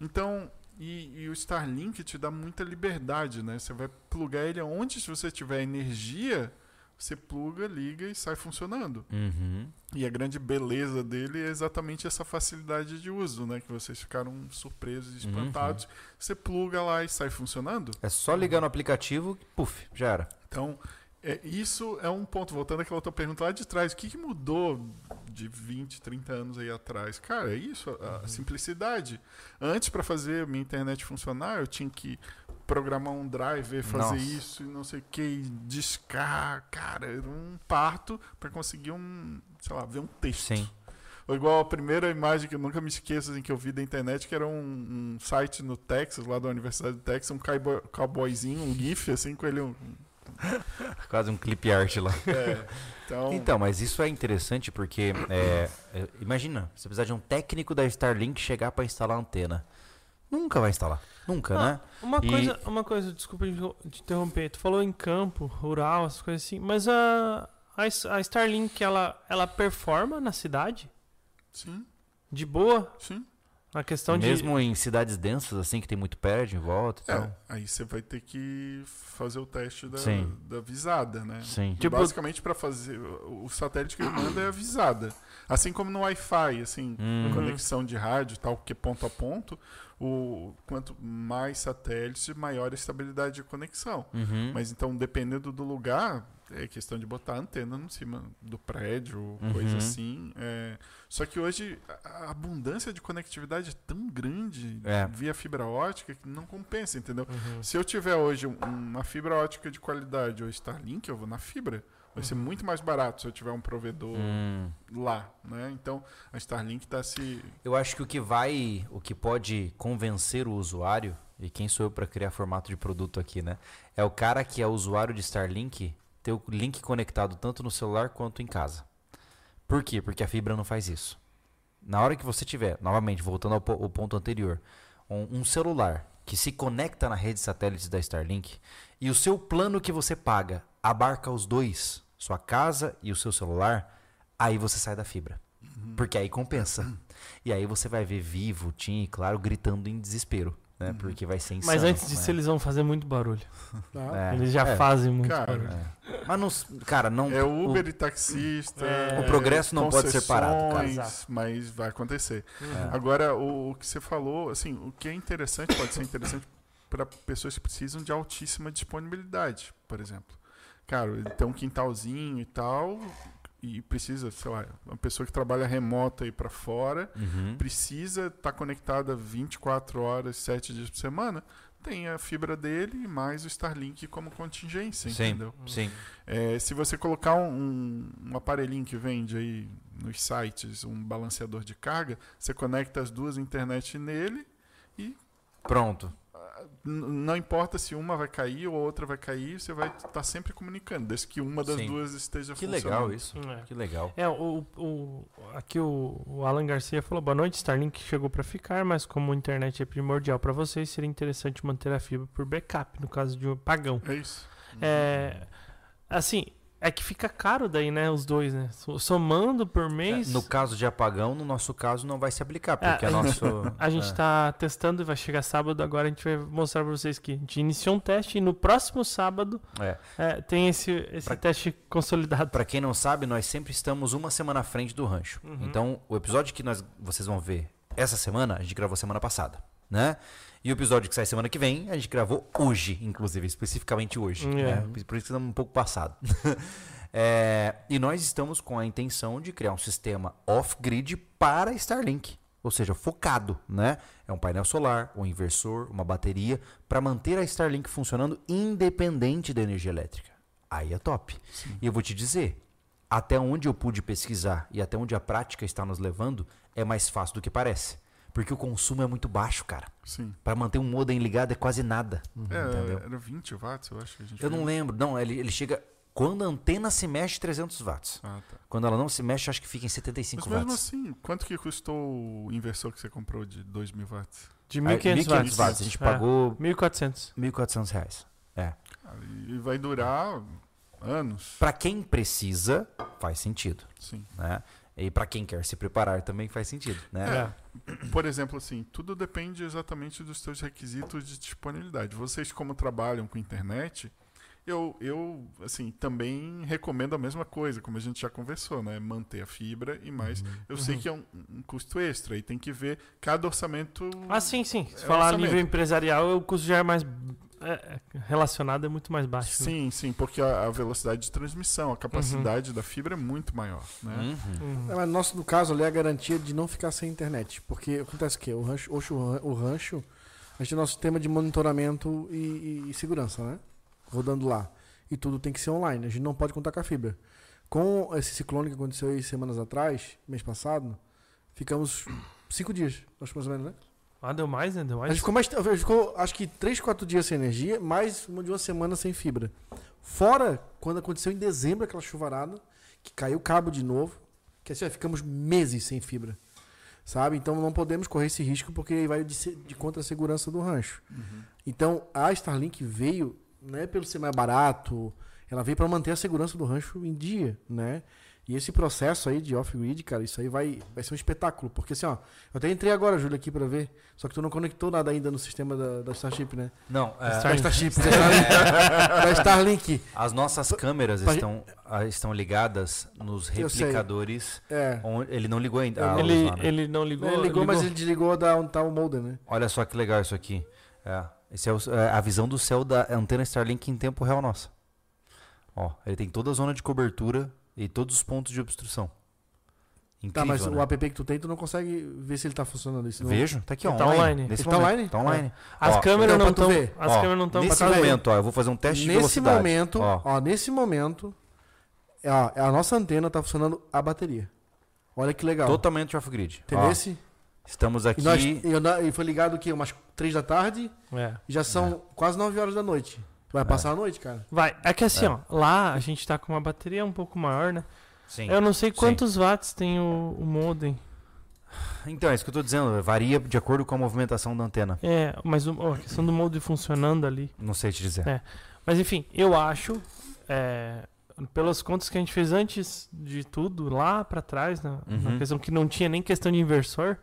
Então, e, e o Starlink te dá muita liberdade, né? Você vai plugar ele aonde, se você tiver energia, você pluga, liga e sai funcionando. Uhum. E a grande beleza dele é exatamente essa facilidade de uso, né? Que vocês ficaram surpresos e Uhum. espantados. Você pluga lá e sai funcionando. É só ligar no aplicativo, puf, já era. Então, É, isso é um ponto, voltando àquela outra pergunta lá de trás, o que, que mudou de 20, 30 anos aí atrás? Cara, é isso, a, a simplicidade. Antes, para fazer minha internet funcionar, eu tinha que programar um driver, fazer Nossa. isso e não sei o que, discar. Cara, era um parto para conseguir um, sei lá, ver um texto. Sim. Ou igual a primeira imagem que eu nunca me esqueço assim, que eu vi da internet, que era um, um site no Texas, lá da Universidade do Texas, um cowboy, cowboyzinho, um GIF, assim, com ele. Um, <laughs> Quase um clip art lá. é, então, Então, mas isso é interessante porque, é, é, imagina, você precisar de um técnico da Starlink chegar para instalar a antena. Nunca vai instalar. Nunca, Ah, né? Uma E- coisa, uma coisa, desculpa de de interromper. Tu falou em campo, rural, essas coisas assim, mas a, a Starlink, ela, ela performa na cidade? sim, De boa? sim. Na questão Mesmo em cidades densas, assim, que tem muito prédio em volta e É, tal. aí você vai ter que fazer o teste da, Sim. da visada, né? Sim. Tipo- Basicamente, para fazer. O o satélite que ele manda é a visada. Assim como no Wi-Fi, assim, Hum. conexão de rádio e tal, que é ponto a ponto, o, quanto mais satélites, maior a estabilidade de conexão. Uhum. Mas então, dependendo do lugar, é questão de botar a antena no cima do prédio, coisa Uhum. assim. é. Só que hoje a abundância de conectividade é tão grande É. via fibra ótica que não compensa, entendeu? Uhum. Se eu tiver hoje um- uma fibra ótica de qualidade ou Starlink, eu vou na fibra. Vai ser muito mais barato se eu tiver um provedor Hum. lá, né? Então a Starlink está se Eu acho que o que vai, o que pode convencer o usuário, e quem sou eu para criar formato de produto aqui, né? É o cara que é usuário de Starlink ter o link conectado tanto no celular quanto em casa. Por quê? Porque a fibra não faz isso. Na hora que você tiver, novamente, voltando ao, ao ponto anterior, um, um celular que se conecta na rede satélite da Starlink e o seu plano que você paga abarca os dois, sua casa e o seu celular, aí você sai da fibra. Porque aí compensa. E aí você vai ver Vivo, Tim e Claro gritando em desespero, né? Porque vai ser insano. Mas antes disso, né? eles vão fazer muito barulho. Tá? É, Eles já é, fazem muito Cara, barulho. é. Mas não, cara, não é o- Uber e taxista. É. O progresso não pode ser parado, cara. Mas vai acontecer. É. Agora, o, o que você falou, assim, o que é interessante, pode ser interessante para pessoas que precisam de altíssima disponibilidade, por exemplo. Cara, ele tem um quintalzinho e tal, e precisa, sei lá, uma pessoa que trabalha remota aí para fora, Uhum. precisa estar conectada 24 horas, 7 dias por semana, tem a fibra dele e mais o Starlink como contingência, Sim, entendeu? sim. É, se você colocar um, um, um aparelhinho que vende aí nos sites, um balanceador de carga, você conecta as duas internet nele e Pronto. Não importa se uma vai cair ou outra vai cair, você vai estar sempre comunicando, desde que uma das Sim. duas esteja Que funcionando. legal isso. É. Que legal. É, o, o, aqui o, o Alan Garcia falou: boa noite, Starlink chegou para ficar, mas como a internet é primordial para vocês, seria interessante manter a fibra por backup, no caso de um apagão. É isso. É, assim, é que fica caro daí, né, os dois, né? So- Somando por mês, No caso de apagão, no nosso caso não vai se aplicar, porque É, a a nosso <laughs> a gente é. tá testando e vai chegar sábado, agora a gente vai mostrar para vocês que a gente iniciou um teste e no próximo sábado É. é, tem esse, esse Pra- teste consolidado. Pra quem não sabe, nós sempre estamos uma semana à frente do rancho. Uhum. Então, o episódio que nós, vocês vão ver essa semana, a gente gravou semana passada, né? E o episódio que sai semana que vem, a gente gravou hoje, inclusive, especificamente hoje. É. né? Por isso que estamos um pouco passado. <laughs> É, e nós estamos com a intenção de criar um sistema off-grid para Starlink. Ou seja, focado, né? É um painel solar, um inversor, uma bateria, para manter a Starlink funcionando independente da energia elétrica. Aí é top. E eu vou te dizer, até onde eu pude pesquisar e até onde a prática está nos levando, é mais fácil do que parece. Porque o consumo é muito baixo, cara. Sim. Para manter um modem ligado é quase nada. É, entendeu? era 20 watts, eu acho que a gente Eu não viu. lembro. Não, ele, ele chega. Quando a antena se mexe, 300 watts. Ah, tá. Quando ela não se mexe, acho que fica em 75 Mas mesmo watts. assim, quanto que custou o inversor que você comprou de 2 mil watts? De Aí, 1.500 watts. watts. A gente É. pagou 1.400. 1.400 reais. É. Ah, E vai durar anos. Pra quem precisa, faz sentido. Sim. Né? E pra quem quer se preparar também faz sentido. Né? É. Por exemplo, assim, tudo depende exatamente dos seus requisitos de disponibilidade. Vocês, como trabalham com internet, Eu, eu, assim, também recomendo a mesma coisa, como a gente já conversou, né? Manter a fibra e mais. Eu sei Uhum. que é um, um custo extra e tem que ver cada orçamento. Ah, sim, sim. Se É falar a orçamento. nível empresarial, o custo já é mais. É, é, relacionado é muito mais baixo. né? Sim, sim, porque a, a velocidade de transmissão, a capacidade da fibra é muito maior, né? Uhum. Uhum. É, mas no nosso, no caso ali, é a garantia de não ficar sem internet. Porque acontece o quê? O rancho, hoje o ran- o rancho, a gente tem nosso sistema de monitoramento e, e- e segurança, né? Rodando lá. E tudo tem que ser online. A gente não pode contar com a fibra. Com esse ciclone que aconteceu aí semanas atrás, mês passado, ficamos cinco dias, acho que mais ou menos, né? Ah, deu mais, né? Deu A mais. gente ficou, mais, a gente ficou acho que 3, 4 dias sem energia, mais uma de uma semana sem fibra. Fora quando aconteceu em dezembro aquela chuvarada, que caiu o cabo de novo, que assim, ó, ficamos meses sem fibra. Sabe? Então não podemos correr esse risco porque vai de, de contra a segurança do rancho. Então a Starlink veio, não é pelo ser mais barato, ela veio para manter a segurança do rancho em dia, né? E esse processo aí de off-grid, cara, isso aí vai, vai ser um espetáculo. Porque assim, ó, eu até entrei agora, Júlio, aqui para ver. Só que tu não conectou nada ainda no sistema da, da Starship, né? Não, é, Star- Da Starship, da Starlink. da Starlink. as nossas câmeras pra- estão, ah, estão ligadas nos replicadores. É. onde- ele não ligou ainda. a luz ele, lá, né? ele não ligou. Ele ligou, mas ele desligou da onde tá o modem, né? Olha só que legal isso aqui. É, esse é, o- é a visão do céu da antena Starlink em tempo real nossa. Ó, ele tem toda a zona de cobertura e todos os pontos de obstrução. Incrível, Tá, mas né? o app que tu tem, tu não consegue ver se ele tá funcionando. Isso não- Vejo, tá aqui ó, Tá online. online. Nesse Ele tá online? Tá online. As Ó, câmeras então, não estão. As Ó, câmeras não estão. Nesse momento, ó, eu vou fazer um teste de Nesse velocidade. momento, Ó, ó. nesse momento, ó, a nossa antena tá funcionando a bateria. Olha que legal. totalmente off-grid. Entendeu? esse? estamos aqui. E, nós, e, eu e foi ligado o quê? Umas 3 da tarde É. já são quase 9 horas da noite. Vai passar a noite, cara. Vai. É que assim, É. ó, lá a gente tá com uma bateria um pouco maior, né? Sim. Eu não sei sim. quantos watts tem o, o modem. Então, é isso que eu tô dizendo. Varia de acordo com a movimentação da antena. É, mas o- ó, a questão do modem funcionando ali. Não sei te dizer. É. Mas enfim, eu acho, é, pelas contas que a gente fez antes de tudo, lá pra trás, na, na Uhum. questão que não tinha nem questão de inversor,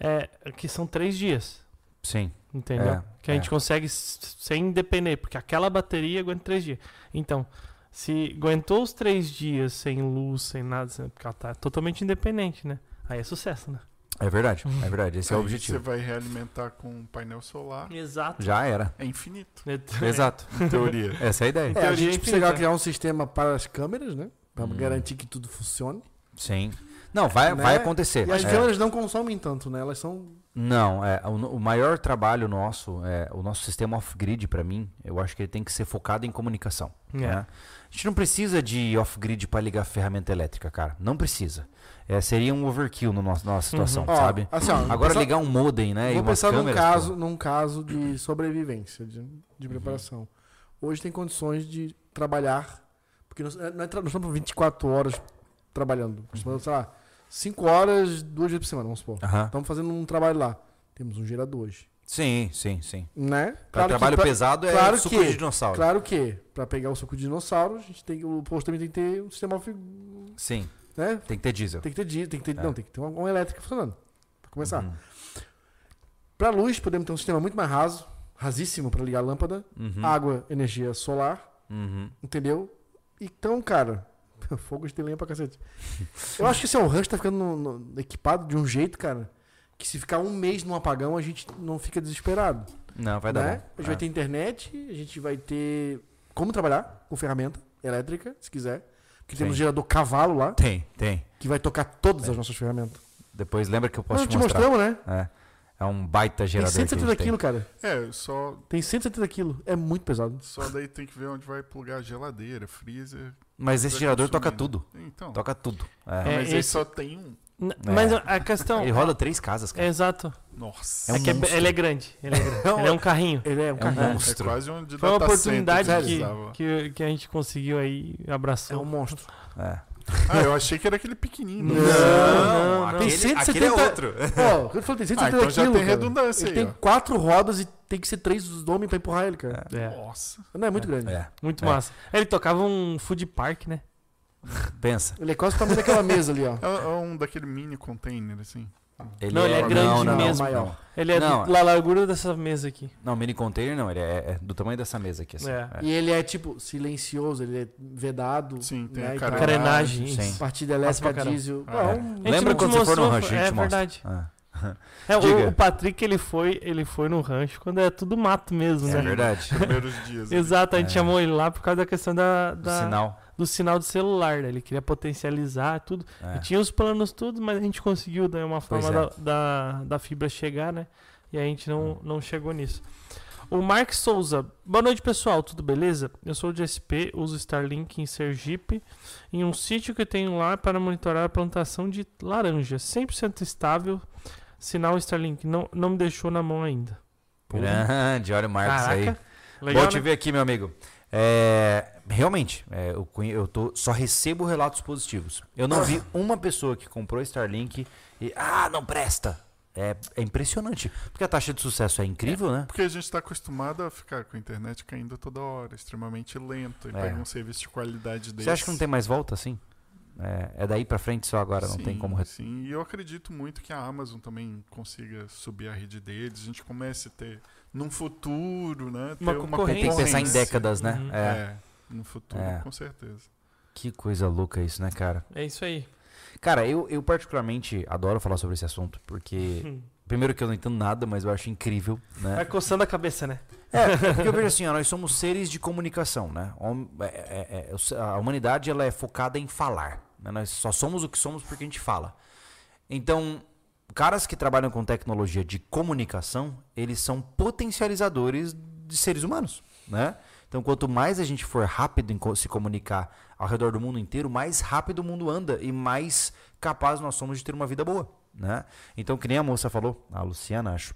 é, que são três dias. Sim. Entendeu? É, que a gente é. consegue s- sem depender, porque aquela bateria aguenta três dias. Então, se aguentou os três dias sem luz, sem nada, porque ela tá totalmente independente, né? Aí é sucesso, né? É verdade. É verdade. Esse é o Aí objetivo. Você vai realimentar com um painel solar. Exato. Já era. É infinito, <laughs> Exato. <laughs> em teoria. Essa é a ideia. É, a teoria gente é criar um sistema para as câmeras, né? Pra Hum. garantir que tudo funcione. Sim. Não, vai, Né? vai acontecer. E as É. câmeras não consomem tanto, né? Elas são. Não, é, o, o maior trabalho nosso, é, o nosso sistema off-grid, pra mim, eu acho que ele tem que ser focado em comunicação. É. né? A gente não precisa de off-grid pra ligar ferramenta elétrica, cara. Não precisa. É, seria um overkill na nossa, nossa situação, Ó, sabe? assim, ó, Agora pensar- ligar um modem, né? Vou pensar num caso, pô. num caso de sobrevivência, de, de preparação. Hoje tem condições de trabalhar, porque nós, tra- nós estamos 24 horas trabalhando. Nós estamos, sei lá, 5 horas, duas vezes por semana, vamos supor. Estamos fazendo um trabalho lá. Temos um gerador hoje. Sim, sim, sim. Né? Que trabalho pra- pesado é claro suco que- de dinossauro. Claro que, para pegar o suco de dinossauro, a gente tem, que- o posto também tem que ter um sistema Sim, né? tem que ter diesel. Tem que ter, di- tem que ter, É. não, tem que ter uma, uma elétrica funcionando. Pra começar. Uhum. Para luz, podemos ter um sistema muito mais raso, rasíssimo para ligar a lâmpada. Uhum. Água, energia solar, Uhum. entendeu? Então, cara, <laughs> fogo de lenha pra cacete. Eu acho que esse é um rancho tá ficando no- no- equipado de um jeito, cara, que se ficar um mês num apagão, a gente não fica desesperado. Não, vai dar né? bom. A gente É. vai ter internet, a gente vai ter como trabalhar com ferramenta elétrica, se quiser. Porque temos um Sim. gerador cavalo lá, Tem, tem. que vai tocar todas as nossas ferramentas. Depois lembra que eu posso Nós te te mostrar. mostramos, né? É. É um baita Tem gerador. que a gente 170 tem. quilos, cara. É, só, Tem 170 quilos. É muito pesado. só daí tem que ver onde vai plugar a geladeira, freezer. Mas esse gerador toca consumindo. tudo. Então, Toca tudo. É. É, mas aí esse- só tem um. N- É. Mas a questão. Ele roda três casas, É cara. exato. Nossa. É um É que é- monstro. ele é grande. Ele é, grande. <laughs> Ele é um carrinho. Ele é um É um carrinho. É monstro. quase um de Foi uma oportunidade que, que, que a gente conseguiu aí, É abraçou. um monstro. É. Ah, eu achei que era aquele pequenininho. Não, não, não. aquele, Tem 170 aquele é outro. Ó, quando eu falei, tem 170 Ah, então já quilos. tem redundância Ele aí, tem ó. quatro rodas e tem que ser três homens pra empurrar ele, cara. É, Nossa. Não é muito grande. É. muito É. massa. Ele tocava um food park, né? Pensa. Ele é quase o tamanho daquela mesa ali, ó. É, é um daquele mini container, assim. Ele Não, ele é grande não, não, mesmo. Não, Maior. não. Ele é Não. da largura dessa mesa aqui. Não, mini container não, ele é, é do tamanho dessa mesa aqui, assim. É. É. E ele é, tipo, silencioso, ele é vedado. Sim, tem né, carenagem. Carenagem. Sim. Partida elétrica, pra diesel. Ah, Bom, é. Gente Lembra não quando você for no rancho, a gente É verdade. Ah, É, o, o Patrick, ele foi, ele foi no rancho quando é tudo mato mesmo, é né? verdade. Primeiros dias. Exato, a gente É. chamou ele lá por causa da questão da, Do da- sinal. Do sinal do celular, né? Ele queria potencializar tudo. É. E tinha os planos tudo, mas a gente conseguiu dar uma Pois forma é. da, da, da fibra chegar, né? E a gente Hum. não, não chegou nisso. O Mark Souza. Boa noite, pessoal. Tudo beleza? Eu sou de SP, uso Starlink em Sergipe, em um sítio que tenho lá para monitorar a plantação de laranja. 100% estável. Sinal Starlink. Não, não me deixou na mão ainda. Grande, olha o Marcos aí. Caraca. Legal, Bom te né? ver aqui, meu amigo. É, realmente, é, eu, eu tô, só recebo relatos positivos. Eu não vi uma pessoa que comprou Starlink e. Ah, não presta! É, é impressionante. Porque a taxa de sucesso é incrível, né? Porque a gente está acostumado a ficar com a internet caindo toda hora, extremamente lento. E É. pega um serviço de qualidade desse. Você acha que não tem mais volta assim? É, é daí pra frente só agora, não tem Sim, como. Sim, e eu acredito muito que a Amazon também consiga subir a rede deles. A gente comece a ter, num futuro, né? Uma uma, concorrência. Tem que pensar em décadas, né? Uhum. É. É, no futuro, É. com certeza. Que coisa louca isso, né, cara? É isso aí. Cara, eu, eu particularmente adoro falar sobre esse assunto, porque. Hum. <laughs> Primeiro que eu não entendo nada, mas eu acho incrível, né? Vai coçando a cabeça, né? É, porque eu vejo assim, ó, nós somos seres de comunicação, né? É- é- é- a humanidade ela é focada em falar. né? Nós só somos o que somos porque a gente fala. Então, caras que trabalham com tecnologia de comunicação, eles são potencializadores de seres humanos, né? Então, quanto mais a gente for rápido em se comunicar ao redor do mundo inteiro, mais rápido o mundo anda e mais capaz nós somos de ter uma vida boa, né? Então, que nem a moça falou, a Luciana, acho.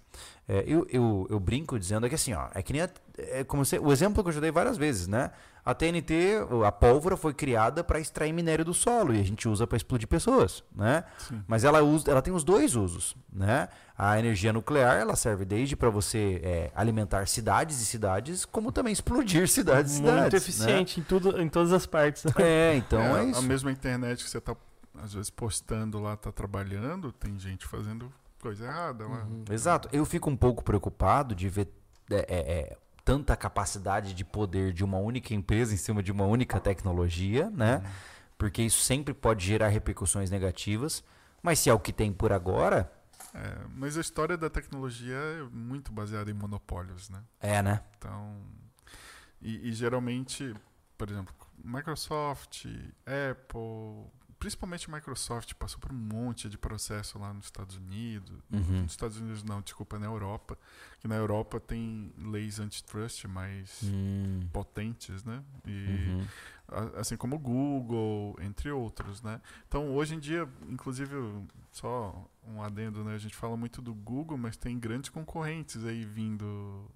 É, eu, eu, eu brinco dizendo que assim, ó, é que nem a- é como se- o exemplo que eu já dei várias vezes, né? A TNT, a pólvora foi criada para extrair minério do solo e a gente usa para explodir pessoas, né? Sim. Mas ela usa, ela tem os dois usos, né? A energia nuclear, ela serve desde para você é, alimentar cidades e cidades, como também explodir <laughs> cidades e Muito cidades. né? eficiente em, tudo, em todas as partes. né? <laughs> É, então é, a isso. mesma internet que você tá, às vezes, postando lá, tá trabalhando, tem gente fazendo coisa errada lá. Uhum. Exato. Eu fico um pouco preocupado de ver é, é, é, tanta capacidade de poder de uma única empresa em cima de uma única tecnologia, né? Porque isso sempre pode gerar repercussões negativas. Mas se é o que tem por agora, É, mas a história da tecnologia é muito baseada em monopólios, né? é, né? Então, e, e geralmente, por exemplo, Microsoft, Apple, principalmente Microsoft, passou por um monte de processo lá nos Estados Unidos. Uhum. Nos Estados Unidos não, desculpa, na Europa. Que na Europa tem leis antitrust mais Hum, potentes, né? E uhum. a- assim como o Google, entre outros, né? Então, hoje em dia, inclusive, só um adendo, né? A gente fala muito do Google, mas tem grandes concorrentes aí vindo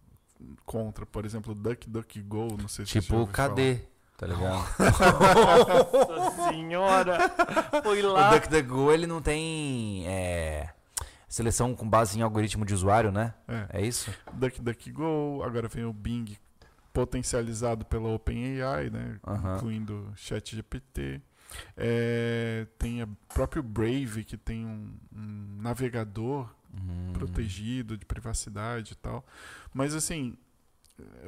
contra, por exemplo, DuckDuckGo, não sei se Tipo, cadê? Tá ligado? Nossa <laughs> senhora! Foi o lá. DuckDuckGo, ele não tem é, seleção com base em algoritmo de usuário, né? É, É isso? DuckDuckGo, agora vem o Bing potencializado pela OpenAI, né? Aham. Incluindo ChatGPT. É, tem o próprio Brave, que tem um, um navegador Hum. protegido de privacidade e tal. Mas assim,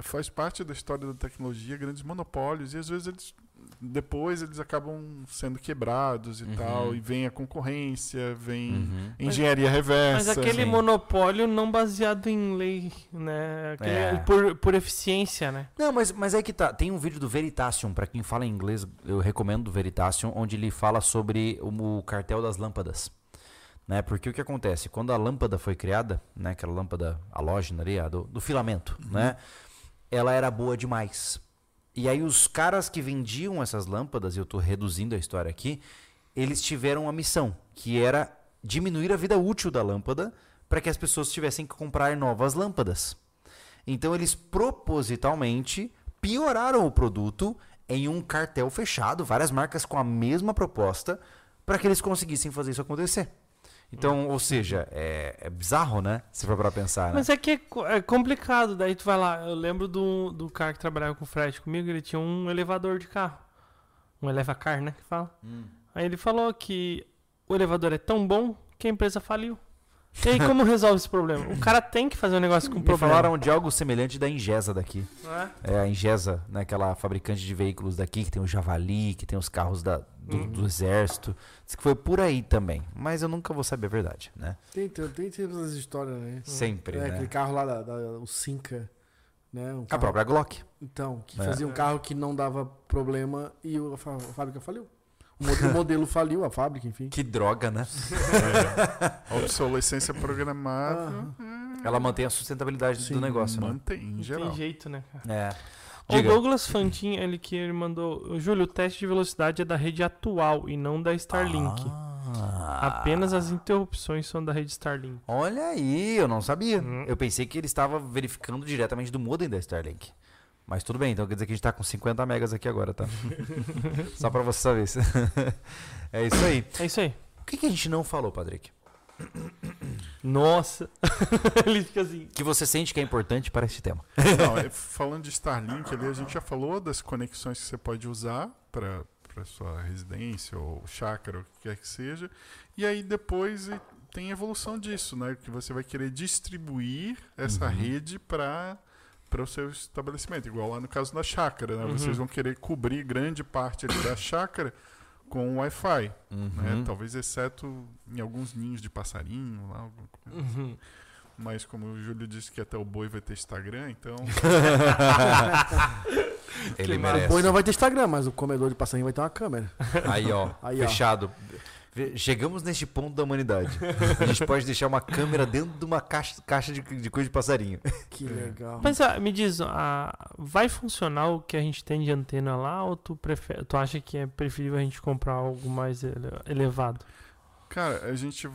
faz parte da história da tecnologia grandes monopólios e às vezes eles depois eles acabam sendo quebrados e Uhum. tal e vem a concorrência, vem Uhum. engenharia reversa. Mas aquele Sim. monopólio não baseado em lei, né? Aquele- É. por, por eficiência, né? Não, mas, mas é que tá. Tem um vídeo do Veritasium, pra quem fala inglês, eu recomendo do Veritasium, onde ele fala sobre o cartel das lâmpadas. Né? Porque o que acontece? Quando a lâmpada foi criada, né? aquela lâmpada halógena ali, a do, do filamento, né? ela era boa demais. E aí os caras que vendiam essas lâmpadas, e eu tô reduzindo a história aqui, eles tiveram uma missão, que era diminuir a vida útil da lâmpada para que as pessoas tivessem que comprar novas lâmpadas. Então eles propositalmente pioraram o produto em um cartel fechado, várias marcas com a mesma proposta, para que eles conseguissem fazer isso acontecer. Então, ou seja, é, é bizarro, né? Se for para pensar, né? Mas é que é, é complicado. Daí tu vai lá. Eu lembro do, do cara que trabalhava com frete comigo, ele tinha um elevador de carro. Um elevacar, né? Que fala. Hum. Aí ele falou que o elevador é tão bom que a empresa faliu. E aí, como resolve esse problema? O cara tem que fazer um negócio com Me problema. falaram de algo semelhante da Ingesa daqui. é? É a Ingesa, né, aquela fabricante de veículos daqui, que tem o Javali, que tem os carros da, do, Uhum. do exército. Diz que foi por aí também. Mas eu nunca vou saber a verdade, né? Tem, tem, tem sempre essas histórias, né? Sempre, É, né? aquele carro lá, da, da- o Cinca, né? Um A carro- própria Glock. Então, que É. fazia um carro que não dava problema e a, a fábrica faliu. O mo- o modelo faliu, a fábrica, enfim. Que droga, né? A <laughs> obsolescência programada Ah, Ela mantém a sustentabilidade Sim, do negócio, né? mantém em Não geral. tem jeito, né, cara? É. O Diga. Douglas Fantin, ele que ele mandou. Júlio, o teste de velocidade é da rede atual e não da Starlink. Ah. Apenas as interrupções são da rede Starlink. Olha aí, eu não sabia. Hum. Eu pensei que ele estava verificando diretamente do modem da Starlink. Mas tudo bem, então quer dizer que a gente tá com 50 megas aqui agora, tá? <laughs> Só pra você saber. <laughs> é isso aí. É isso aí. O que, que a gente não falou, Patrick? Nossa. <laughs> ele fica assim. Que você sente que é importante para este tema. Não, é, falando de Starlink ali, a gente já falou das conexões que você pode usar para para sua residência ou chácara, ou o que quer que seja. E aí depois tem evolução disso, né? Que você vai querer distribuir essa Uhum. rede para para o seu estabelecimento, igual lá no caso da chácara, né? Uhum. Vocês vão querer cobrir grande parte ali da chácara com Wi-Fi, né? Uhum. Talvez exceto em alguns ninhos de passarinho lá, alguma coisa assim. Uhum. Mas como o Júlio disse que até o boi vai ter Instagram, então <laughs> Ele o merece. boi não vai ter Instagram, mas o comedor de passarinho vai ter uma câmera. Aí, ó. Aí, ó. fechado. Chegamos neste ponto da humanidade. A gente pode deixar uma câmera dentro de uma caixa, caixa de, de coisa de passarinho. Que legal. Mas ah, me diz, ah, vai funcionar o que a gente tem de antena lá ou tu, prefere, tu acha que é preferível a gente comprar algo mais ele- elevado? Cara, a gente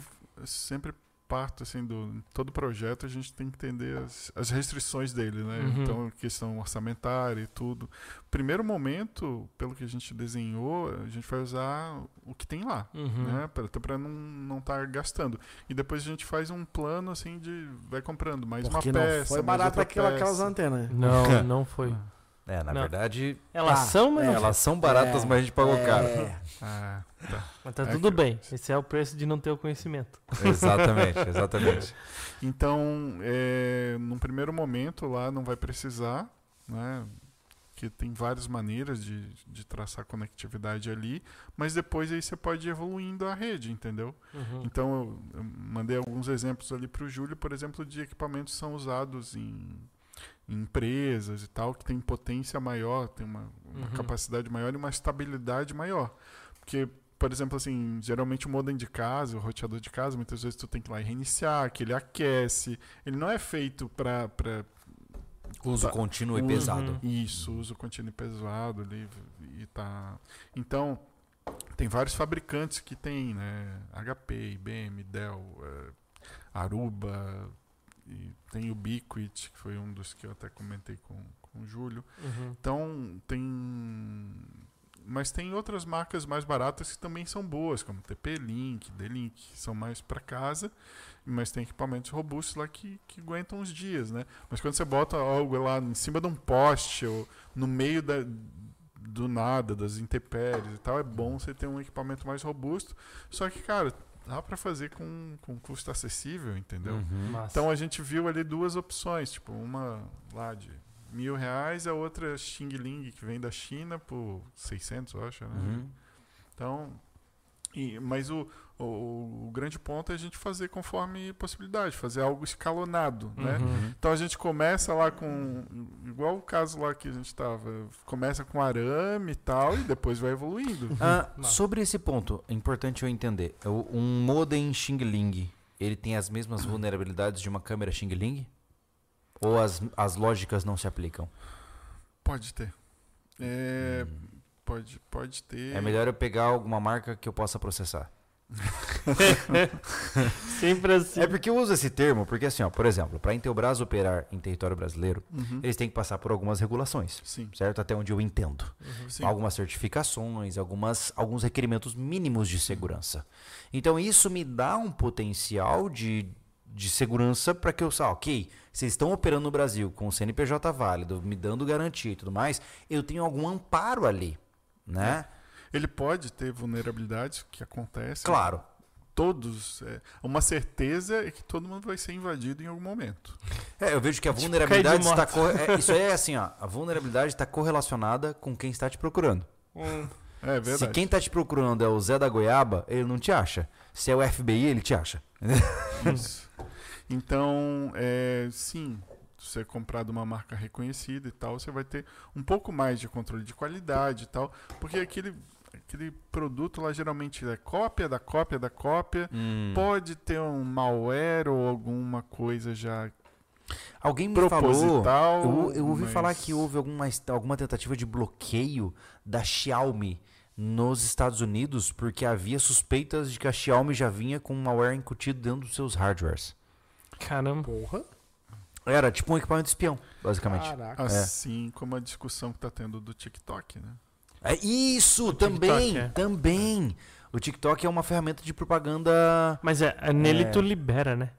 sempre parto assim do todo projeto a gente tem que entender as, as restrições dele, né? Uhum. Então questão orçamentária e tudo. Primeiro momento, pelo que a gente desenhou, a gente vai usar o que tem lá, Uhum. né? Para não não estar gastando. E depois a gente faz um plano assim de vai comprando mais Porque uma não peça, foi mais aquela, aquelas peça. antenas. Não, <laughs> não foi. É, na Não. verdade, Elas Ah, são, mas, é, elas são baratas, É, mas a gente pagou caro. É, Ah, tá. mas tá É tudo que- bem. Esse é o preço de não ter o conhecimento. Exatamente, exatamente. <laughs> Então, é, num primeiro momento lá não vai precisar, né? Que tem várias maneiras de, de traçar conectividade ali, mas depois aí você pode ir evoluindo a rede, entendeu? Uhum. Então eu, eu mandei alguns exemplos ali para o Júlio, por exemplo, de equipamentos que são usados em, em empresas e tal, que tem potência maior, tem uma, uma Uhum. capacidade maior e uma estabilidade maior. Porque, por exemplo, assim, geralmente o modem de casa, o roteador de casa, muitas vezes tu tem que ir lá e reiniciar, que ele aquece. Ele não é feito para Uso Tá. contínuo e Uhum. pesado. isso, uso contínuo e pesado ali e tá. Então, tem vários fabricantes que tem, né? HP, IBM, Dell, eh, Aruba, e tem o Ubiquit, que foi um dos que eu até comentei com, com o Júlio. Uhum. Então, tem. Mas tem outras marcas mais baratas que também são boas, como TP-Link, D-Link, que são mais para casa, mas tem equipamentos robustos lá que, que aguentam uns dias, né? Mas quando você bota algo lá em cima de um poste ou no meio da, do nada, das intempéries e tal, é bom você ter um equipamento mais robusto. Só que, cara, dá para fazer com, com custo acessível, entendeu? Uhum. Então a gente viu ali duas opções, tipo, uma lá de mil reais, a outra Xing Ling, que vem da China por 600, eu acho, né? Uhum. Então, e, mas o, o, o grande ponto é a gente fazer conforme possibilidade, fazer algo escalonado, né? Uhum. Então a gente começa lá com, igual o caso lá que a gente estava, começa com arame e tal, e depois vai evoluindo. Ah, sobre esse ponto, é importante eu entender. Um modem Xing Ling, ele tem as mesmas vulnerabilidades de uma câmera Xing Ling? Ou as, as lógicas não se aplicam? Pode ter. É, pode, pode ter. É melhor eu pegar alguma marca que eu possa processar. <laughs> Sempre assim. É porque eu uso esse termo, porque assim, ó, por exemplo, para a Intelbras operar em território brasileiro, Uhum. eles têm que passar por algumas regulações, Sim, certo? Até onde eu entendo. sim. Algumas certificações, algumas, alguns requerimentos mínimos de segurança. Então isso me dá um potencial de, de segurança para que eu saiba, ok, vocês estão operando no Brasil com o CNPJ válido, me dando garantia e tudo mais, eu tenho algum amparo ali, né? Ele pode ter vulnerabilidades que acontecem. Claro. todos. É, uma certeza é que todo mundo vai ser invadido em algum momento. É, eu vejo que a Tipo, vulnerabilidade está. é, isso aí é assim, ó. A vulnerabilidade está correlacionada com quem está te procurando. É verdade. Se quem está te procurando é o Zé da Goiaba, ele não te acha. Se é o FBI, ele te acha. <laughs> Isso. Então, é, sim, se você comprar de uma marca reconhecida e tal, você vai ter um pouco mais de controle de qualidade e tal, porque aquele, aquele produto lá geralmente é cópia da cópia da cópia. Hum. Pode ter um malware ou alguma coisa já Alguém me falou. proposital. Eu, eu ouvi mas- falar que houve alguma, alguma tentativa de bloqueio da Xiaomi nos Estados Unidos porque havia suspeitas de que a Xiaomi já vinha com um malware incutido dentro dos seus hardwares. Caramba. Porra. Era tipo um equipamento espião, basicamente. Caraca. Assim como a discussão que tá tendo do TikTok, né? É isso, O TikTok, também, é. também. O TikTok é uma ferramenta de propaganda. Mas é, é nele É. tu libera, né?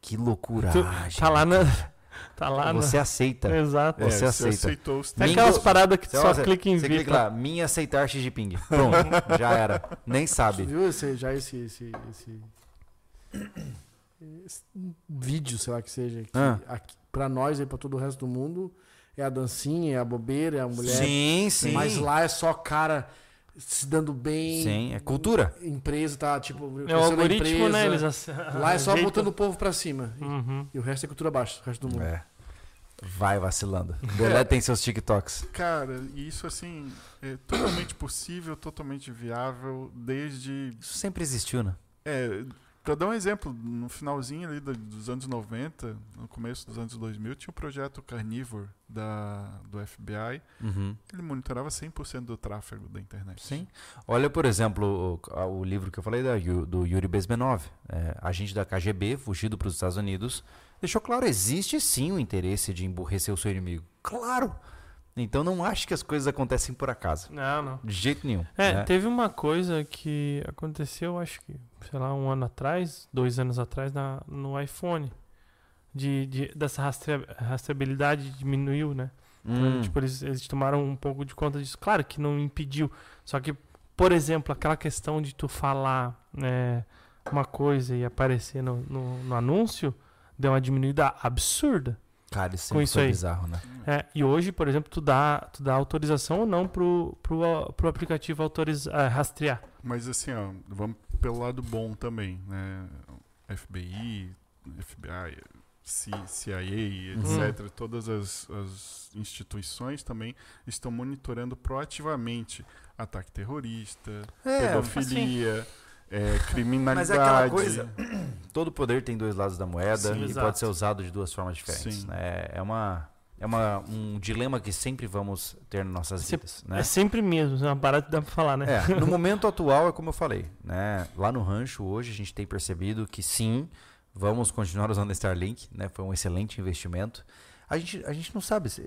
Que loucura. Tu- tá lá na. <laughs> Tá lá na. Você aceita. Exato. Você É, aceita. aceitou É aquelas paradas que tu Você- só você- clica em Você clica lá, minha aceitar Xi Jinping. Pronto, <laughs> já era. Nem Você sabe. viu esse, já esse, esse, esse, esse vídeo, sei lá que seja, que Ah. aqui, pra nós e pra todo o resto do mundo é a dancinha, é a bobeira, é a mulher. Sim, sim. Mas lá é só cara se dando bem. Sim, é cultura. Empresa tá, tipo, É o crescendo a algoritmo, né? Eles empresa. ace- <laughs> Lá é só ajeitam. botando o povo pra cima. E- Uhum. E o resto é cultura baixa, o resto do mundo. É. Vai vacilando. Deletem seus TikToks. Cara, e isso assim é totalmente possível, totalmente viável, desde. Isso sempre existiu, né? É, pra dar um exemplo, no finalzinho ali do- dos anos 90, no começo dos anos 2000, tinha o projeto Carnivore da, do FBI. Uhum. Ele monitorava 100% do tráfego da internet. Sim. Olha, por exemplo, o, o livro que eu falei da, do Yuri Bezmenov, é, agente da KGB, fugido para os Estados Unidos, deixou claro, existe sim o interesse de emburrecer o seu inimigo. Claro! Então não acho que as coisas acontecem por acaso. Não, não. De jeito nenhum. É, né? teve uma coisa que aconteceu, acho que, sei lá, um ano atrás, dois anos atrás, na, no iPhone. De, de- dessa rastre, rastreabilidade diminuiu, né? Hum, Tipo, eles, eles tomaram um pouco de conta disso. Claro que não impediu. Só que, por exemplo, aquela questão de tu falar né, uma coisa e aparecer no, no, no anúncio deu uma diminuída absurda. Cara, isso com sempre isso foi aí. bizarro, né? É, e hoje, por exemplo, tu dá, tu dá autorização ou não pro, pro, pro aplicativo autorizar, ah, rastrear. Mas assim, ó, vamos pelo lado bom também, né? FBI, FBI, CIA, Uhum. etc. Todas as, as instituições também estão monitorando proativamente ataque terrorista, É, pedofilia, é, Mas criminalidade. é aquela coisa. <clears throat> Todo poder tem dois lados da moeda Sim. e Exato. pode ser usado de duas formas diferentes. Né? É uma. É uma, um dilema que sempre vamos ter nas nossas Se- vidas. Né? É sempre mesmo, é uma parada que dá pra falar, né? É, no <laughs> momento atual é como eu falei, né? Lá no rancho hoje a gente tem percebido que sim, vamos continuar usando a Starlink, né? Foi um excelente investimento. A gente, a gente não sabe, se-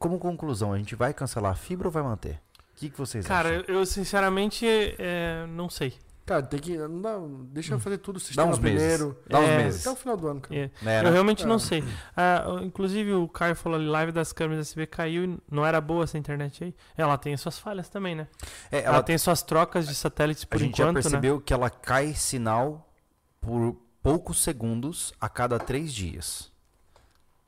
como conclusão, a gente vai cancelar a fibra ou vai manter? O que, que vocês Cara, acham? eu, eu sinceramente é, não sei. Cara, tem que. Não dá, deixa eu fazer tudo o Dá sistema uns meses. primeiro. Dá uns É, meses. Até o final do ano, cara. É, Né, eu né? realmente não É. sei. Ah, inclusive, o Caio falou ali, live das câmeras SB caiu e não era boa essa internet aí. Ela tem suas falhas também, né? É, Ela, ela, tem suas trocas de satélites a por gente já enquanto, né? percebeu que ela cai sinal por poucos segundos a cada três dias.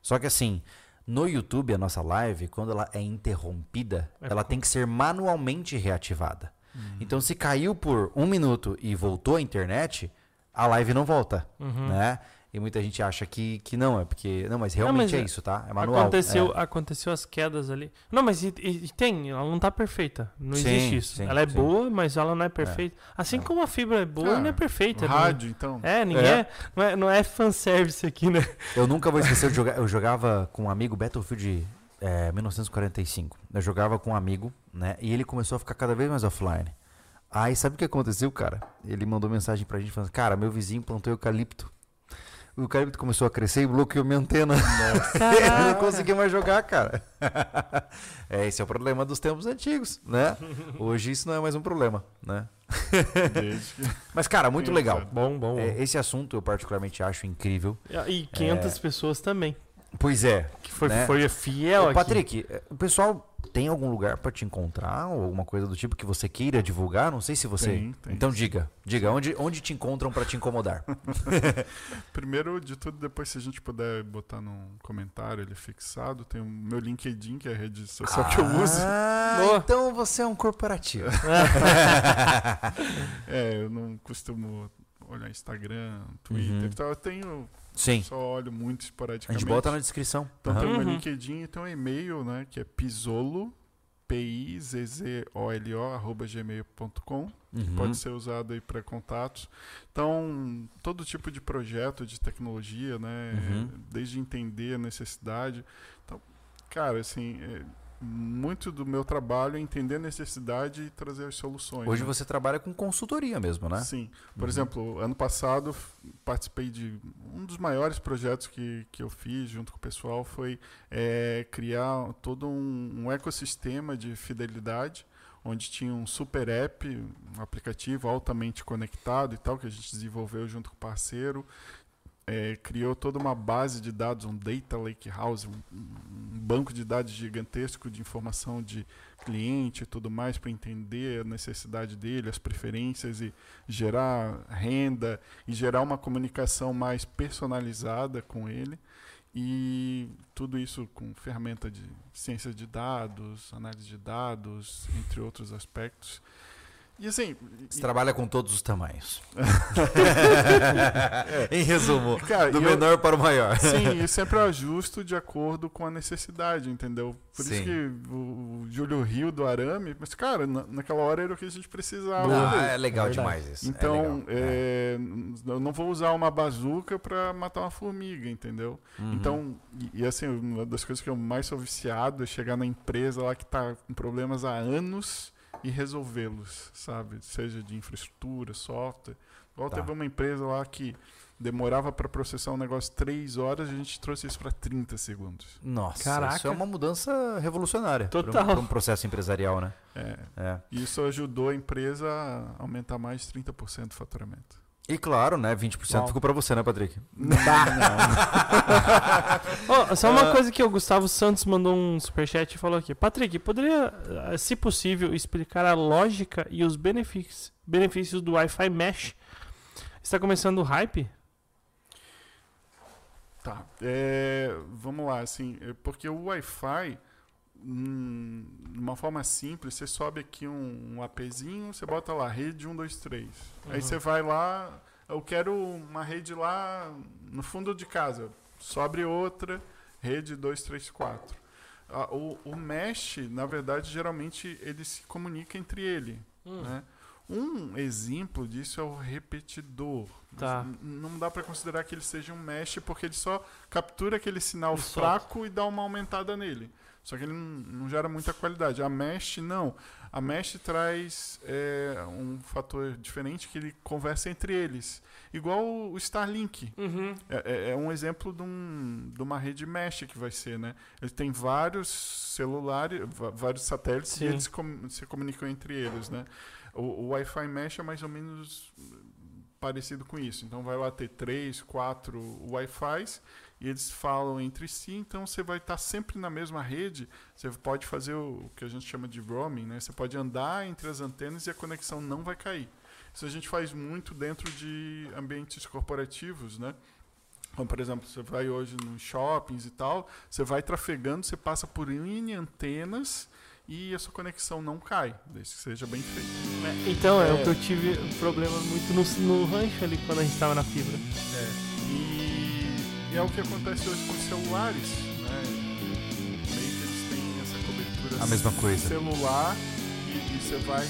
Só que assim, no YouTube, a nossa live, quando ela é interrompida, É ela com- tem que ser manualmente reativada. Uhum. Então, se caiu por um minuto e voltou a internet, a live não volta, Uhum. né? E muita gente acha que, que não, é porque... Não, mas realmente mas é é- isso, tá? É manual. Aconteceu, é. aconteceu as quedas ali. Não, mas e, e- e tem, ela não tá perfeita. Não Sim, existe isso. sim, ela é sim. boa, mas ela não é perfeita. Assim É. como a fibra é boa e Ah, não é perfeita. né? Rádio, então. É, ninguém É. é. não é. Não é fanservice aqui, né? Eu nunca vou esquecer, eu, joga- eu jogava com um amigo Battlefield é, 1945. Eu jogava com um amigo, né? E ele começou a ficar cada vez mais offline. Aí sabe o que aconteceu, cara? Ele mandou mensagem pra gente falando: Cara, meu vizinho plantou eucalipto. O eucalipto começou a crescer e bloqueou minha antena. <laughs> eu não consegui mais jogar, cara. <laughs> é, esse é o problema dos tempos antigos, né? Hoje isso não é mais um problema, né? <laughs> Mas, cara, muito legal. exato. Bom, bom. É, esse assunto eu particularmente acho incrível. E É. 500 pessoas também. Pois é, Que foi, Né? foi fiel Ô, aqui. Patrick, eh, o pessoal tem algum lugar para te encontrar ou alguma coisa do tipo que você queira divulgar? Não sei se você. Tem, tem. Então diga, diga onde, onde te encontram para te incomodar. <laughs> Primeiro de tudo, depois se a gente puder botar num comentário ele fixado, tem o meu LinkedIn, que é a rede social que eu uso. Ah, Boa. então você é um corporativo. <laughs> É, eu não costumo olhar Instagram, Twitter Uhum. e tal. Eu tenho, Sim. só olho muito A esporadicamente. gente bota na descrição. Então Aham. tem Uhum. LinkedIn e tem um e-mail, né, que é pisolo, P-I-Z-Z-O-L-O, arroba gmail.com. Uhum. Pode ser usado aí para contatos. Então, todo tipo de projeto de tecnologia, né, Uhum. desde entender a necessidade. Então, cara, assim, é, muito do meu trabalho é entender a necessidade e trazer as soluções. Hoje né? você trabalha com consultoria mesmo, né? Sim. Por Uhum. exemplo, ano passado participei de um dos maiores projetos que, que eu fiz junto com o pessoal foi é, criar todo um, um ecossistema de fidelidade onde tinha um super app, um aplicativo altamente conectado e tal que a gente desenvolveu junto com o parceiro. É, criou toda uma base de dados, um data lake house, um, um banco de dados gigantesco de informação de cliente e tudo mais para entender a necessidade dele, as preferências e gerar renda e gerar uma comunicação mais personalizada com ele. E tudo isso com ferramenta de ciência de dados, análise de dados, entre outros aspectos. E assim, Você e- trabalha com todos os tamanhos. <laughs> em resumo, cara, do e eu- menor para o maior. Sim, e sempre eu ajusto de acordo com a necessidade, entendeu? Por Sim. isso que o, Júlio Rio do Arame, mas cara, na- naquela hora era o que a gente precisava. Não, né? é legal É demais isso. é Então, legal. é, eu não vou usar uma bazuca pra matar uma formiga, entendeu? Uhum. Então, e, e, assim, uma das coisas que eu mais sou viciado é chegar na empresa lá que tá com problemas há anos e resolvê-los, sabe? Seja de infraestrutura, software. Igual Tá. teve uma empresa lá que demorava para processar um negócio 3 horas, a gente trouxe isso para 30 segundos. Nossa, Caraca. isso é uma mudança revolucionária para Total. um, um processo empresarial, né? É, É. e isso ajudou a empresa a aumentar mais de 30% do faturamento. E claro, né? 20% Uau. ficou para você, né, Patrick? Não, <laughs> Ó, só uma Ah. coisa que o Gustavo Santos mandou um superchat e falou aqui. Patrick, poderia, eh, se possível, explicar a lógica e os benefícios, benefícios do Wi-Fi Mesh? Está começando o hype? Tá. É, vamos lá, assim, é porque o Wi-Fi, de uma forma simples, você sobe aqui um, um APzinho, você bota lá, rede 1, 2, 3. Aí Uhum. você vai lá, eu quero uma rede lá no fundo de casa. Sobe outra, rede 2, 3, 4. Ah, o, o mesh, na verdade, geralmente ele se comunica entre ele. Hum. Né? Um exemplo disso é o repetidor. Tá. Não dá para considerar que ele seja um mesh porque ele só captura aquele sinal E solta. fraco e dá uma aumentada nele. Só que ele não, não gera muita qualidade. A mesh não. A mesh traz é, um fator diferente que ele conversa entre eles. Igual o Starlink. Uhum. É, é- é um exemplo de, um- de uma rede mesh que vai ser, né? Ele tem vários celulares, vários satélites Sim. e eles com- se comunicam entre eles, né? O, o Wi-Fi mesh é mais ou menos parecido com isso. Então vai lá ter três, quatro Wi-Fis e eles falam entre si. Então você vai estar sempre na mesma rede. Você pode fazer o que a gente chama de roaming, né? Você pode andar entre as antenas e a conexão não vai cair. Isso a gente faz muito dentro de ambientes corporativos, né? Como, por exemplo, você vai hoje nos shoppings e tal, você vai trafegando, você passa por N antenas e a sua conexão não cai, desde que seja bem feito. Então, é. É. o que eu tive problema muito no, no rancho ali quando a gente tava na fibra. E é o que acontece hoje com os celulares, né? Meio que eles têm essa cobertura A mesma coisa. celular e, e você vai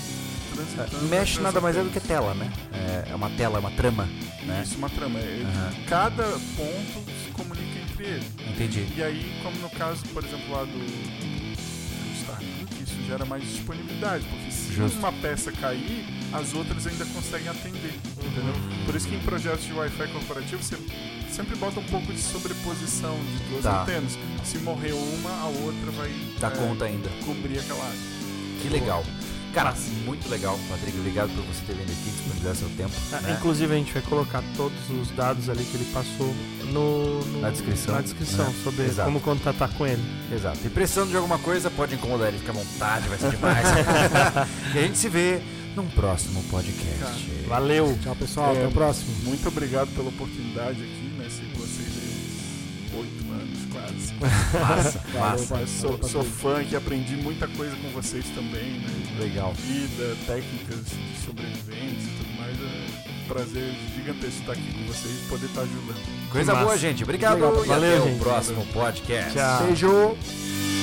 transitando. Mesh entre nada mais é do que tela, né? É, é uma tela, é uma trama, né? Isso, uma trama. É- Aham. Cada ponto se comunica entre eles. Entendi. E aí, como no caso, por exemplo, lá do, gera mais disponibilidade, porque se Justo. uma peça cair, as outras ainda conseguem atender, entendeu? Por isso que em projetos de Wi-Fi corporativo você sempre bota um pouco de sobreposição de duas Tá. antenas. Se morrer uma, a outra vai Dá é, conta ainda. cobrir aquela área. Que legal. Cara, muito legal, Patrick. Obrigado por você ter vindo aqui, disponibilizar seu tempo. Ah, né? Inclusive a gente vai colocar todos os dados ali que ele passou no, no- Na descrição, na descrição né? sobre Exato. como contatar com ele. Exato. E precisando de alguma coisa, pode incomodar ele, fica à vontade, vai ser demais. <laughs> e a gente se vê num próximo podcast. Valeu! Tchau, pessoal. É, Até o próximo. Muito obrigado pela oportunidade aqui, <laughs> Massa, massa. Eu sou, sou fã que aprendi muita coisa com vocês também, né? Legal. Vida, técnicas de sobrevivência e tudo mais. É um prazer gigantesco estar aqui com vocês e poder estar ajudando. Coisa massa. boa, gente. Obrigado Obrigado. e Valeu, até o gente. próximo podcast. Tchau. Beijo.